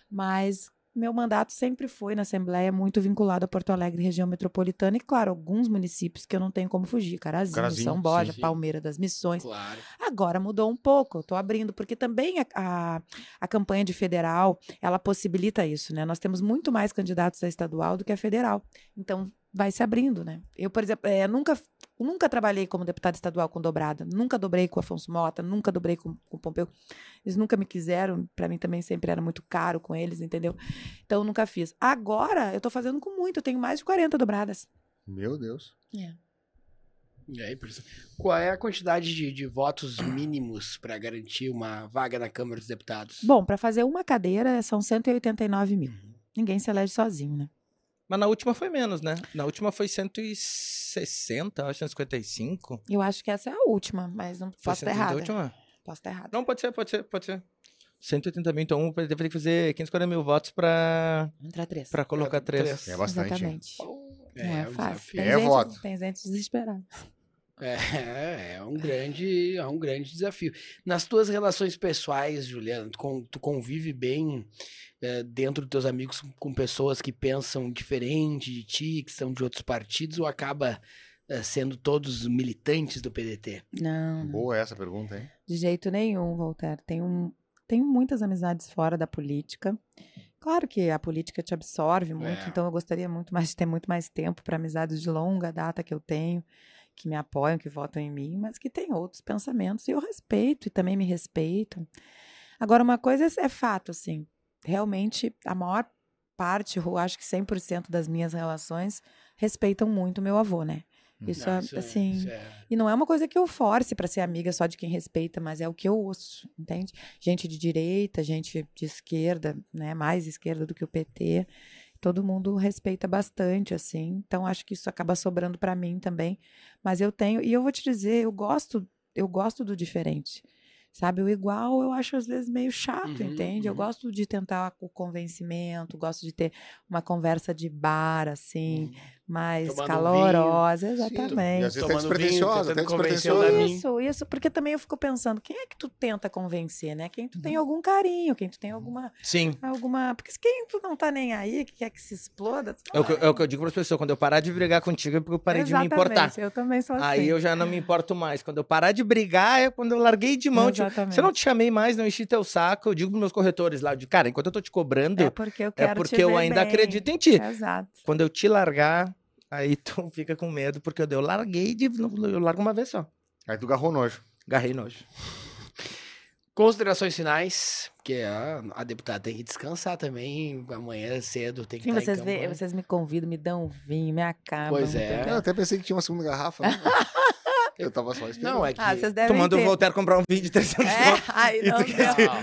Mas meu mandato sempre foi na Assembleia muito vinculado a Porto Alegre, região metropolitana, e, claro, alguns municípios que eu não tenho como fugir: Carazinho, Carazinho, São Borja, sim. Palmeira das Missões. Claro. Agora mudou um pouco, eu tô abrindo, porque também a, a, a campanha de federal, ela possibilita isso, né? Nós temos muito mais candidatos a estadual do que a federal. Então, vai se abrindo, né? Eu, por exemplo, eh, nunca, nunca trabalhei como deputada estadual com dobrada, nunca dobrei com o Afonso Mota, nunca dobrei com, com o Pompeu. Eles nunca me quiseram, para mim também sempre era muito caro com eles, entendeu? Então, eu nunca fiz. Agora, eu tô fazendo com muito, eu tenho mais de 40 dobradas. Meu Deus. É, impressionante. Qual é a quantidade de, de votos mínimos para garantir uma vaga na Câmara dos Deputados? Bom, para fazer uma cadeira são 189 mil. Ninguém se elege sozinho, né? Mas na última foi menos, né? Na última foi 160, acho, 155. Eu acho que essa é a última, mas não Foi posso estar 130 a errada. última? Posso estar errada. Não, pode ser, pode ser, pode ser. 180 mil, então deve ter que fazer 540 mil votos pra, Entrar três. pra colocar três. É bastante. Exatamente. É, não é, fácil. Tem, É gente, voto. tem gente desesperada. É, é um grande, é um grande desafio. Nas tuas relações pessoais, Juliana, tu, con- tu convive bem eh, dentro dos teus amigos com pessoas que pensam diferente de ti, que são de outros partidos, ou acaba eh, sendo todos militantes do PDT? Não. Boa essa pergunta, hein? de jeito nenhum, Voltaire. Tenho, um- tenho muitas amizades fora da política. Claro que a política te absorve muito, É. então eu gostaria muito mais de ter muito mais tempo para amizades de longa data que eu tenho, que me apoiam, que votam em mim, mas que têm outros pensamentos e eu respeito e também me respeitam. Agora, uma coisa é, é fato, assim, realmente a maior parte, eu acho que 100% das minhas relações respeitam muito o meu avô, né? Isso, Não, é, assim, isso é- e não é uma coisa que eu force para ser amiga só de quem respeita, mas é o que eu ouço, entende? Gente de direita, gente de esquerda, né? Mais esquerda do que o PT. Todo mundo respeita bastante, assim. Então acho que isso acaba sobrando para mim também. Mas eu tenho, e eu vou te dizer, eu gosto, eu gosto do diferente. Sabe, o igual eu acho às vezes meio chato, Uhum, entende? Eu uhum. gosto de tentar o convencimento, gosto de ter uma conversa de bar, assim, mais Tomando calorosa, Sim, exatamente. e às vezes tá Tomando vinho, despretensiosa, até tentando convencer o despretensiosa. da mim. Isso, isso, porque também eu fico pensando, quem é que tu tenta convencer, né? Quem tu tem algum carinho, quem tu tem alguma, Sim. alguma, porque se quem tu não tá nem aí, que quer que se exploda, tu É o, que, é o que eu digo para as pessoas. Quando eu parar de brigar contigo é porque eu parei de me importar. Exatamente, Eu também sou assim. Aí eu já não me importo mais. Quando eu parar de brigar é quando eu larguei de mão. Tipo, Exatamente. se eu não te chamei mais, não enchi teu saco, eu digo pros meus corretores lá, de cara, enquanto eu tô te cobrando, É porque eu quero é porque te eu ainda bem. acredito em ti. Exato. Quando eu te largar, aí tu fica com medo, porque eu, larguei de. Eu largo uma vez só. Aí tu garrou nojo. Garrei nojo. Considerações finais, porque a, a deputada tem que descansar também, amanhã cedo tem que Sim, estar vocês, em vê, campanha. vocês me convidam, me dão um vinho, me acabam. Pois é. Eu até pensei que tinha uma segunda garrafa. né? eu tava só esperando. Não, é que... Ah, vocês devem Tu manda o ter. Voltaire comprar um vinho de 300 É, não. Não,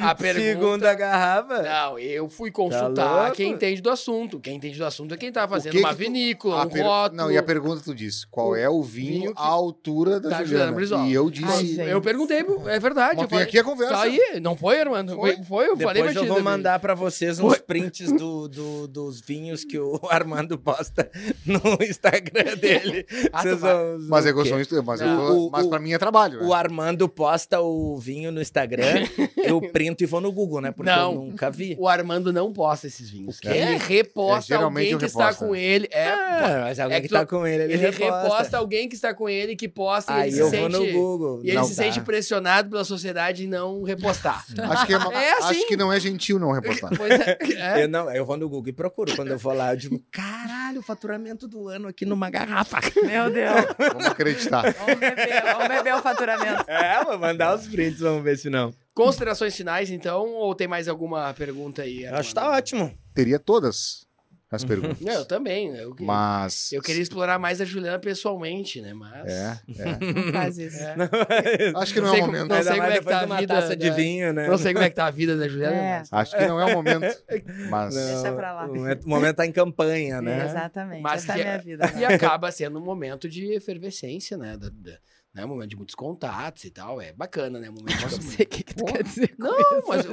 não. A pergunta- Segunda garrafa. Não, eu fui Tá consultar louco? quem entende do assunto. Quem entende do assunto é quem tá fazendo que uma que tu- vinícola, A um per- rótulo. Não, e a pergunta tu disse, qual é o vinho, vinho que- à altura da, da Juliana? Juliana Brizola. E eu Ai, disse, gente. Eu perguntei, é verdade. mas falei- aqui a conversa. Tá aí, não foi, Armando? Foi, Foi. eu falei Depois eu vou mandar pra vocês uns prints do, do- dos vinhos que o Armando posta no Instagram dele. Ah, Vocês vão- Mas é o quê? gostoso, mas, eu Não. O- mas o- pra mim é trabalho. né? O Armando posta o vinho no Instagram, eu printo e vou no Google, né? Porque Não. eu nunca vi. O Armando não posta esses vinhos. O quê? Ele reposta É, alguém eu que está com ele. É, Ah, mas alguém é que que tá tu- com ele, ele, ele reposta. reposta. alguém que está com ele que posta e Aí ele eu se vou sente. no Google. E ele Não se dá. sente pressionado pela sociedade em não repostar. Acho que, é, uma- É assim. acho que não é gentil não repostar. Pois é, é. Eu, não, eu vou no Google e procuro. Quando eu vou lá, eu digo, caralho, o faturamento do ano aqui numa garrafa. Meu Deus. Vamos acreditar. Vamos beber, vamos beber o faturamento. É, vou mandar os prints, vamos ver se não. Considerações finais, então, ou tem mais alguma pergunta aí? Acho que tá ótimo. Teria todas. As perguntas. Não, eu também. Eu, que- Mas. eu queria explorar mais a Juliana pessoalmente, né? Mas. É, é. Não faz isso. É. Acho que não, sei é o como- momento. não sei como é que tá a vida taça de da- vinho, né? Não sei como é que tá a vida da Juliana. É. mas- Acho que não é o momento. Mas. Deixa pra lá. O momento, o momento tá em campanha, né? Exatamente. Mas Essa é a minha vida. E acaba sendo um momento de efervescência, né? Da, da- né? Um momento de muitos contatos e tal. É bacana, né? Um momento de... Não sei o que, que tu quer dizer. com Não, isso, mas,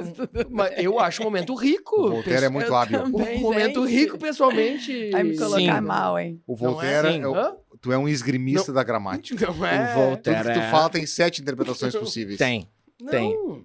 mas eu acho um momento rico. O Voltaire é muito Eu hábil. também. Um momento gente. rico pessoalmente. Vai me colocar Sim. mal, hein? O Não é Voltaire assim? é, o- Hã? tu é um esgrimista da gramática. Não é? O Voltaire Tudo que tu é- fala tem sete interpretações possíveis. Tem. Não. tem.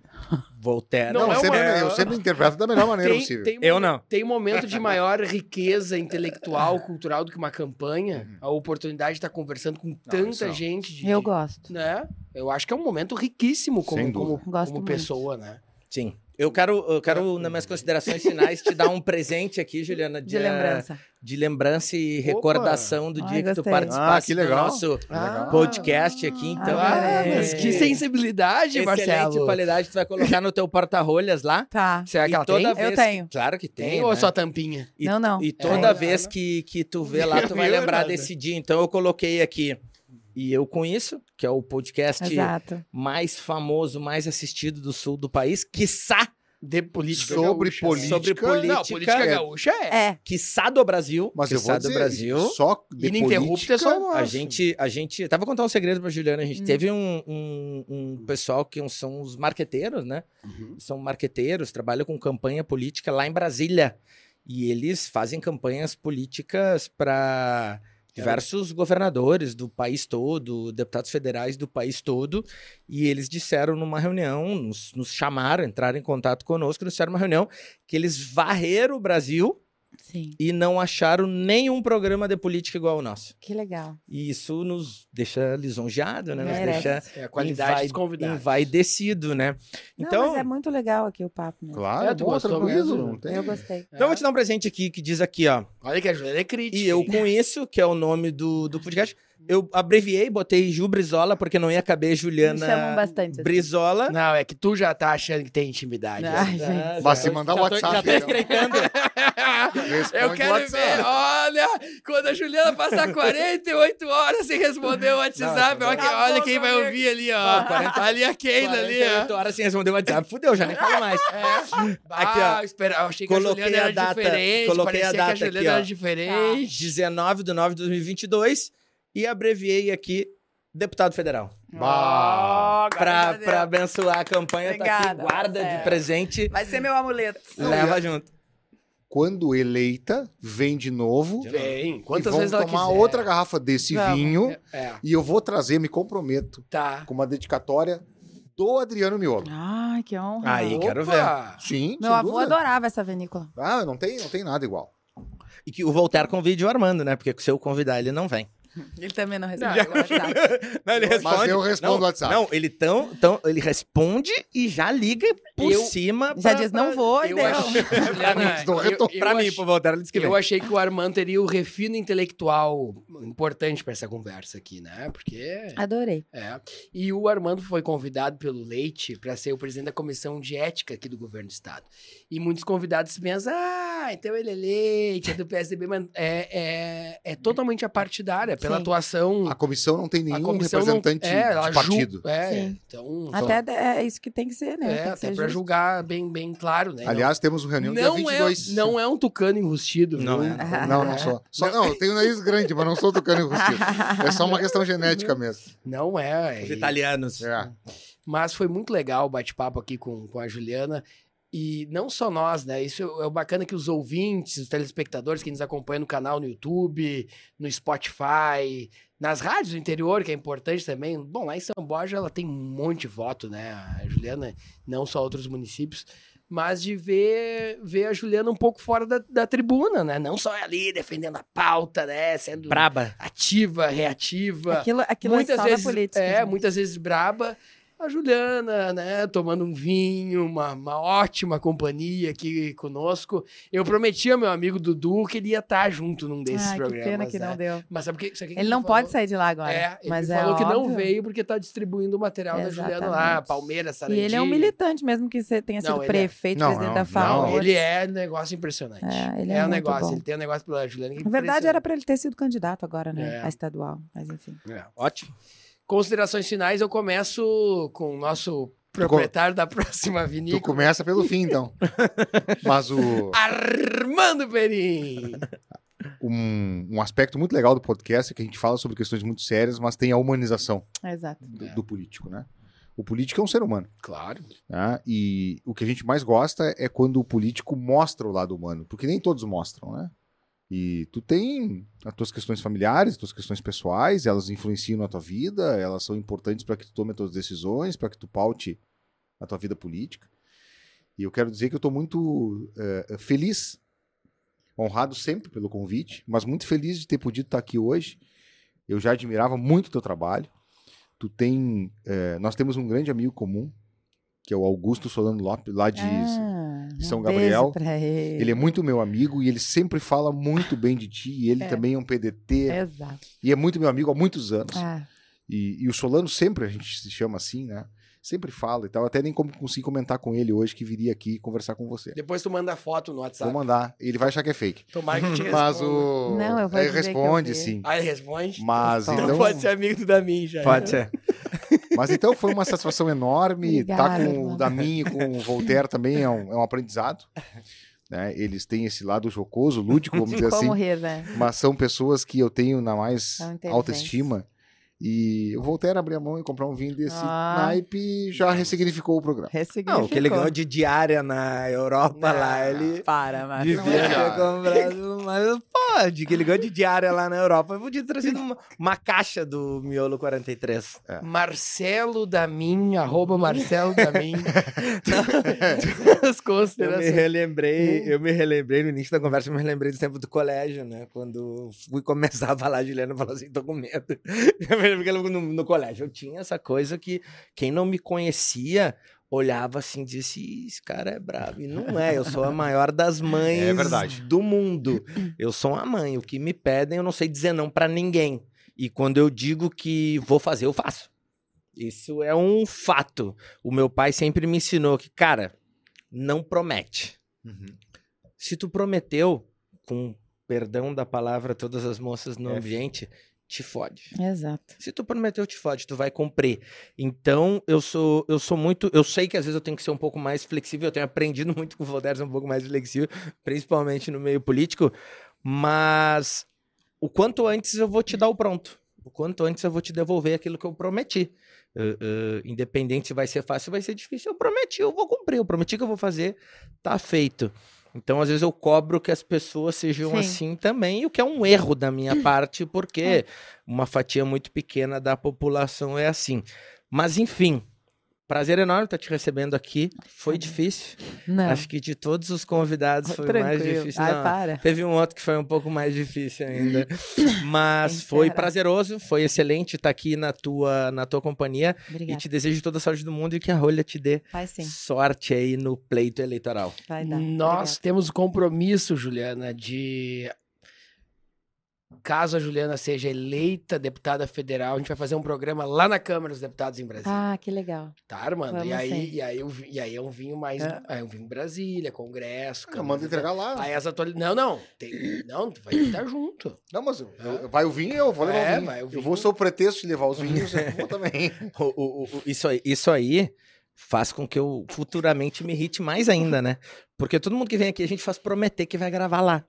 Voltaire. Não Não, é sempre, uma- eu sempre interpreto da melhor maneira Tem, possível. tem Eu não. Tem um momento de maior riqueza intelectual, cultural do que uma campanha. A oportunidade de estar conversando com tanta não. gente. de- Eu gosto. Né? Eu acho que é um momento riquíssimo como, como, como pessoa, né? Sim. Eu quero, eu quero, nas minhas considerações finais, te dar um presente aqui, Juliana, De lembrança. de lembrança e recordação do Ai, dia que tu gostei. participasse Ah, que legal. do nosso Legal. podcast aqui. Então, Ah, é- mas que sensibilidade, excelente Marcelo. qualidade. Tu vai colocar no teu porta-rolhas lá. Tá. Será que ela toda tem? Eu vez tenho. que- claro que tem. Tem ou é né? só tampinha? E, Não, não. E toda É. vez que, que tu vê lá, tu vai Viu, lembrar desse dia. Então eu coloquei aqui. E eu com isso, que é o podcast Exato. mais famoso, mais assistido do sul do país, quiçá, De política Sobre gaúcha. política. Sobre política. Não, política é- gaúcha é. É. quiçá do Brasil, Mas eu vou do dizer, Brasil. só de Ininterrupto é política, só. A gente, a gente. Tava contar um segredo pra Juliana. A gente Hum. teve um, um, um pessoal que são os marqueteiros, né? Uhum. São marqueteiros, trabalham com campanha política lá em Brasília. E eles fazem campanhas políticas para diversos governadores do país todo, deputados federais do país todo. E eles disseram numa reunião, nos, nos chamaram, entraram em contato conosco, nos disseram numa reunião que eles varreram o Brasil Sim. e não acharam nenhum programa de política igual ao nosso. Que legal. E isso nos deixa lisonjeado, né? Nos Merece. deixa É a qualidade envai- dos convidados. envaidecido, né? Não, Então, mas é muito legal aqui o papo, né? Claro, É, é, tu gostou tranquilo. mesmo? Não tem... Eu gostei. então eu vou te dar um presente aqui que diz aqui, ó. Olha que a Juliana é crítica. E eu com isso, que é o nome do, do podcast, eu abreviei, botei Ju Brizola, porque não ia caber Me Juliana chamam bastante. assim. Brizola. Não, é que tu já tá achando que tem intimidade. Ai, né? gente. Mas se mandar o já tô- WhatsApp, Já tô então. Responde Eu quero ver, olha, quando a Juliana passar 48 horas sem responder o WhatsApp, Não, olha, que- olha quem vai ouvir ali, ó. Não, 40 ali a Keila ali, 48 ó. horas sem responder o WhatsApp. Fudeu, já nem falo mais. É. Aqui, ah, ó. espera, eu achei que Coloquei a Juliana a era data- diferente, coloquei a parecia data que a Juliana aqui, era diferente. 19 de 9 de 2022 e abreviei aqui deputado federal. Bah. Pra, pra abençoar a campanha, tá aqui, Obrigada, guarda de presente, Vai ser meu amuleto. leva junto. Quando eleita, vem de novo. Vem, e quantas vão vezes ela tomar quiser. outra garrafa desse Vamos. vinho. É, E eu vou trazer, me comprometo, tá. com uma dedicatória do Adriano Miolo. Ai, que honra. Aí, quero ver. Opa! Sim, Meu avô dúvida. adorava essa vinícola. Ah, não tem, não tem nada igual. E que o Voltaire convide o Armando, né? Porque se eu convidar, ele não vem. Ele também não Não, responde eu acho- WhatsApp. Não, ele Mas eu respondo não, o WhatsApp. Não, ele, tão, tão, ele responde e já liga por Eu- cima. Já pra- diz, não pra- vou, Eu deu. achei, Juliana, Dou eu, retorno eu Pra mim, pro Voltaire, ele disse que vem. Eu achei que o Armando teria o refino intelectual importante para essa conversa aqui, né? Porque. Adorei. É. E o Armando foi convidado pelo Leite para ser o presidente da comissão de ética aqui do governo do estado. E muitos convidados pensam: ah, então ele é Leite, é do PSDB, mas é, é, é totalmente apartidária, pela Sim. atuação. A comissão não tem nenhum representante não, é, de partido. Ju, é, Sim. então. Até é isso que tem que ser, né? é, tem até para julgar bem, bem claro, né? Aliás, temos uma reunião dia não, 22. é, não é um tucano enrustido, Não viu? é. Não, não sou. Só, não, eu tenho nariz grande, mas não sou tucano enrustido. É só uma questão genética mesmo. Não é. Os italianos. É. Mas foi muito legal o bate-papo aqui com, com a Juliana. E não só nós, né? Isso é o bacana que os ouvintes, os telespectadores que nos acompanham no canal no YouTube, no Spotify, nas rádios do interior, que é importante também. Bom, lá em São Borja ela tem um monte de voto, né? A Juliana, não só outros municípios. Mas de ver, ver a Juliana um pouco fora da, da tribuna, né? Não só ali defendendo a pauta, né? Sendo Braba. ativa, reativa Aquilo, aquilo muitas é só vezes política. é gente. muitas vezes braba a Juliana, né, tomando um vinho, uma, uma ótima companhia aqui conosco. Eu prometi ao meu amigo Dudu que ele ia estar junto num desses Ai, que programas. pena que né? não deu. Mas sabe o que, sabe que Ele que não falou? pode sair de lá agora. É, ele mas falou é que não óbvio. veio porque tá distribuindo o material da Juliana lá, Exatamente. Palmeiras, E Sarandi. ele é um militante, mesmo que você tenha sido Não, ele é. prefeito, Não, presidente não, da não, FAO. Não, ele é um negócio impressionante. É, ele é é um negócio, bom. ele tem um negócio pela Juliana que é Na verdade, era pra ele ter sido candidato agora, né? É. A estadual. Mas enfim. É. Ótimo. Considerações finais, eu começo com o nosso proprietário da próxima Tu vinícola, começa pelo fim, então. Mas o, Armando Perim. um, um aspecto muito legal do podcast é que a gente fala sobre questões muito sérias, mas tem a humanização Exato. do, do político, né? O político é um ser humano. Claro. né? E o que a gente mais gosta é quando o político mostra o lado humano, porque nem todos mostram, né? E tu tem as tuas questões familiares, as tuas questões pessoais, elas influenciam na tua vida, elas são importantes para que tu tome as tuas decisões, para que tu paute a tua vida política. E eu quero dizer que eu estou muito eh, feliz, honrado sempre pelo convite, mas muito feliz de ter podido estar aqui hoje. Eu já admirava muito o teu trabalho. Tu tem, eh, nós temos um grande amigo comum, que é o Augusto Solano Lopes, lá de Ah, São um Gabriel. Beijo pra ele. ele é muito meu amigo e ele sempre fala muito bem de ti. E ele É. também é um PDT Exato. e é muito meu amigo há muitos anos. Ah, E, e o Solano sempre, a gente se chama assim, né? Sempre fala e tal. Até nem como consegui comentar com ele hoje que viria aqui conversar com você. Depois tu manda foto no WhatsApp. Vou mandar. Ele vai achar que é fake. Tomara que te Mas responda. o. Não, eu vou eu responde, sim. Ele responde? Mas Então então, pode ser amigo do Damin já. Pode ser. mas então foi uma satisfação enorme. tá Obrigada, com o. Damin e com o Voltaire também é um, é um aprendizado. Né? Eles têm esse lado jocoso, lúdico, vamos dizer assim. rir, né? Mas são pessoas que eu tenho na mais alta estima. E o Voltaire abrir a mão e comprar um vinho desse Ah. naipe já ressignificou o programa. Ressignificou. Não, o que ele ganhou de diária na Europa lá, ele Para, mas... devia é, ter comprado, mas pode, que ele ganhou de diária lá na Europa. Podia ter trazido uma, uma caixa do Miolo 43. Marcelo Damin, arroba Marcelo Damin. As Eu me relembrei, eu me relembrei no início da conversa, eu me relembrei do tempo do colégio, né? Quando fui começar a falar, a Juliana falou assim, tô com medo. Eu me no, no colégio, eu tinha essa coisa que quem não me conhecia olhava assim e disse, esse cara é bravo. E não é, eu sou a maior das mães É verdade. do mundo. Eu sou uma mãe, o que me pedem eu não sei dizer não pra ninguém. E quando eu digo que vou fazer, eu faço. Isso é um fato. O meu pai sempre me ensinou que, cara, não promete. Se tu prometeu, com perdão da palavra todas as moças no É. ambiente, te fode. Exato. Se tu prometeu, te fode, tu vai cumprir. Então, eu sou, eu sou muito. Eu sei que às vezes eu tenho que ser um pouco mais flexível. Eu tenho aprendido muito com o ser um pouco mais flexível, principalmente no meio político. Mas o quanto antes eu vou te dar o pronto. O quanto antes eu vou te devolver aquilo que eu prometi. Uh, uh, independente se vai ser fácil, vai ser difícil. Eu prometi, eu vou cumprir. Eu prometi que eu vou fazer, tá feito. Então, às vezes, eu cobro que as pessoas sejam Sim. assim também, o que é um erro da minha parte, porque uma fatia muito pequena da população é assim. Mas, enfim, prazer enorme estar te recebendo aqui. Foi difícil. Não. Acho que de todos os convidados foi o mais Tranquilo. difícil. Ai, Não, para. Teve um outro que foi um pouco mais difícil ainda. Mas Quem foi prazeroso, foi excelente estar aqui na tua, na tua companhia. E Obrigada. te desejo toda a sorte do mundo e que a rolha te dê Vai sim. sorte aí no pleito eleitoral. Vai dar. Nós temos o compromisso, Juliana, de. Caso a Juliana seja eleita deputada federal, a gente vai fazer um programa lá na Câmara dos Deputados em Brasília. Ah, que legal. Tá, Armando? E aí, e, aí, e aí é um vinho mais. É. É, um vinho Brasília, Congresso. Não, Câmara manda dos entregar lá. Aí as atualizações. Não, não. Tem... Não, tu vai estar junto. Não, mas eu- eu- vai o vinho eu vou levar É, o vinho. vai o Eu vinho. vou ser o pretexto de levar os vinhos, eu vou também. O- o- o- isso, aí, isso aí faz com que eu futuramente me irrite mais ainda, né? Porque todo mundo que vem aqui, a gente faz prometer que vai gravar lá.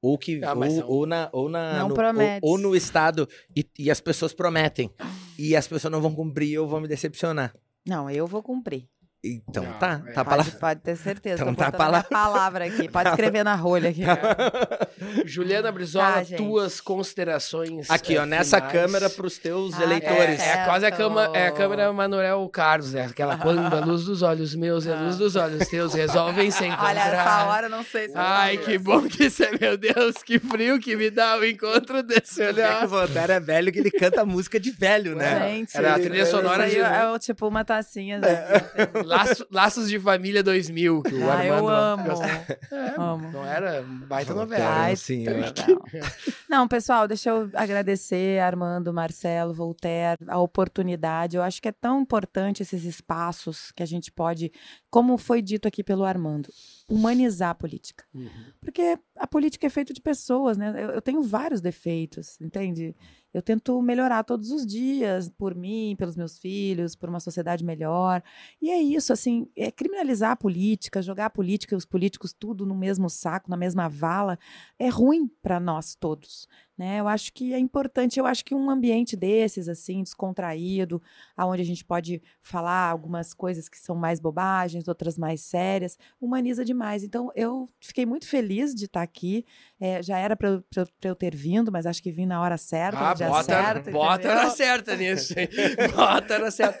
Ou que Ah, ou, são- ou na ou na Não no, promete. ou, ou no estado e, e as pessoas prometem e as pessoas não vão cumprir, eu vou me decepcionar. Não, eu vou cumprir. Então Não, tá, é. tá Pode, palavra. pode ter certeza. Então tá a botando a minha palavra aqui. Pode escrever na rolha aqui. Juliana Brizola, Tá, tuas considerações. Aqui, eh, ó, nessa finais. câmera pros teus Ah, eleitores. É, é quase a, cama, é a câmera Manuel Carlos, né? Aquela quando a luz dos olhos meus e a luz dos olhos teus resolvem se encontrar. Olha, essa hora eu não sei se Ai, que isso. bom que isso é, meu Deus, que frio que me dá o encontro desse É olhar. o Voltaire é velho que ele canta música de velho, né? Gente, Era a trilha sonora aí de- É, o tipo uma tacinha. né? Laço- Laços de Família 2000, que o Ah, eu Armando... amo. É, Amo. Não era baita novela. Ai, Ai, sim, eu-. Não, pessoal, deixa eu agradecer Armando, Marcelo, Voltaire, a oportunidade. Eu acho que é tão importante esses espaços que a gente pode, como foi dito aqui pelo Armando, humanizar a política. Uhum. Porque a política é feita de pessoas, né? Eu, eu tenho vários defeitos, entende? Eu tento melhorar todos os dias, por mim, pelos meus filhos, por uma sociedade melhor. E é isso, assim, é criminalizar a política, jogar a política e os políticos tudo no mesmo saco, na mesma vala, é ruim para nós todos. Né? Eu acho que é importante, eu acho que um ambiente desses, assim, descontraído, aonde a gente pode falar algumas coisas que são mais bobagens, outras mais sérias, humaniza demais. Então, eu fiquei muito feliz de estar aqui. É, já era para eu, ter vindo, mas acho que vim na hora certa, Ah, bota, certo. bota na certa nisso. hein? Bota na certa.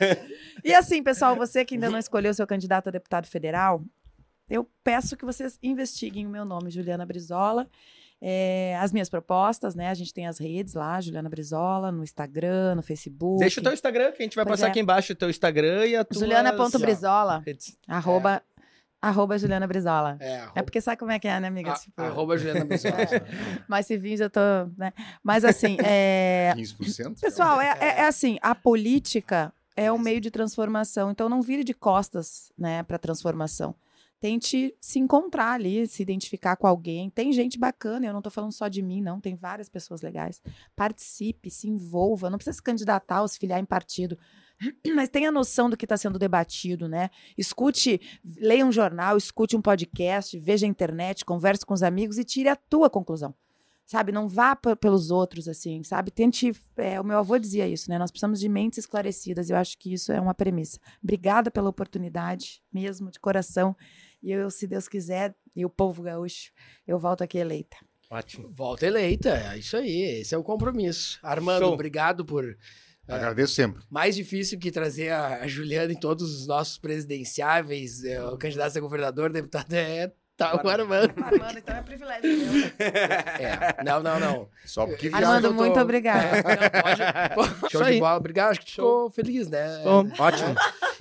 E assim, pessoal, você que ainda não escolheu seu candidato a deputado federal, eu peço que vocês investiguem o meu nome, Juliana Brizola. É, as minhas propostas, né? A gente tem as redes lá, Juliana Brizola, no Instagram, no Facebook. Deixa o teu Instagram, que a gente vai Pois passar é. aqui embaixo o teu Instagram e a tua. Juliana.brizola, arroba, arroba Juliana Brizola. É, É arroba, porque sabe como é que é, né, amiga? a- Tipo, arroba Juliana Brizola. mas se vir, já tô, né? Mas assim, é... 15%? Pessoal, é, é- é assim, a política é um meio de transformação, então não vire de costas, né, para transformação. Tente se encontrar ali, se identificar com alguém. Tem gente bacana, eu não tô falando só de mim, não, tem várias pessoas legais. Participe, se envolva, não precisa se candidatar ou se filiar em partido. Mas tenha noção do que está sendo debatido, né? Escute, leia um jornal, escute um podcast, veja a internet, converse com os amigos e tire a tua conclusão sabe? Não vá pe- pelos outros, assim, sabe? Tente. é, o meu avô dizia isso, né? Nós precisamos de mentes esclarecidas. Eu acho que isso é uma premissa. Obrigada pela oportunidade, mesmo, de coração. E eu, se Deus quiser, e o povo gaúcho, eu volto aqui eleita. Ótimo. Volta eleita, é isso aí. Esse é o compromisso. Armando, Show. obrigado por. Agradeço sempre. Mais difícil que trazer a a Juliana em todos os nossos presidenciáveis, é, o candidato a governador, deputado, é tá o Armando. Armando, então é privilégio. É, não, não, não. Só porque Armando, eu tô- muito obrigada. Não, pode, show de bola. Obrigado, acho que ficou feliz, né? Bom, ótimo.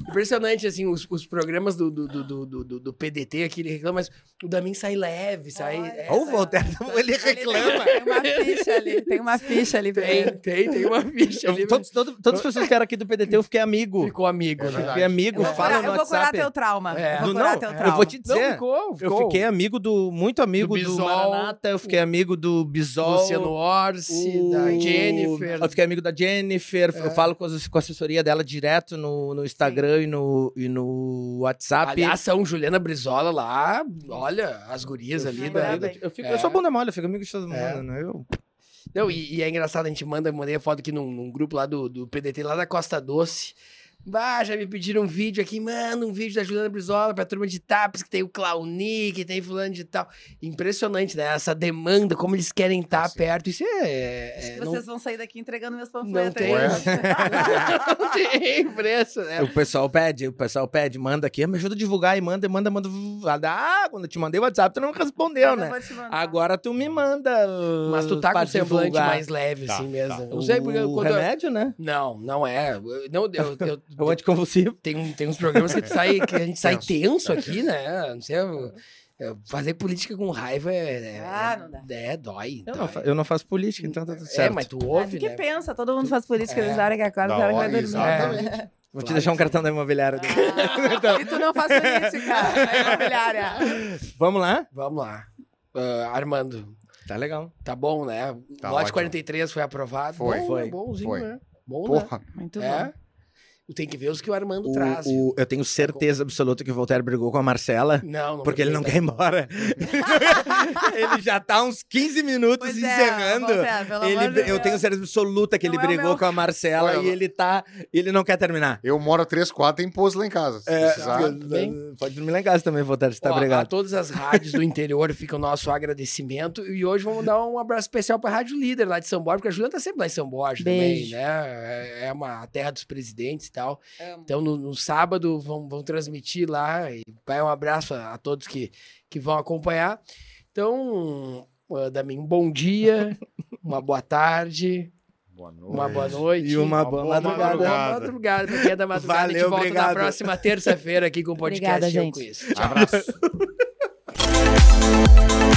Impressionante, assim, os, os programas do, do, do, do, do- do PDT aqui, ele reclama, mas o da mim sai leve, sai... Olha. é, Ô, o Voltaire, ele reclama. Tem uma ficha ali, tem uma ficha ali. pra Tem, ele. tem, tem uma ficha ali. Eu- todos, todo- todas as pessoas que eram aqui do PDT, eu fiquei amigo. Ficou amigo, né? Fiquei amigo, Eu fala curar, no eu vou curar WhatsApp. teu trauma. É. Eu vou Do- curar não, teu eu trauma. vou te Não, dizer. ficou, Eu ficou. fiquei amigo do. Muito amigo Do do, Bisol, Maranata, eu fiquei amigo do Bisol. Luciano Orsi, o- da Jennifer. Eu fiquei amigo da Jennifer. É. Eu falo com, as- com a assessoria dela direto no, no Instagram e no, e no WhatsApp. Aliás, São Juliana Brizola lá, olha, as gurias ali. fico Da, da- eu, fico, É. eu sou bunda mole, eu fico amigo de todo mundo. É. né? Eu, Não, e, e é engraçado, a gente manda, mandei a foto aqui num, num grupo lá do, do PDT, lá da Costa Doce. Bah, já me pediram um vídeo aqui, manda um vídeo da Juliana Brizola pra turma de TAPS, que tem o Clauni, que tem fulano de tal. Impressionante, né? Essa demanda, como eles querem estar sim. perto. Isso é... Acho é que não, vocês vão sair daqui entregando meus não panfletos. tem... aí. não tem preço, né? O pessoal pede, o pessoal pede, manda aqui, me ajuda a divulgar e manda, manda, manda. Ah, quando eu te mandei o WhatsApp, tu não respondeu, Eu né? Agora tu me manda. uh, Mas tu tá com o semblante divulgar. mais leve, Tá, assim mesmo. tá. Não sei porque... O quando eu- remédio, né? Não, não é. Eu- Não, eu, eu- É o anticonvulsivo. tem, tem uns programas que, tu sai, que a gente sai Tenso. aqui, né? Não sei, eu- fazer política com raiva é. é Ah, não dá. É, dói. Eu dói. não, eu não faço política, então tá tudo É, certo. mas tu Ah, ouve, que né? pensa, todo mundo faz política, É. eles na hora que acorda, hora que vai dormir. exatamente. Vou te deixar um cartão da imobiliária. Ah, e tu não faz política, é imobiliária. Vamos lá? Vamos lá. Ah, Armando, Tá legal. tá bom, né? Tá Lote ótimo. 43 foi aprovado. Foi. Bom, Foi. né? Bonzinho, Foi. né? Bom, né? Porra, Muito É. bom. Tem que ver os que o Armando O- traz. o- eu tenho certeza absoluta que o Voltaire brigou com a Marcela. Não, não Porque ele não briguei, quer ir embora. ele já tá uns 15 minutos Pois é, encerrando. Voltaire, pelo Ele- amor de eu Deus. tenho certeza absoluta que Não ele é brigou meu- com a Marcela Olha, e ele tá. Ele não quer terminar. Eu moro três quadras, tem pouso lá em casa. Se É, precisar. bem. Pode dormir lá em casa também, Voltaire, se tá Ó, a brigado. todas as rádios do interior fica o nosso agradecimento. E hoje vamos dar um abraço especial pra Rádio Líder lá de São Borja, porque a Juliana tá sempre lá em São Borja Beijo. também, né? É- É uma terra dos presidentes tal. Então, no, no sábado, vão, vão transmitir lá. E vai um abraço a, a todos que, que vão acompanhar. Então, uh, Damin, um bom dia, uma boa tarde, Boa noite. uma boa noite. E uma boa madrugada. Uma boa madrugada. Pra quem é da madrugada, a gente Valeu, volta na obrigado. próxima terça-feira aqui com o podcast Obrigada, gente. Com Isso. Tchau. Abraço.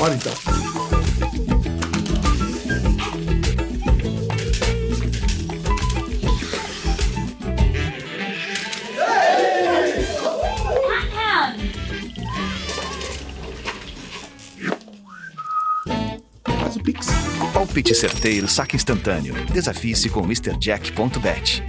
Bora então. Palpite certeiro, saque instantâneo. Desafie-se com MrJack.bet.